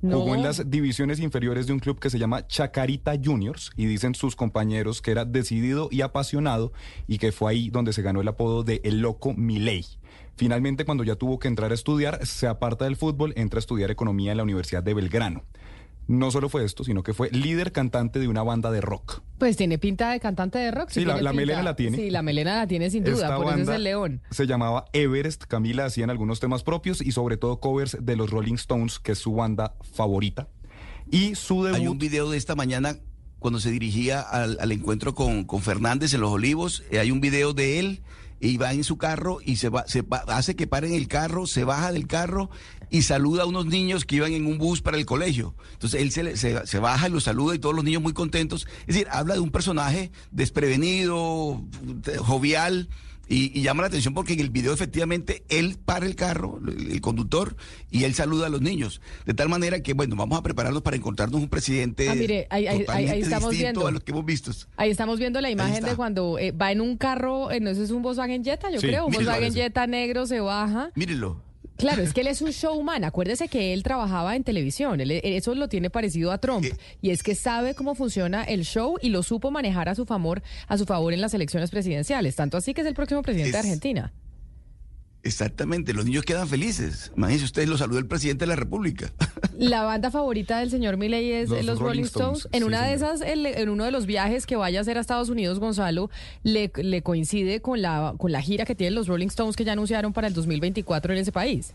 No. Jugó en las divisiones inferiores de un club que se llama Chacarita Juniors y dicen sus compañeros que era decidido y apasionado y que fue ahí donde se ganó el apodo de El Loco Milei. Finalmente, cuando ya tuvo que entrar a estudiar, se aparta del fútbol, entra a estudiar economía en la Universidad de Belgrano. No solo fue esto, sino que fue líder cantante de una banda de rock. Pues tiene pinta de cantante de rock. Sí, la- melena la tiene. Sí, la melena la tiene sin duda, Esta por eso es banda el león. Se llamaba Everest. Camila hacían algunos temas propios y sobre todo covers de los Rolling Stones, que es su banda favorita. Y su debut... Hay un video de esta mañana cuando se dirigía al, al encuentro con, con Fernández en Los Olivos. eh, hay un video de él y va en su carro y se, va, se va- hace que paren el carro, se baja del carro y saluda a unos niños que iban en un bus para el colegio. Entonces él se, se, se baja y los saluda y todos los niños muy contentos. Es decir, habla de un personaje desprevenido, de- jovial. Y, y llama la atención porque en el video efectivamente él para el carro, el, el conductor, y él saluda a los niños. De tal manera que, bueno, vamos a prepararnos para encontrarnos un presidente Ah, mire, ahí- ahí- ahí- ahí totalmente estamos viendo. a los que hemos visto. Ahí estamos viendo la imagen de cuando eh, va en un carro, eh, no ese es un Volkswagen Jetta, yo Sí, creo, un Volkswagen. Jetta negro se baja. Mírenlo. Claro, es que él es un showman. Acuérdese que él trabajaba en televisión. Él- eso lo tiene parecido a Trump. Y es que sabe cómo funciona el show y lo supo manejar a su favor, a su favor en las elecciones presidenciales. Tanto así que es el próximo presidente de Argentina. Exactamente, los niños quedan felices. Imagínense ustedes, lo saludó el presidente de la República. La banda favorita del señor Milley es Los los, Rolling Rolling Stones. Stones, En sí, una de esas, el- en uno de los viajes que vaya a hacer a Estados Unidos, Gonzalo, le, le coincide con la, con la gira que tienen los Rolling Stones que ya anunciaron para el 2024 en ese país.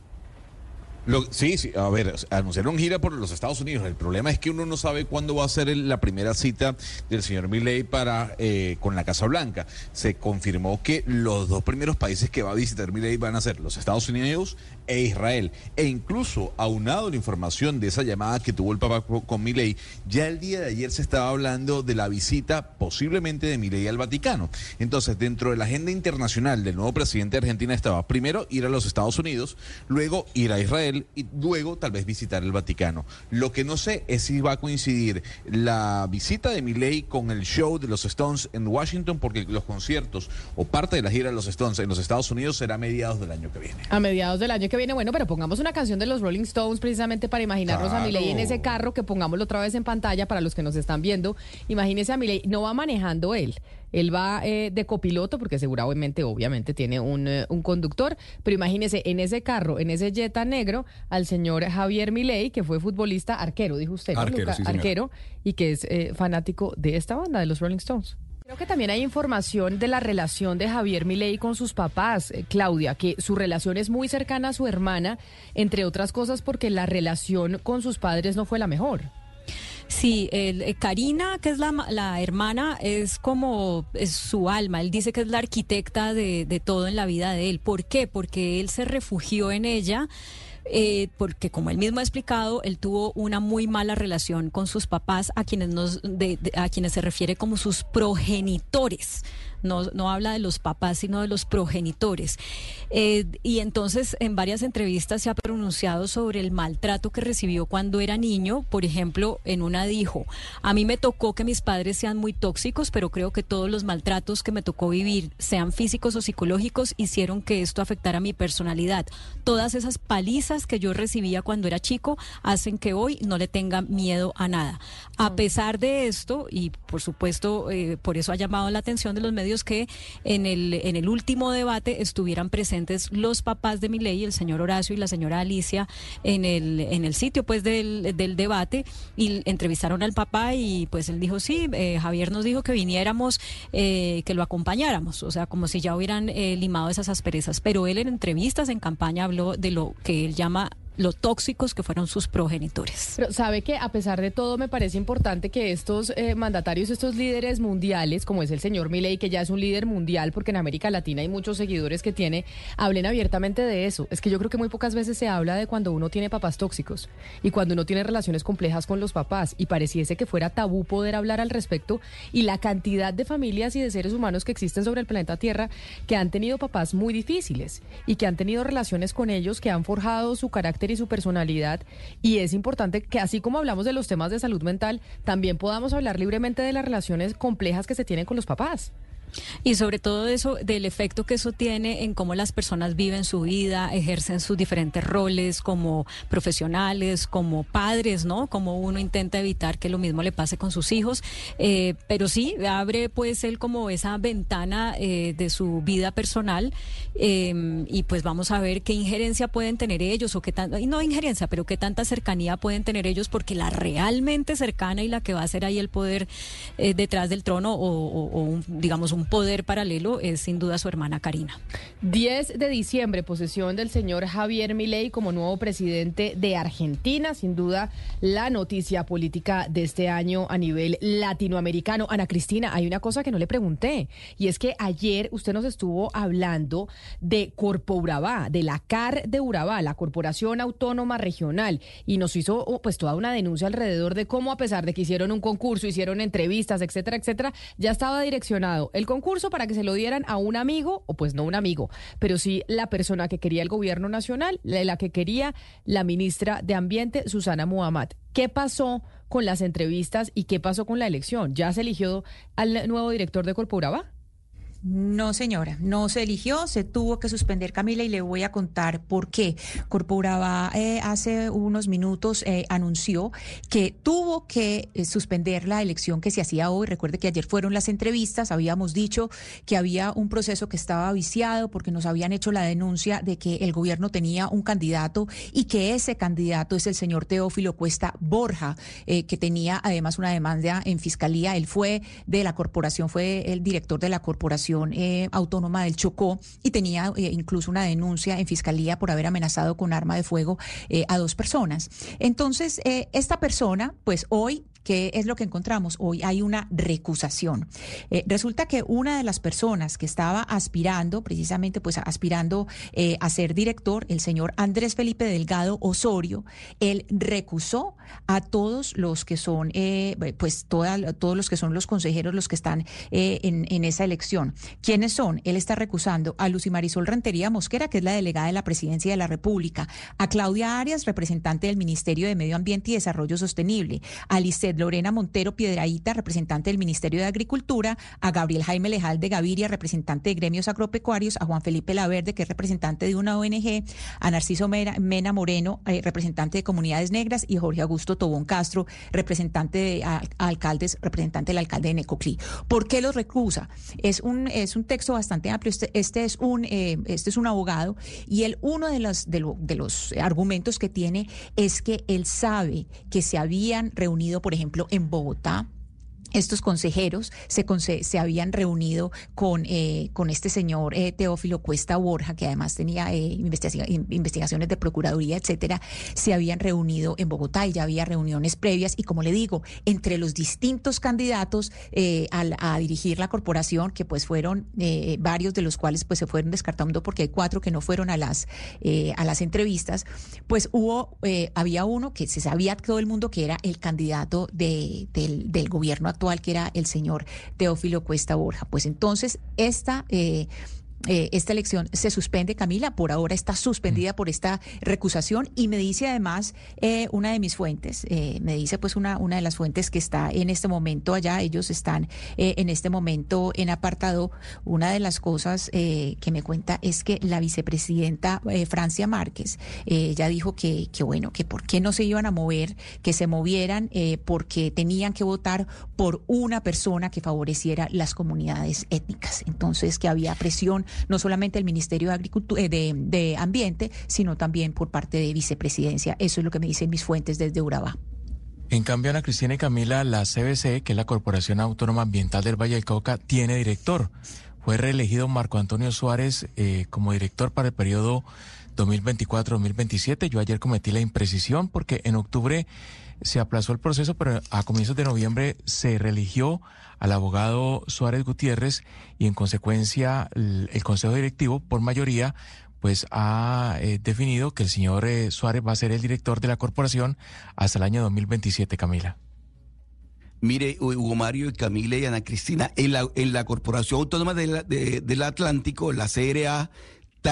Lo- sí, sí, a ver, anunciaron gira por los Estados Unidos. El problema es que uno no sabe cuándo va a ser el- la primera cita del señor Milley para eh, con la Casa Blanca. Se confirmó que los dos primeros países que va a visitar Milley van a ser los Estados Unidos e Israel. E incluso, aunado la información de esa llamada que tuvo el Papa co- con Milley, ya el día de ayer se estaba hablando de la visita posiblemente de Milley al Vaticano. Entonces, dentro de la agenda internacional del nuevo presidente de Argentina estaba primero ir a los Estados Unidos, luego ir a Israel y luego tal vez visitar el Vaticano. Lo que no sé es si va a coincidir la visita de Milley con el show de los Stones en Washington, porque los conciertos o parte de la gira de los Stones en los Estados Unidos será a mediados del año que viene. A mediados del año que viene, bueno, pero pongamos una canción de los Rolling Stones precisamente para imaginarnos a. Milei en ese carro, que pongámoslo otra vez en pantalla para los que nos están viendo. Imagínese a Milei, no va manejando él. Él va eh, de copiloto porque seguramente, obviamente, tiene un, eh, un conductor, pero imagínese en ese carro, en ese Jetta negro, al señor Javier Milei, que fue futbolista arquero, dijo usted, ¿no, Arquero, Luca? sí, señor. arquero, y que es eh, fanático de esta banda, de los Rolling Stones. Creo que también hay información de la relación de Javier Milei con sus papás, eh, Claudia, que su relación es muy cercana a su hermana, entre otras cosas porque la relación con sus padres no fue la mejor. Sí, el, eh, Karina, que es la, ma- la hermana, es como es su alma. Él dice que es la arquitecta de, de todo en la vida de él. ¿Por qué? Porque él se refugió en ella. Eh, porque como él mismo ha explicado, él tuvo una muy mala relación con sus papás, a quienes nos, de- de- a quienes se refiere como sus progenitores. No, no habla de los papás, sino de los progenitores. Eh, y entonces en varias entrevistas se ha pronunciado sobre el maltrato que recibió cuando era niño. Por ejemplo, en una dijo, a mí me tocó que mis padres sean muy tóxicos, pero creo que todos los maltratos que me tocó vivir, sean físicos o psicológicos, hicieron que esto afectara mi personalidad. Todas esas palizas que yo recibía cuando era chico hacen que hoy no le tenga miedo a nada. A pesar de esto, y por supuesto, eh, por eso ha llamado la atención de los medios que en el, en el último debate estuvieran presentes los papás de Milei, el señor Horacio y la señora Alicia, en el, en el sitio pues del, del debate y entrevistaron al papá y pues él dijo, sí, eh, Javier nos dijo que viniéramos, eh, que lo acompañáramos, o sea, como si ya hubieran eh, limado esas asperezas, pero él en entrevistas, en campaña, habló de lo que él llama lo tóxicos que fueron sus progenitores. Pero sabe que a pesar de todo me parece importante que estos eh, mandatarios, estos líderes mundiales, como es el señor Milei, que ya es un líder mundial, porque en América Latina hay muchos seguidores que tiene, hablen abiertamente de eso. Es que yo creo que muy pocas veces se habla de cuando uno tiene papás tóxicos y cuando uno tiene relaciones complejas con los papás y pareciese que fuera tabú poder hablar al respecto y la cantidad de familias y de seres humanos que existen sobre el planeta Tierra que han tenido papás muy difíciles y que han tenido relaciones con ellos que han forjado su carácter y su personalidad y es importante que así como hablamos de los temas de salud mental, también podamos hablar libremente de las relaciones complejas que se tienen con los papás. Y sobre todo eso, del efecto que eso tiene en cómo las personas viven su vida, ejercen sus diferentes roles como profesionales, como padres, ¿no? Como uno intenta evitar que lo mismo le pase con sus hijos. Eh, pero sí, abre pues él como esa ventana eh, de su vida personal eh, y pues vamos a ver qué injerencia pueden tener ellos o qué tanta, no injerencia, pero qué tanta cercanía pueden tener ellos porque la realmente cercana y la que va a ser ahí el poder eh, detrás del trono o un, digamos un poder paralelo es sin duda su hermana Karina. 10 de diciembre, posesión del señor Javier Milei como nuevo presidente de Argentina, sin duda la noticia política de este año a nivel latinoamericano. Ana Cristina, hay una cosa que no le pregunté y es que ayer usted nos estuvo hablando de Corpo Urabá, de la CAR de Urabá, la Corporación Autónoma Regional, y nos hizo oh, pues toda una denuncia alrededor de cómo a pesar de que hicieron un concurso, hicieron entrevistas, etcétera, etcétera, ya estaba direccionado el concurso para que se lo dieran a un amigo, o pues no un amigo, pero sí la persona que quería el gobierno nacional, la que quería la ministra de Ambiente, Susana Muhammad. ¿Qué pasó con las entrevistas y qué pasó con la elección? ¿Ya se eligió al nuevo director de Corpo Urabá? No, señora, no se eligió, se tuvo que suspender Camila y le voy a contar por qué. Corporaba eh, hace unos minutos eh, anunció que tuvo que eh, suspender la elección que se hacía hoy. Recuerde que ayer fueron las entrevistas, habíamos dicho que había un proceso que estaba viciado porque nos habían hecho la denuncia de que el gobierno tenía un candidato y que ese candidato es el señor Teófilo Cuesta Borja, que tenía además una demanda en fiscalía. Él fue de la corporación, fue el director de la corporación Eh, Autónoma del Chocó y tenía eh, incluso una denuncia en fiscalía por haber amenazado con arma de fuego eh, a dos personas. Entonces, eh, esta persona, pues hoy ¿Qué es lo que encontramos? Hoy hay una recusación. Eh, resulta que una de las personas que estaba aspirando, precisamente pues aspirando eh, a ser director, el señor Andrés Felipe Delgado Osorio, él recusó a todos los que son, eh, pues todos los que son los consejeros, los que están en, en esa elección. ¿Quiénes son? Él está recusando a Lucy Marisol Rentería Mosquera, que es la delegada de la Presidencia de la República, a Claudia Arias, representante del Ministerio de Medio Ambiente y Desarrollo Sostenible, a Lisset Lorena Montero Piedraíta, representante del Ministerio de Agricultura, a Gabriel Jaime Lejal de Gaviria, representante de gremios agropecuarios, a Juan Felipe Laverde, que es representante de una ONG, a Narciso Mena Moreno, eh, representante de comunidades negras, y Jorge Augusto Tobón Castro, representante de alcaldes, representante del alcalde de Necoclí. ¿Por qué los recusa? Es un, es un texto bastante amplio. Este, este es un, eh, este es un abogado, y él, uno de los, de, lo- de los argumentos que tiene es que él sabe que se habían reunido, por ejemplo, en Bogotá, estos consejeros se, se habían reunido con, eh, con este señor eh, Teófilo Cuesta Borja, que además tenía eh, investigaci- in- investigaciones de procuraduría, etcétera, se habían reunido en Bogotá y ya había reuniones previas. Y como le digo, entre los distintos candidatos al- a, dirigir la corporación, que pues fueron varios de los cuales pues se fueron descartando porque hay cuatro que no fueron a las, a las entrevistas, pues hubo, había uno que se sabía todo el mundo que era el candidato de- del, del gobierno actual, que era el señor Teófilo Cuesta Borja. Pues entonces esta... eh, eh, esta elección se suspende, Camila, por ahora está suspendida por esta recusación y me dice además eh, una de mis fuentes, eh, me dice pues una, una de las fuentes que está en este momento allá, ellos están eh, en este momento en apartado, una de las cosas eh, que me cuenta es que la vicepresidenta eh, Francia Márquez ya dijo que, que bueno, que por qué no se iban a mover, que se movieran eh, porque tenían que votar por una persona que favoreciera las comunidades étnicas. Entonces que había presión no solamente del Ministerio de Agricultura, de, de Ambiente, sino también por parte de vicepresidencia. Eso es lo que me dicen mis fuentes desde Urabá. En cambio, Ana Cristina y Camila, la CBC, que es la Corporación Autónoma Ambiental del Valle del Cauca, tiene director. Fue reelegido Marco Antonio Suárez eh, como director para el periodo 2024-2027. Yo ayer cometí la imprecisión porque en octubre se aplazó el proceso, pero a comienzos de noviembre se reeligió al abogado Suárez Gutiérrez y en consecuencia el, Consejo Directivo, por mayoría, pues ha eh, definido que el señor eh, Suárez va a ser el director de la corporación hasta el año 2027, Camila. Mire, Hugo Mario y Camila y Ana Cristina, en la, en la Corporación Autónoma del Atlántico, la CRA,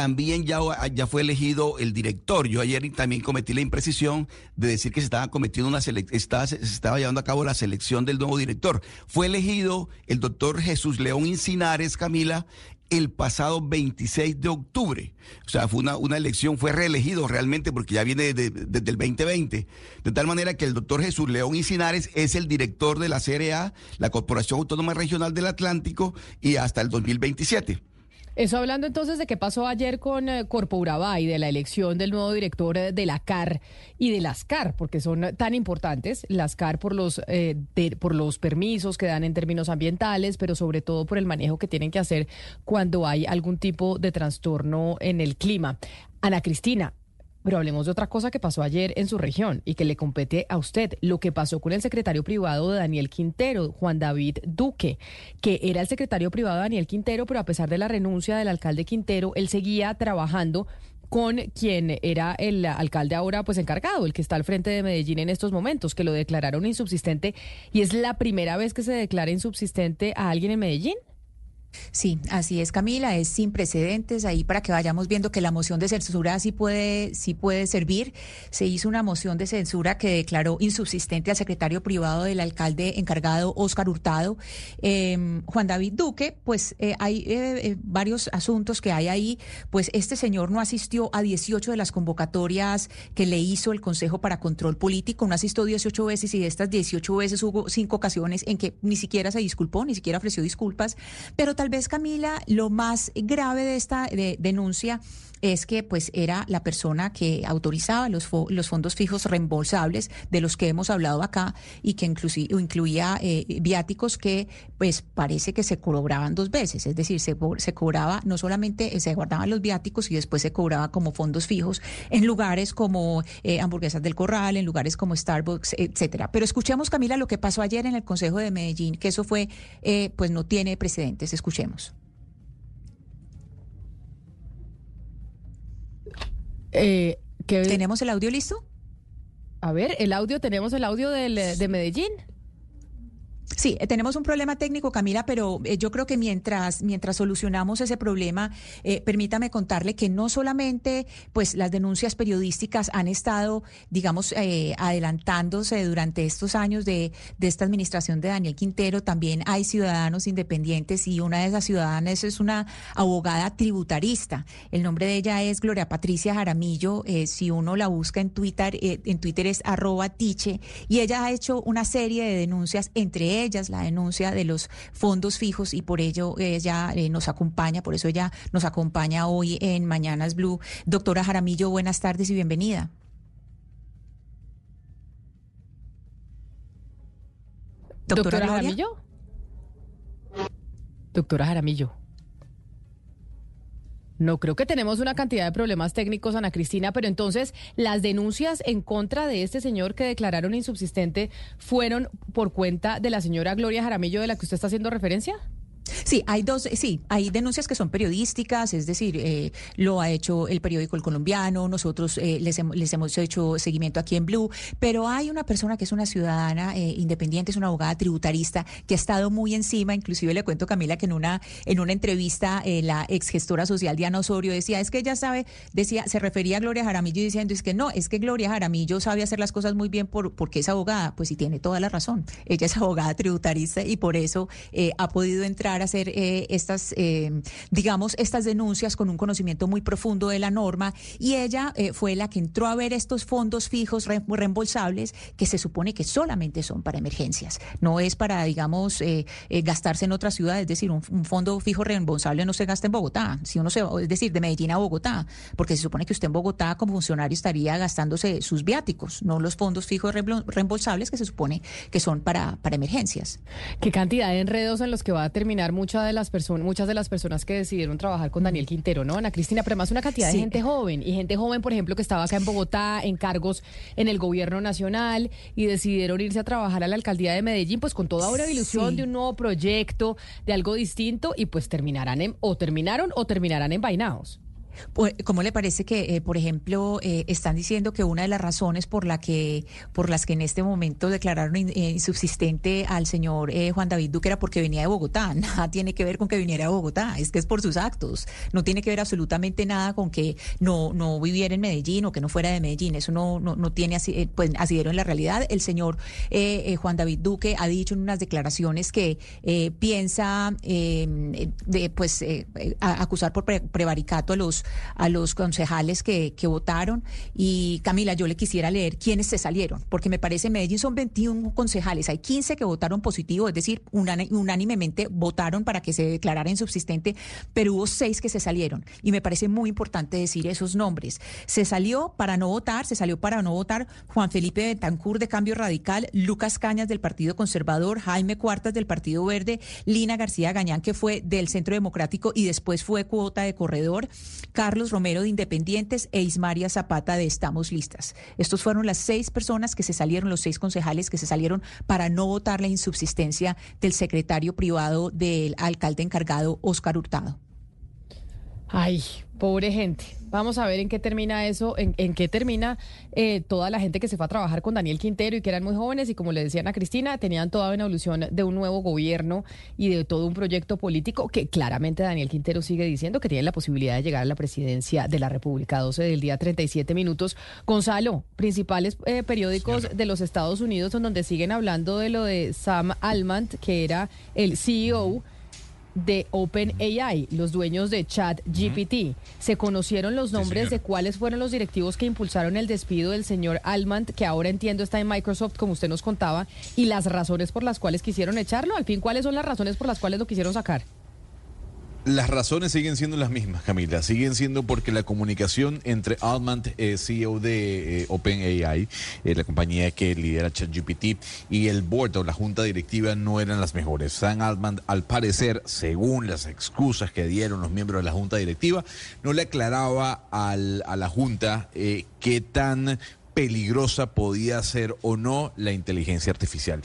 también ya, fue elegido el director. Yo ayer también cometí la imprecisión de decir que se estaba cometiendo una estaba, se estaba llevando a cabo la selección del nuevo director. Fue elegido el doctor Jesús León Incinares, Camila, el pasado 26 de octubre. O sea, fue una, una elección, fue reelegido realmente porque ya viene de- de- desde el 2020. De tal manera que el doctor Jesús León Incinares es el director de la CRA, la Corporación Autónoma Regional del Atlántico, y hasta el 2027. Eso hablando entonces de qué pasó ayer con eh, Corpo Urabá y de la elección del nuevo director eh, de la CAR y de las CAR, porque son tan importantes, las CAR por los, eh, por los permisos que dan en términos ambientales, pero sobre todo por el manejo que tienen que hacer cuando hay algún tipo de trastorno en el clima. Ana Cristina, pero hablemos de otra cosa que pasó ayer en su región y que le compete a usted, lo que pasó con el secretario privado de Daniel Quintero, Juan David Duque, que era el secretario privado de Daniel Quintero, pero a pesar de la renuncia del alcalde Quintero, él seguía trabajando con quien era el alcalde ahora pues encargado, el que está al frente de Medellín en estos momentos, que lo declararon insubsistente y es la primera vez que se declara insubsistente a alguien en Medellín. Sí, así es, Camila, es sin precedentes ahí para que vayamos viendo que la moción de censura sí puede, sí puede servir. Se hizo una moción de censura que declaró insubsistente al secretario privado del alcalde encargado, Óscar Hurtado. Eh, Juan David Duque, pues eh, hay eh, eh, varios asuntos que hay ahí. Pues este señor no asistió a 18 de las convocatorias que le hizo el Consejo para Control Político, no asistió 18 veces y de estas 18 veces hubo cinco ocasiones en que ni siquiera se disculpó, ni siquiera ofreció disculpas, pero tal tal vez, Camila, lo más grave de esta denuncia es que pues era la persona que autorizaba los, fondos fijos reembolsables de los que hemos hablado acá y que incluía eh, viáticos que pues parece que se cobraban dos veces, es decir, se, cobraba no solamente, eh, se guardaban los viáticos y después se cobraba como fondos fijos en lugares como eh, hamburguesas del corral, en lugares como Starbucks, etcétera. Pero escuchemos, Camila, lo que pasó ayer en el Consejo de Medellín, que eso fue, pues no tiene precedentes. Escuchemos. Eh, ¿Tenemos el audio listo? A ver, el audio, tenemos el audio de Medellín. Sí, eh, tenemos un problema técnico, Camila, pero eh, yo creo que mientras, mientras solucionamos ese problema, eh, permítame contarle que no solamente pues las denuncias periodísticas han estado, digamos, adelantándose durante estos años de, de esta administración de Daniel Quintero, también hay ciudadanos independientes y una de esas ciudadanas es una abogada tributarista. El nombre de ella es Gloria Patricia Jaramillo. si uno la busca en Twitter, en Twitter es arroba tiche, y ella ha hecho una serie de denuncias entre ellas la denuncia de los fondos fijos y por ello ella eh, nos acompaña, por eso ella nos acompaña hoy en Mañanas Blue. Doctora Jaramillo, buenas tardes y bienvenida. Doctora, Jaramillo. Doctora Jaramillo. No creo que tenemos una cantidad de problemas técnicos, Ana Cristina, pero entonces las denuncias en contra de este señor que declararon insubsistente fueron por cuenta de la señora Gloria Jaramillo de la que usted está haciendo referencia. Sí, hay dos, sí, hay denuncias que son periodísticas, es decir, eh, lo ha hecho el periódico El Colombiano, nosotros eh, les, les, hemos hecho seguimiento aquí en Blue, pero hay una persona que es una ciudadana eh, independiente, es una abogada tributarista que ha estado muy encima, inclusive le cuento Camila que en una en una entrevista la ex gestora social Diana Osorio decía, es que ella sabe, decía, se refería a Gloria Jaramillo diciendo, es que no, es que Gloria Jaramillo sabe hacer las cosas muy bien por, porque es abogada, pues sí tiene toda la razón, ella es abogada tributarista y por eso ha podido entrar hacer eh, estas, eh, digamos, estas denuncias con un conocimiento muy profundo de la norma. Y ella eh, fue la que entró a ver estos fondos fijos reembolsables que se supone que solamente son para emergencias, no es para, digamos, gastarse en otra ciudad, es decir, un, fondo fijo reembolsable no se gasta en Bogotá, si uno se, es decir, de Medellín a Bogotá, porque se supone que usted en Bogotá como funcionario estaría gastándose sus viáticos, no los fondos fijos reembolsables que se supone que son para, para emergencias. ¿Qué cantidad de enredos en los que va a terminar muchas de las personas, muchas de las personas que decidieron trabajar con Daniel Quintero, ¿no? Ana Cristina, pero más una cantidad de gente joven y gente joven, por ejemplo, que estaba acá en Bogotá en cargos en el gobierno nacional y decidieron irse a trabajar a la alcaldía de Medellín, pues con toda una ilusión de un nuevo proyecto, de algo distinto y pues terminarán en, o terminaron o terminarán envainados. Pues, ¿Cómo le parece que, eh, por ejemplo, eh, están diciendo que una de las razones por la que por las que en este momento declararon eh, insubsistente al señor Juan David Duque era porque venía de Bogotá? Nada tiene que ver con que viniera de Bogotá, es que es por sus actos. No tiene que ver absolutamente nada con que no no viviera en Medellín o que no fuera de Medellín. Eso no no, no tiene así, pues asidero en la realidad. El señor Juan David Duque ha dicho en unas declaraciones que piensa de pues acusar por prevaricato a los a los concejales que, que votaron. Y Camila, yo le quisiera leer quiénes se salieron, porque me parece Medellín son 21 concejales, hay 15 que votaron positivo, es decir, unánimemente votaron para que se declarara insubsistente, pero hubo seis que se salieron. Y me parece muy importante decir esos nombres. Se salió para no votar, se salió para no votar Juan Felipe Betancur de Cambio Radical, Lucas Cañas del Partido Conservador, Jaime Cuartas del Partido Verde, Lina García Gañán, que fue del Centro Democrático y después fue cuota de corredor, Carlos Romero de Independientes e Ismaria Zapata de Estamos Listas. Estos fueron las seis personas que se salieron, los seis concejales que se salieron para no votar la insubsistencia del secretario privado del alcalde encargado, Óscar Hurtado. Ay, pobre gente. Vamos a ver en qué termina eso, en, qué termina eh, toda la gente que se fue a trabajar con Daniel Quintero y que eran muy jóvenes y como le decían a Cristina, tenían toda una evolución de un nuevo gobierno y de todo un proyecto político que claramente Daniel Quintero sigue diciendo que tiene la posibilidad de llegar a la presidencia de la República 12 del día 37 minutos. Gonzalo, principales eh, periódicos de los Estados Unidos donde siguen hablando de lo de Sam Almant, que era el CEO de OpenAI, los dueños de ChatGPT. Se conocieron los nombres de cuáles fueron los directivos que impulsaron el despido del señor Almant, que ahora entiendo está en Microsoft, como usted nos contaba, y las razones por las cuales quisieron echarlo. Al fin, ¿cuáles son las razones por las cuales lo quisieron sacar? Las razones siguen siendo las mismas, Camila. Siguen siendo porque la comunicación entre Altman, eh, CEO de eh, OpenAI, eh, la compañía que lidera ChatGPT, y el board o la junta directiva no eran las mejores. Sam Altman, al parecer, según las excusas que dieron los miembros de la junta directiva, no le aclaraba al, a la junta qué tan peligrosa podía ser o no la inteligencia artificial.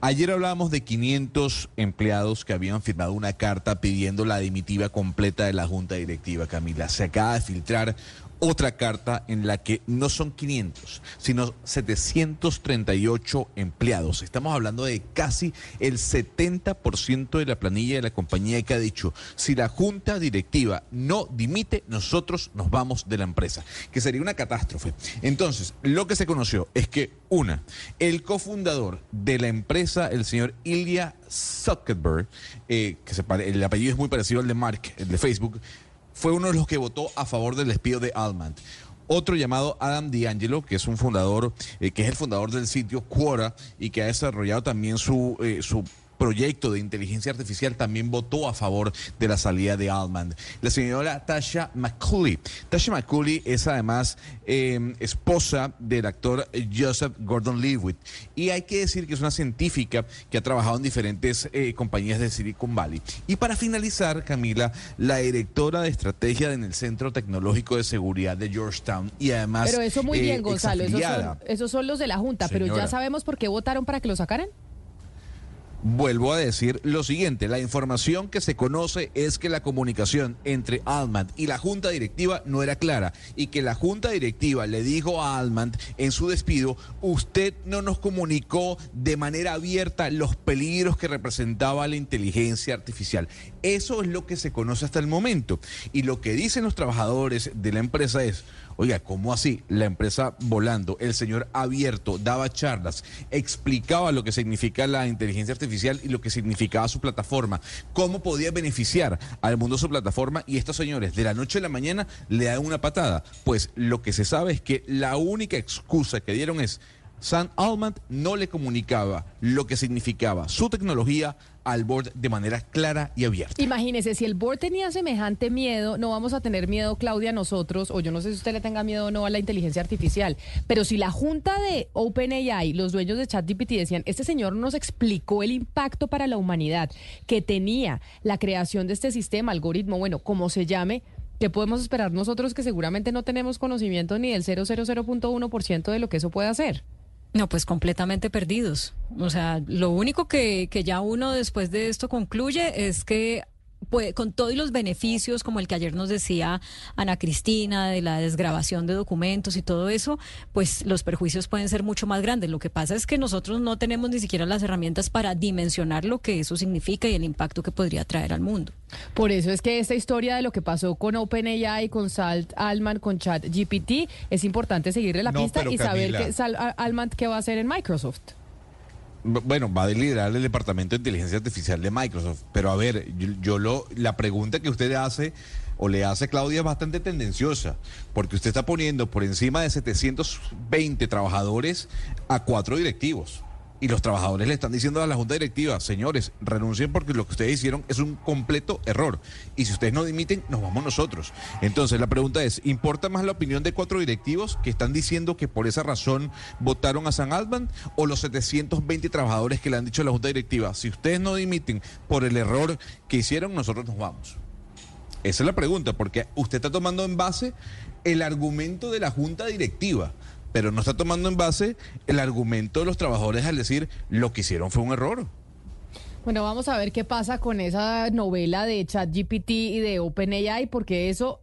Ayer hablábamos de 500 empleados que habían firmado una carta pidiendo la dimitiva completa de la Junta Directiva, Camila. Se acaba de filtrar otra carta en la que no son 500, sino 738 empleados. Estamos hablando de casi el 70% de la planilla de la compañía que ha dicho, si la junta directiva no dimite, nosotros nos vamos de la empresa, que sería una catástrofe. Entonces, lo que se conoció es que, una, el cofundador de la empresa, el señor Ilya Zuckerberg, eh, que se el apellido es muy parecido al de Mark, el de Facebook, fue uno de los que votó a favor del despido de Altman. Otro llamado Adam D'Angelo, que es un fundador, eh, que es el fundador del sitio Quora y que ha desarrollado también su, eh, su proyecto de inteligencia artificial también votó a favor de la salida de Altman. La señora Tasha McCulley. Tasha McCulley es además em, esposa del actor Joseph Gordon-Levitt y hay que decir que es una científica que ha trabajado en diferentes eh, compañías de Silicon Valley. Y para finalizar, Camila, la directora de estrategia en el Centro Tecnológico de Seguridad de Georgetown y además... Pero eso muy bien, eh, Gonzalo, esos son, los de la Junta, pero ya sabemos por qué votaron para que lo sacaran. Vuelvo a decir lo siguiente, la información que se conoce es que la comunicación entre Almand y la junta directiva no era clara y que la junta directiva le dijo a Almand en su despido, usted no nos comunicó de manera abierta los peligros que representaba la inteligencia artificial. Eso es lo que se conoce hasta el momento y lo que dicen los trabajadores de la empresa es, Oiga, ¿cómo así? La empresa volando, el señor abierto, daba charlas, explicaba lo que significa la inteligencia artificial y lo que significaba su plataforma, cómo podía beneficiar al mundo su plataforma y estos señores de la noche a la mañana le dan una patada. Pues lo que se sabe es que la única excusa que dieron es Sam Altman no le comunicaba lo que significaba su tecnología al board de manera clara y abierta. Imagínese, si el board tenía semejante miedo, no vamos a tener miedo, Claudia, nosotros, o yo no sé si usted le tenga miedo o no a la inteligencia artificial, pero si la junta de OpenAI, los dueños de ChatGPT decían, este señor nos explicó el impacto para la humanidad que tenía la creación de este sistema, algoritmo, bueno, como se llame, ¿Qué podemos esperar nosotros que seguramente no tenemos conocimiento ni del 000.1% de lo que eso puede hacer? No, pues completamente perdidos. O sea, lo único que, que ya uno después de esto concluye es que pues, con todos los beneficios, como el que ayer nos decía Ana Cristina, de la desgrabación de documentos y todo eso, pues los perjuicios pueden ser mucho más grandes. Lo que pasa es que nosotros no tenemos ni siquiera las herramientas para dimensionar lo que eso significa y el impacto que podría traer al mundo. Por eso es que esta historia de lo que pasó con OpenAI, con Salt Alman, con ChatGPT, es importante seguirle la pista y saber que Salt Alman qué va a hacer en Microsoft bueno, va a liderar el departamento de inteligencia artificial de Microsoft. Pero a ver, yo, lo, la pregunta que usted hace o le hace Claudia es bastante tendenciosa, porque usted está poniendo por encima de 720 trabajadores a cuatro directivos. Y los trabajadores le están diciendo a la junta directiva, señores, renuncien porque lo que ustedes hicieron es un completo error. Y si ustedes no dimiten, nos vamos nosotros. Entonces la pregunta es, ¿importa más la opinión de cuatro directivos que están diciendo que por esa razón votaron a San Altman o los 720 trabajadores que le han dicho a la junta directiva, si ustedes no dimiten por el error que hicieron, nosotros nos vamos? Esa es la pregunta, porque usted está tomando en base el argumento de la junta directiva pero no está tomando en base el argumento de los trabajadores al decir lo que hicieron fue un error. Bueno, vamos a ver qué pasa con esa novela de ChatGPT y de OpenAI, porque eso,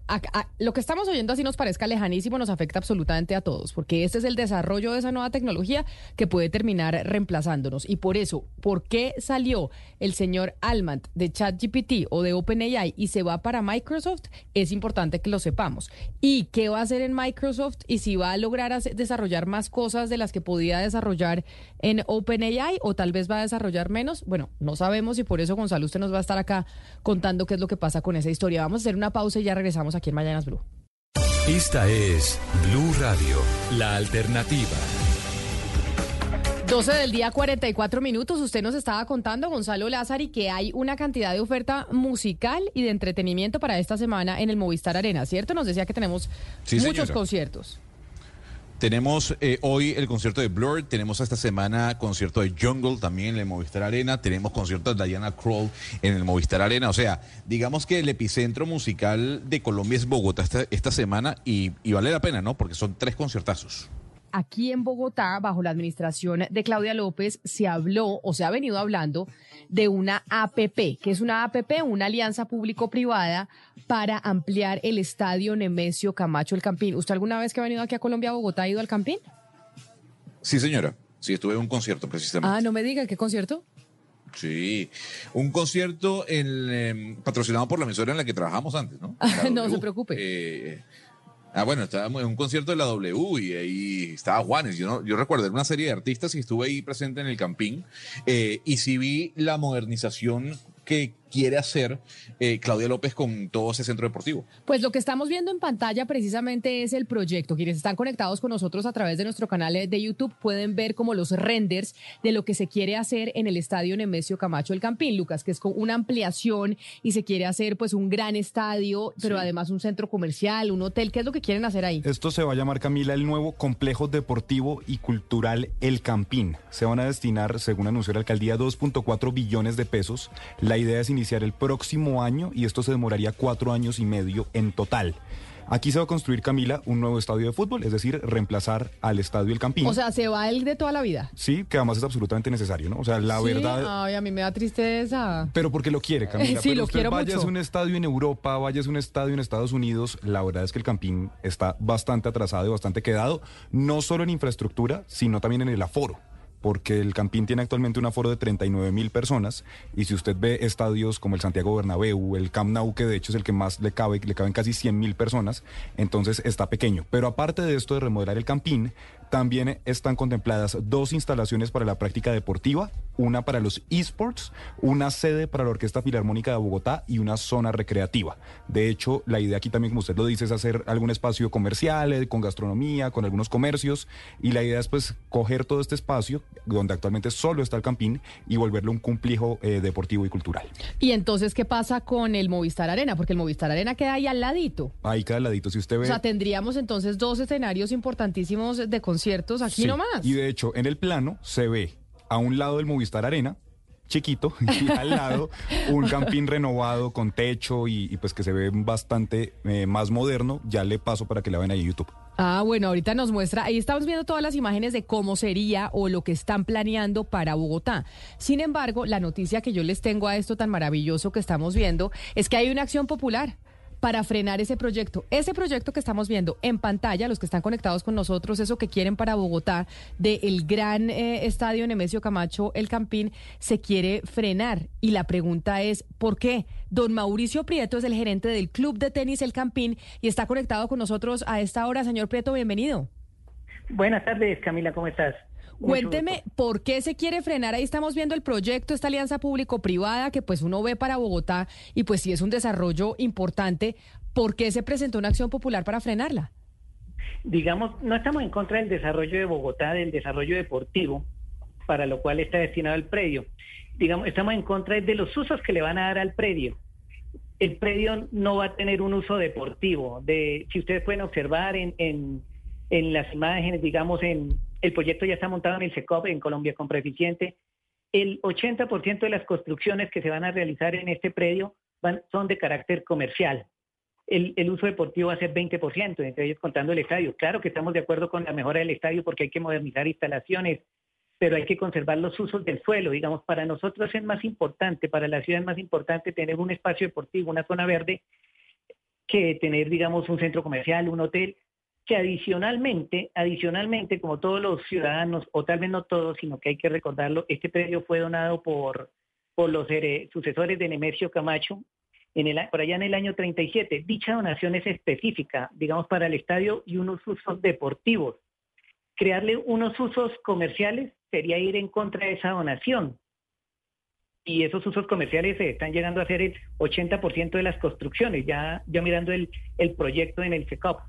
lo que estamos oyendo así nos parezca lejanísimo, nos afecta absolutamente a todos, porque este es el desarrollo de esa nueva tecnología que puede terminar reemplazándonos. Y por eso, ¿por qué salió el señor Almant de ChatGPT o de OpenAI y se va para Microsoft? Es importante que lo sepamos. ¿Y qué va a hacer en Microsoft y si va a lograr desarrollar más cosas de las que podía desarrollar en OpenAI o tal vez va a desarrollar menos? Bueno, no sabemos y por eso Gonzalo usted nos va a estar acá contando qué es lo que pasa con esa historia. Vamos a hacer una pausa y ya regresamos aquí en Mañanas Blue. Esta es Blue Radio, la alternativa. 12 del día, 44 minutos. Usted nos estaba contando, Gonzalo Lázari, que hay una cantidad de oferta musical y de entretenimiento para esta semana en el Movistar Arena, ¿cierto? Nos decía que tenemos Sí, muchos señora. conciertos. Tenemos eh, hoy el concierto de Blur, tenemos esta semana concierto de Jungle también en el Movistar Arena, tenemos concierto de Diana Kroll en el Movistar Arena. O sea, digamos que el epicentro musical de Colombia es Bogotá esta, esta semana y, y vale la pena, ¿no? Porque son tres conciertazos. Aquí en Bogotá, bajo la administración de Claudia López, se habló o se ha venido hablando de una APP, que es una APP, una alianza público-privada para ampliar el estadio Nemesio Camacho El Campín. ¿Usted alguna vez que ha venido aquí a Colombia, a Bogotá, ha ido al Campín? Sí, señora. Sí, estuve en un concierto precisamente. Ah, no me diga, ¿qué concierto? Sí, un concierto en, eh, patrocinado por la emisora en la que trabajamos antes, ¿no? no W. se preocupe. Eh, ah, bueno, estábamos en un concierto de la W y ahí estaba Juanes. Yo, no, yo recuerdo era una serie de artistas y estuve ahí presente en el Campín. eh, y sí vi la modernización que quiere hacer eh, Claudia López con todo ese centro deportivo. Pues lo que estamos viendo en pantalla precisamente es el proyecto. Quienes están conectados con nosotros a través de nuestro canal de YouTube pueden ver como los renders de lo que se quiere hacer en el estadio Nemesio Camacho El Campín, Lucas, que es con una ampliación y se quiere hacer pues un gran estadio, pero además un centro comercial, un hotel. ¿Qué es lo que quieren hacer ahí? Esto se va a llamar, Camila, el nuevo complejo deportivo y cultural El Campín. Se van a destinar, según anunció la alcaldía, 2.4 billones de pesos. La idea es iniciar el próximo año y esto se demoraría cuatro años y medio en total. Aquí se va a construir, Camila, un nuevo estadio de fútbol, es decir, reemplazar al estadio El Campín. O sea, se va el de toda la vida. sí, que además es absolutamente necesario, ¿no? O sea, la Sí, verdad... Ay, a mí me da tristeza. Pero porque lo quiere, Camila. Sí, Pero lo usted quiero vayas mucho. a un estadio en Europa, vayas a un estadio en Estados Unidos, la verdad es que el Campín está bastante atrasado y bastante quedado, no solo en infraestructura, sino también en el aforo. Porque el Campín tiene actualmente un aforo de 39 mil personas. Y si usted ve estadios como el Santiago Bernabéu, el Camp Nou, que de hecho es el que más le cabe, le caben casi 100 mil personas, entonces está pequeño. Pero aparte de esto de remodelar el Campín, también están contempladas dos instalaciones para la práctica deportiva, una para los esports, una sede para la Orquesta Filarmónica de Bogotá y una zona recreativa. De hecho, la idea aquí también, como usted lo dice, es hacer algún espacio comercial, eh, con gastronomía, con algunos comercios, y la idea es pues coger todo este espacio, donde actualmente solo está el Campín, y volverlo un complejo eh, deportivo y cultural. Y entonces, ¿qué pasa con el Movistar Arena? Porque el Movistar Arena queda ahí al ladito. Ahí cada ladito, si usted ve... O sea, tendríamos entonces dos escenarios importantísimos de conciertos aquí Sí, nomás. Y de hecho, en el plano se ve a un lado del Movistar Arena, chiquito, y al lado un campín renovado con techo y, y pues que se ve bastante eh, más moderno. Ya le paso para que la vean ahí en YouTube. Ah, bueno, ahorita nos muestra, ahí estamos viendo todas las imágenes de cómo sería o lo que están planeando para Bogotá. Sin embargo, la noticia que yo les tengo a esto tan maravilloso que estamos viendo es que hay una acción popular para frenar ese proyecto. Ese proyecto que estamos viendo en pantalla, los que están conectados con nosotros, eso que quieren para Bogotá, del gran eh, estadio Nemesio Camacho, el Campín, se quiere frenar. Y la pregunta es, ¿por qué? Don Mauricio Prieto es el gerente del Club de Tenis El Campín y está conectado con nosotros a esta hora. Señor Prieto, bienvenido. Buenas tardes, Camila, ¿cómo estás? Cuénteme, ¿por qué se quiere frenar? Ahí estamos viendo el proyecto, esta alianza público-privada que pues uno ve para Bogotá y pues sí es un desarrollo importante. ¿Por qué se presentó una acción popular para frenarla? Digamos, no estamos en contra del desarrollo de Bogotá, del desarrollo deportivo, para lo cual está destinado el predio. Digamos, estamos en contra de los usos que le van a dar al predio. El predio no va a tener un uso deportivo. De, si ustedes pueden observar en, en, en las imágenes, digamos, en el proyecto ya está montado en el SECOP, en Colombia Compra Eficiente. El 80% de las construcciones que se van a realizar en este predio van, son de carácter comercial. El, el, uso deportivo va a ser 20%, entre ellos contando el estadio. Claro que estamos de acuerdo con la mejora del estadio porque hay que modernizar instalaciones, pero hay que conservar los usos del suelo. Digamos, para nosotros es más importante, para la ciudad es más importante tener un espacio deportivo, una zona verde, que tener, digamos, un centro comercial, un hotel, que adicionalmente, adicionalmente, como todos los ciudadanos, o tal vez no todos, sino que hay que recordarlo, este predio fue donado por, por los eh, sucesores de Nemesio Camacho, por allá en el año 37. Dicha donación es específica, digamos, para el estadio y unos usos deportivos. Crearle unos usos comerciales sería ir en contra de esa donación. Y esos usos comerciales se están llegando a ser el 80% de las construcciones, ya, mirando el, el proyecto en el SECOP.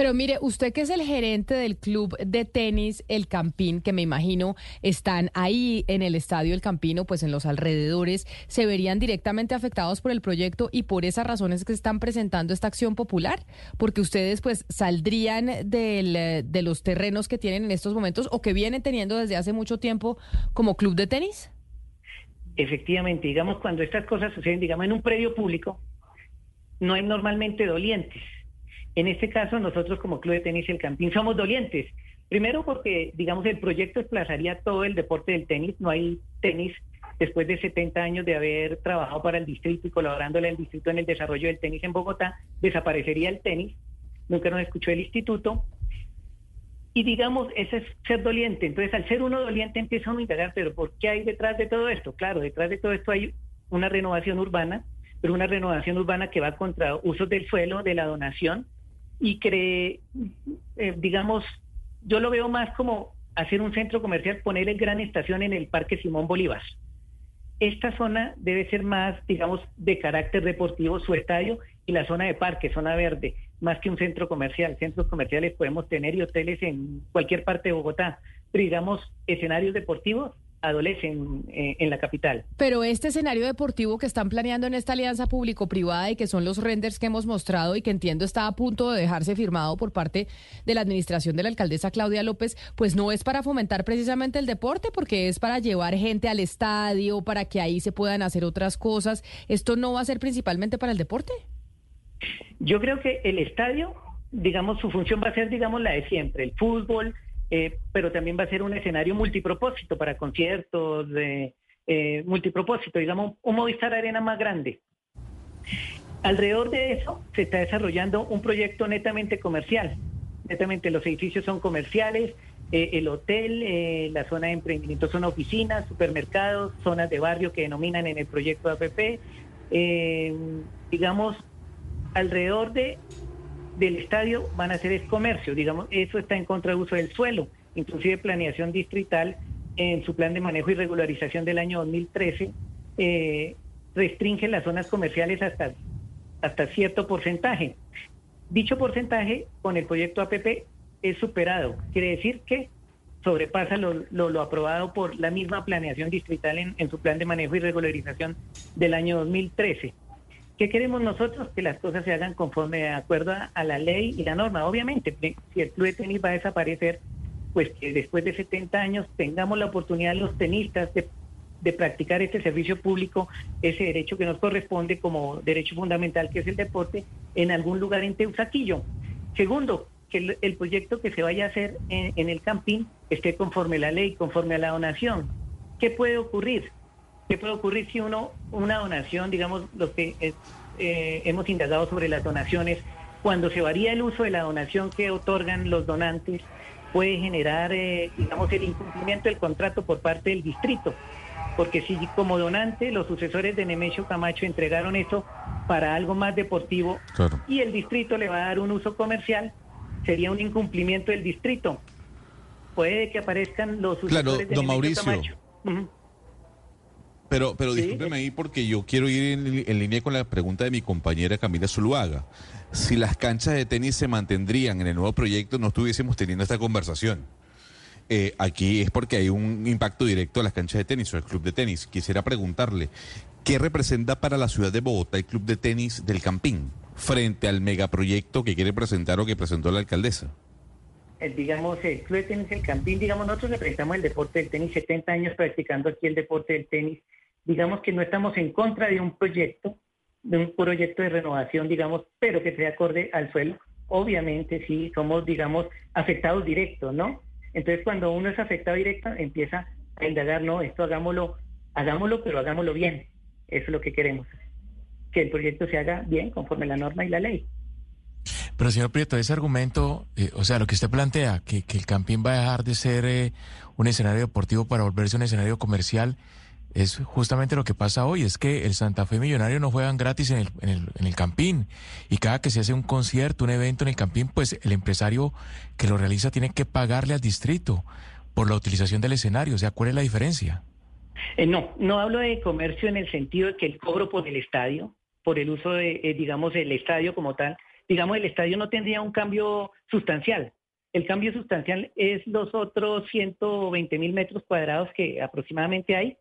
Pero mire, usted que es el gerente del club de tenis El Campín, que me imagino están ahí en el estadio El Campino, pues en los alrededores, ¿se verían directamente afectados por el proyecto y por esas razones que están presentando esta acción popular? Porque ustedes pues saldrían del, de los terrenos que tienen en estos momentos o que vienen teniendo desde hace mucho tiempo como club de tenis. Efectivamente, digamos, cuando estas cosas suceden, digamos, en un predio público, no hay normalmente dolientes en este caso, nosotros como Club de Tenis El Campín somos dolientes. Primero porque, digamos, el proyecto desplazaría todo el deporte del tenis. No hay tenis después de 70 años de haber trabajado para el distrito y colaborándole al distrito en el desarrollo del tenis en Bogotá, desaparecería el tenis. Nunca nos escuchó el instituto. Y digamos, ese es ser doliente. Entonces, al ser uno doliente, empieza a indagar, pero ¿por qué hay detrás de todo esto? Claro, detrás de todo esto hay una renovación urbana, pero una renovación urbana que va contra usos del suelo, de la donación, y cree, eh, digamos, yo lo veo más como hacer un centro comercial, poner el gran estación en el Parque Simón Bolívar. Esta zona debe ser más, digamos, de carácter deportivo, su estadio, y la zona de parque, zona verde, más que un centro comercial. Centros comerciales podemos tener y hoteles en cualquier parte de Bogotá, pero digamos, escenarios deportivos adolecen eh, en la capital. Pero este escenario deportivo que están planeando en esta alianza público-privada y que son los renders que hemos mostrado y que entiendo está a punto de dejarse firmado por parte de la administración de la alcaldesa Claudia López, pues no es para fomentar precisamente el deporte, porque es para llevar gente al estadio, para que ahí se puedan hacer otras cosas. ¿Esto no va a ser principalmente para el deporte? Yo creo que el estadio, digamos, su función va a ser, digamos, la de siempre, el fútbol, eh, pero también va a ser un escenario multipropósito para conciertos, de eh, multipropósito, digamos, un Movistar Arena más grande. Alrededor de eso se está desarrollando un proyecto netamente comercial. Netamente los edificios son comerciales, eh, el hotel, la zona de emprendimiento son oficinas, supermercados, zonas de barrio que denominan en el proyecto APP. digamos, alrededor de del estadio van a ser es comercio, digamos, eso está en contra del uso del suelo, inclusive planeación distrital en su plan de manejo y regularización del año 2013 eh, restringe las zonas comerciales hasta, hasta cierto porcentaje. Dicho porcentaje con el proyecto APP es superado, quiere decir que sobrepasa lo, lo, aprobado por la misma planeación distrital en su plan de manejo y regularización del año 2013. ¿Qué queremos nosotros? Que las cosas se hagan conforme de acuerdo a, la ley y la norma. Obviamente, si el club de tenis va a desaparecer, pues que después de 70 años tengamos la oportunidad los tenistas de, practicar este servicio público, ese derecho que nos corresponde como derecho fundamental que es el deporte, en algún lugar en Teusaquillo. Segundo, que el, proyecto que se vaya a hacer en, el campín esté conforme a la ley, conforme a la donación. ¿Qué puede ocurrir? ¿Qué puede ocurrir si uno, una donación, digamos, lo que eh, hemos indagado sobre las donaciones, cuando se varía el uso de la donación que otorgan los donantes, puede generar, eh, digamos, el incumplimiento del contrato por parte del distrito. Porque si como donante los sucesores de Nemesio Camacho entregaron eso para algo más deportivo y el distrito le va a dar un uso comercial, sería un incumplimiento del distrito. Puede que aparezcan los sucesores de Nemesio Camacho. Pero, pero discúlpeme ahí porque yo quiero ir en, línea con la pregunta de mi compañera Camila Zuluaga. Si las canchas de tenis se mantendrían en el nuevo proyecto, no estuviésemos teniendo esta conversación. Eh, aquí es porque hay un impacto directo a las canchas de tenis o al club de tenis. Quisiera preguntarle, ¿qué representa para la ciudad de Bogotá el club de tenis del Campín frente al megaproyecto que quiere presentar o que presentó la alcaldesa? El, digamos, el Club de Tenis del Campín, digamos, nosotros representamos el deporte del tenis, 70 años practicando aquí el deporte del tenis digamos que no estamos en contra de un proyecto, de un proyecto de renovación, digamos, pero que sea acorde al suelo. Obviamente sí, somos, digamos, afectados directos, ¿no? Entonces cuando uno es afectado directo, empieza a indagar, no, esto hagámoslo, hagámoslo, pero hagámoslo bien. Eso es lo que queremos, que el proyecto se haga bien, conforme la norma y la ley. Pero señor Prieto, ese argumento, eh, o sea, lo que usted plantea, que, el campín va a dejar de ser eh, un escenario deportivo para volverse un escenario comercial, es justamente lo que pasa hoy, es que el Santa Fe Millonario no juegan gratis en el, en el, en el Campín y cada que se hace un concierto, un evento en el Campín, pues el empresario que lo realiza tiene que pagarle al distrito por la utilización del escenario, o sea, ¿cuál es la diferencia? Eh, no, no hablo de comercio en el sentido de que el cobro por el estadio, por el uso de, eh, digamos, el estadio como tal, digamos, el estadio no tendría un cambio sustancial. El cambio sustancial es los otros 120 mil metros cuadrados que aproximadamente hay,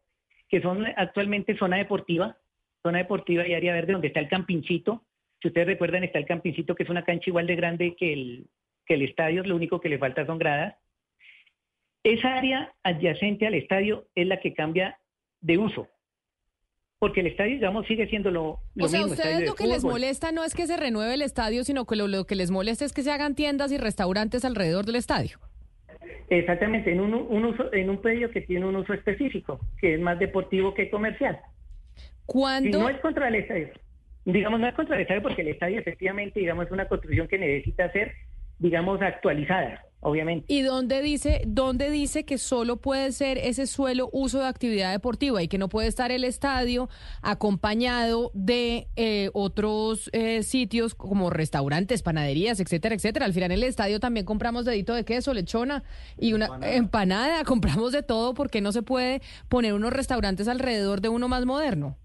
que son actualmente zona deportiva, zona deportiva y área verde donde está el campincito. Si ustedes recuerdan, está el campincito que es una cancha igual de grande que el, que el estadio, lo único que le falta son gradas. Esa área adyacente al estadio es la que cambia de uso porque el estadio, digamos, sigue siendo lo, lo o sea, mismo. ustedes lo que les molesta no es que se renueve el estadio, sino que lo, que les molesta es que se hagan tiendas y restaurantes alrededor del estadio. Exactamente, en un, uso, en un predio que tiene un uso específico, que es más deportivo que comercial. ¿Cuándo? no es contra el estadio. Digamos, no es contra el estadio porque el estadio efectivamente, digamos, es una construcción que necesita ser, digamos, actualizada obviamente. ¿Y dónde dice, dónde dice que solo puede ser ese suelo uso de actividad deportiva y que no puede estar el estadio acompañado de eh, otros eh, sitios como restaurantes, panaderías, etcétera, etcétera? Al final en el estadio también compramos dedito de queso, lechona y una empanada. empanada, compramos de todo porque no se puede poner unos restaurantes alrededor de uno más moderno.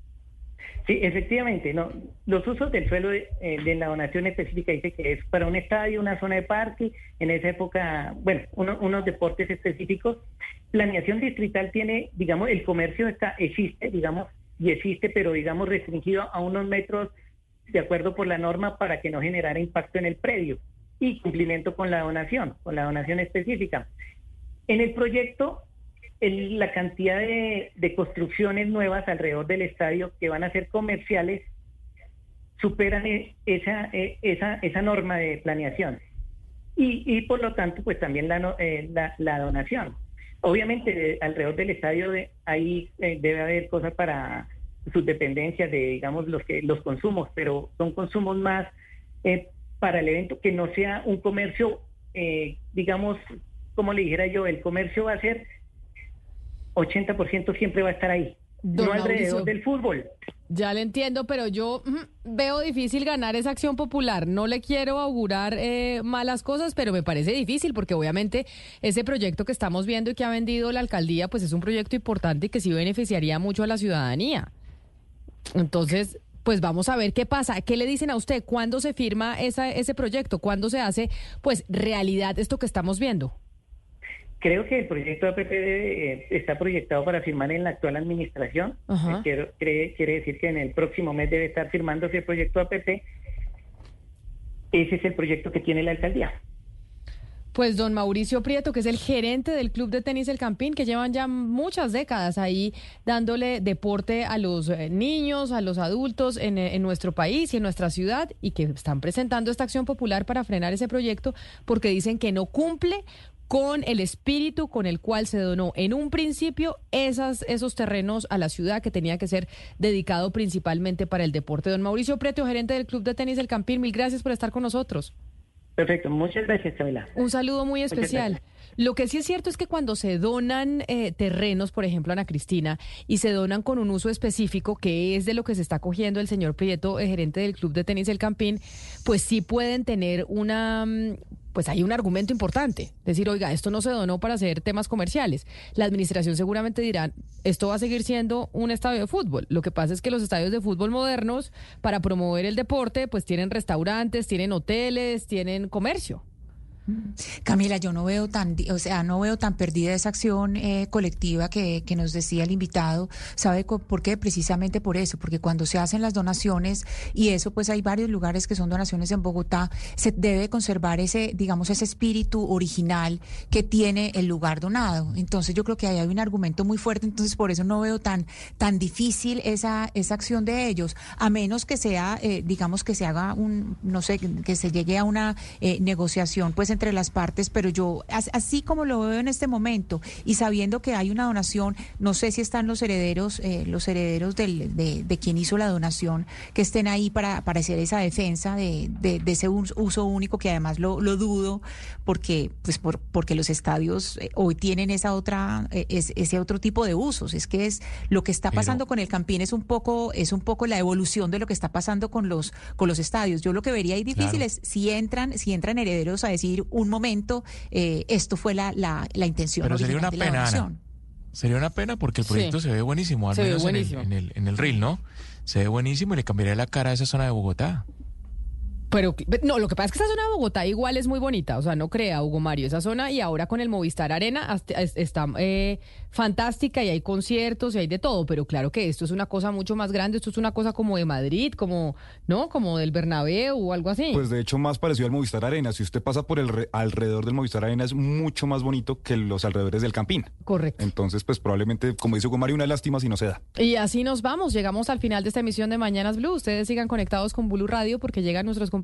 Sí, efectivamente, no. Los usos del suelo de, eh, la donación específica dice que es para un estadio, una zona de parque, en esa época, bueno, unos deportes específicos. Planeación distrital tiene, digamos, el comercio está existe, digamos, y existe, pero digamos restringido a unos metros de acuerdo por la norma para que no generara impacto en el predio y cumplimiento con la donación, con la donación específica. En el proyecto la cantidad de, construcciones nuevas alrededor del estadio que van a ser comerciales superan e, esa, e, esa, esa norma de planeación. Y, y por lo tanto, pues también la, eh, la, donación. Obviamente, alrededor del estadio de, ahí eh, debe haber cosas para sus dependencias de, digamos, los, que, los consumos, pero son consumos más eh, para el evento que no sea un comercio, digamos, como le dijera yo, el comercio va a ser 80% siempre va a estar ahí. no alrededor del fútbol. Ya le entiendo, pero yo mm, veo difícil ganar esa acción popular. No le quiero augurar eh, malas cosas, pero me parece difícil porque obviamente ese proyecto que estamos viendo y que ha vendido la alcaldía, pues es un proyecto importante y que sí beneficiaría mucho a la ciudadanía. Entonces, pues vamos a ver qué pasa. ¿Qué le dicen a usted? ¿Cuándo se firma esa, ese proyecto? ¿Cuándo se hace, pues, realidad esto que estamos viendo? Creo que el proyecto APP eh, está proyectado para firmar en la actual administración. Eh, quiere, decir que en el próximo mes debe estar firmándose el proyecto APP. Ese es el proyecto que tiene la alcaldía. Pues don Mauricio Prieto, que es el gerente del Club de Tenis El Campín, que llevan ya muchas décadas ahí dándole deporte a los eh, niños, a los adultos en, en, nuestro país y en nuestra ciudad, y que están presentando esta acción popular para frenar ese proyecto porque dicen que no cumple con el espíritu con el cual se donó en un principio esas, esos terrenos a la ciudad que tenía que ser dedicado principalmente para el deporte. Don Mauricio Preto, gerente del Club de Tenis del Campín, mil gracias por estar con nosotros. Perfecto, muchas gracias, Camila. Un saludo muy especial. Lo que sí es cierto es que cuando se donan eh, terrenos, por ejemplo, Ana Cristina, y se donan con un uso específico, que es de lo que se está cogiendo el señor Prieto, el gerente del Club de Tenis del Campín, pues sí pueden tener una mm, pues hay un argumento importante. Decir, oiga, esto no se donó para hacer temas comerciales. La administración seguramente dirá, esto va a seguir siendo un estadio de fútbol. Lo que pasa es que los estadios de fútbol modernos, para promover el deporte, pues tienen restaurantes, tienen hoteles, tienen comercio. Camila, yo no veo tan, o sea, no veo tan perdida esa acción eh, colectiva que, que, nos decía el invitado. ¿Sabe por qué? Precisamente por eso, porque cuando se hacen las donaciones, y eso pues hay varios lugares que son donaciones en Bogotá, se debe conservar ese, digamos, ese espíritu original que tiene el lugar donado. Entonces yo creo que ahí hay un argumento muy fuerte, entonces por eso no veo tan, tan difícil esa, esa acción de ellos, a menos que sea, eh, digamos, que se haga un, no sé, que se llegue a una eh, negociación, pues entre las partes, pero yo, así como lo veo en este momento y sabiendo que hay una donación, no sé si están los herederos, eh, los herederos del, de, quien hizo la donación, que estén ahí para, para hacer esa defensa de, de, ese uso único, que además lo, lo dudo, porque, pues por, porque los estadios eh, hoy tienen esa otra, eh, ese otro tipo de usos. Es que es lo que está pasando con el Campín es un poco, es un poco la evolución de lo que está pasando con los, con los estadios. Yo lo que vería ahí difícil es si entran, si entran herederos a decir un momento, eh, esto fue la, la, la intención. Pero sería una pena, Sería una pena porque el proyecto se ve buenísimo, al menos En, el, en, el, en el reel, ¿no? Se ve buenísimo y le cambiaría la cara a esa zona de Bogotá. Pero no, lo que pasa es que esa zona de Bogotá igual es muy bonita, o sea, no crea Hugo Mario esa zona y ahora con el Movistar Arena está eh, fantástica y hay conciertos y hay de todo, pero claro que esto es una cosa mucho más grande, esto es una cosa como de Madrid, como, ¿no? Como del Bernabéu o algo así. Pues de hecho más parecido al Movistar Arena, si usted pasa por el alrededor del Movistar Arena es mucho más bonito que los alrededores del Campín. Correcto. Entonces, pues probablemente, como dice Hugo Mario, una lástima si no se da. Y así nos vamos, llegamos al final de esta emisión de Mañanas Blue. Ustedes sigan conectados con Blue Radio porque llegan nuestros compañeros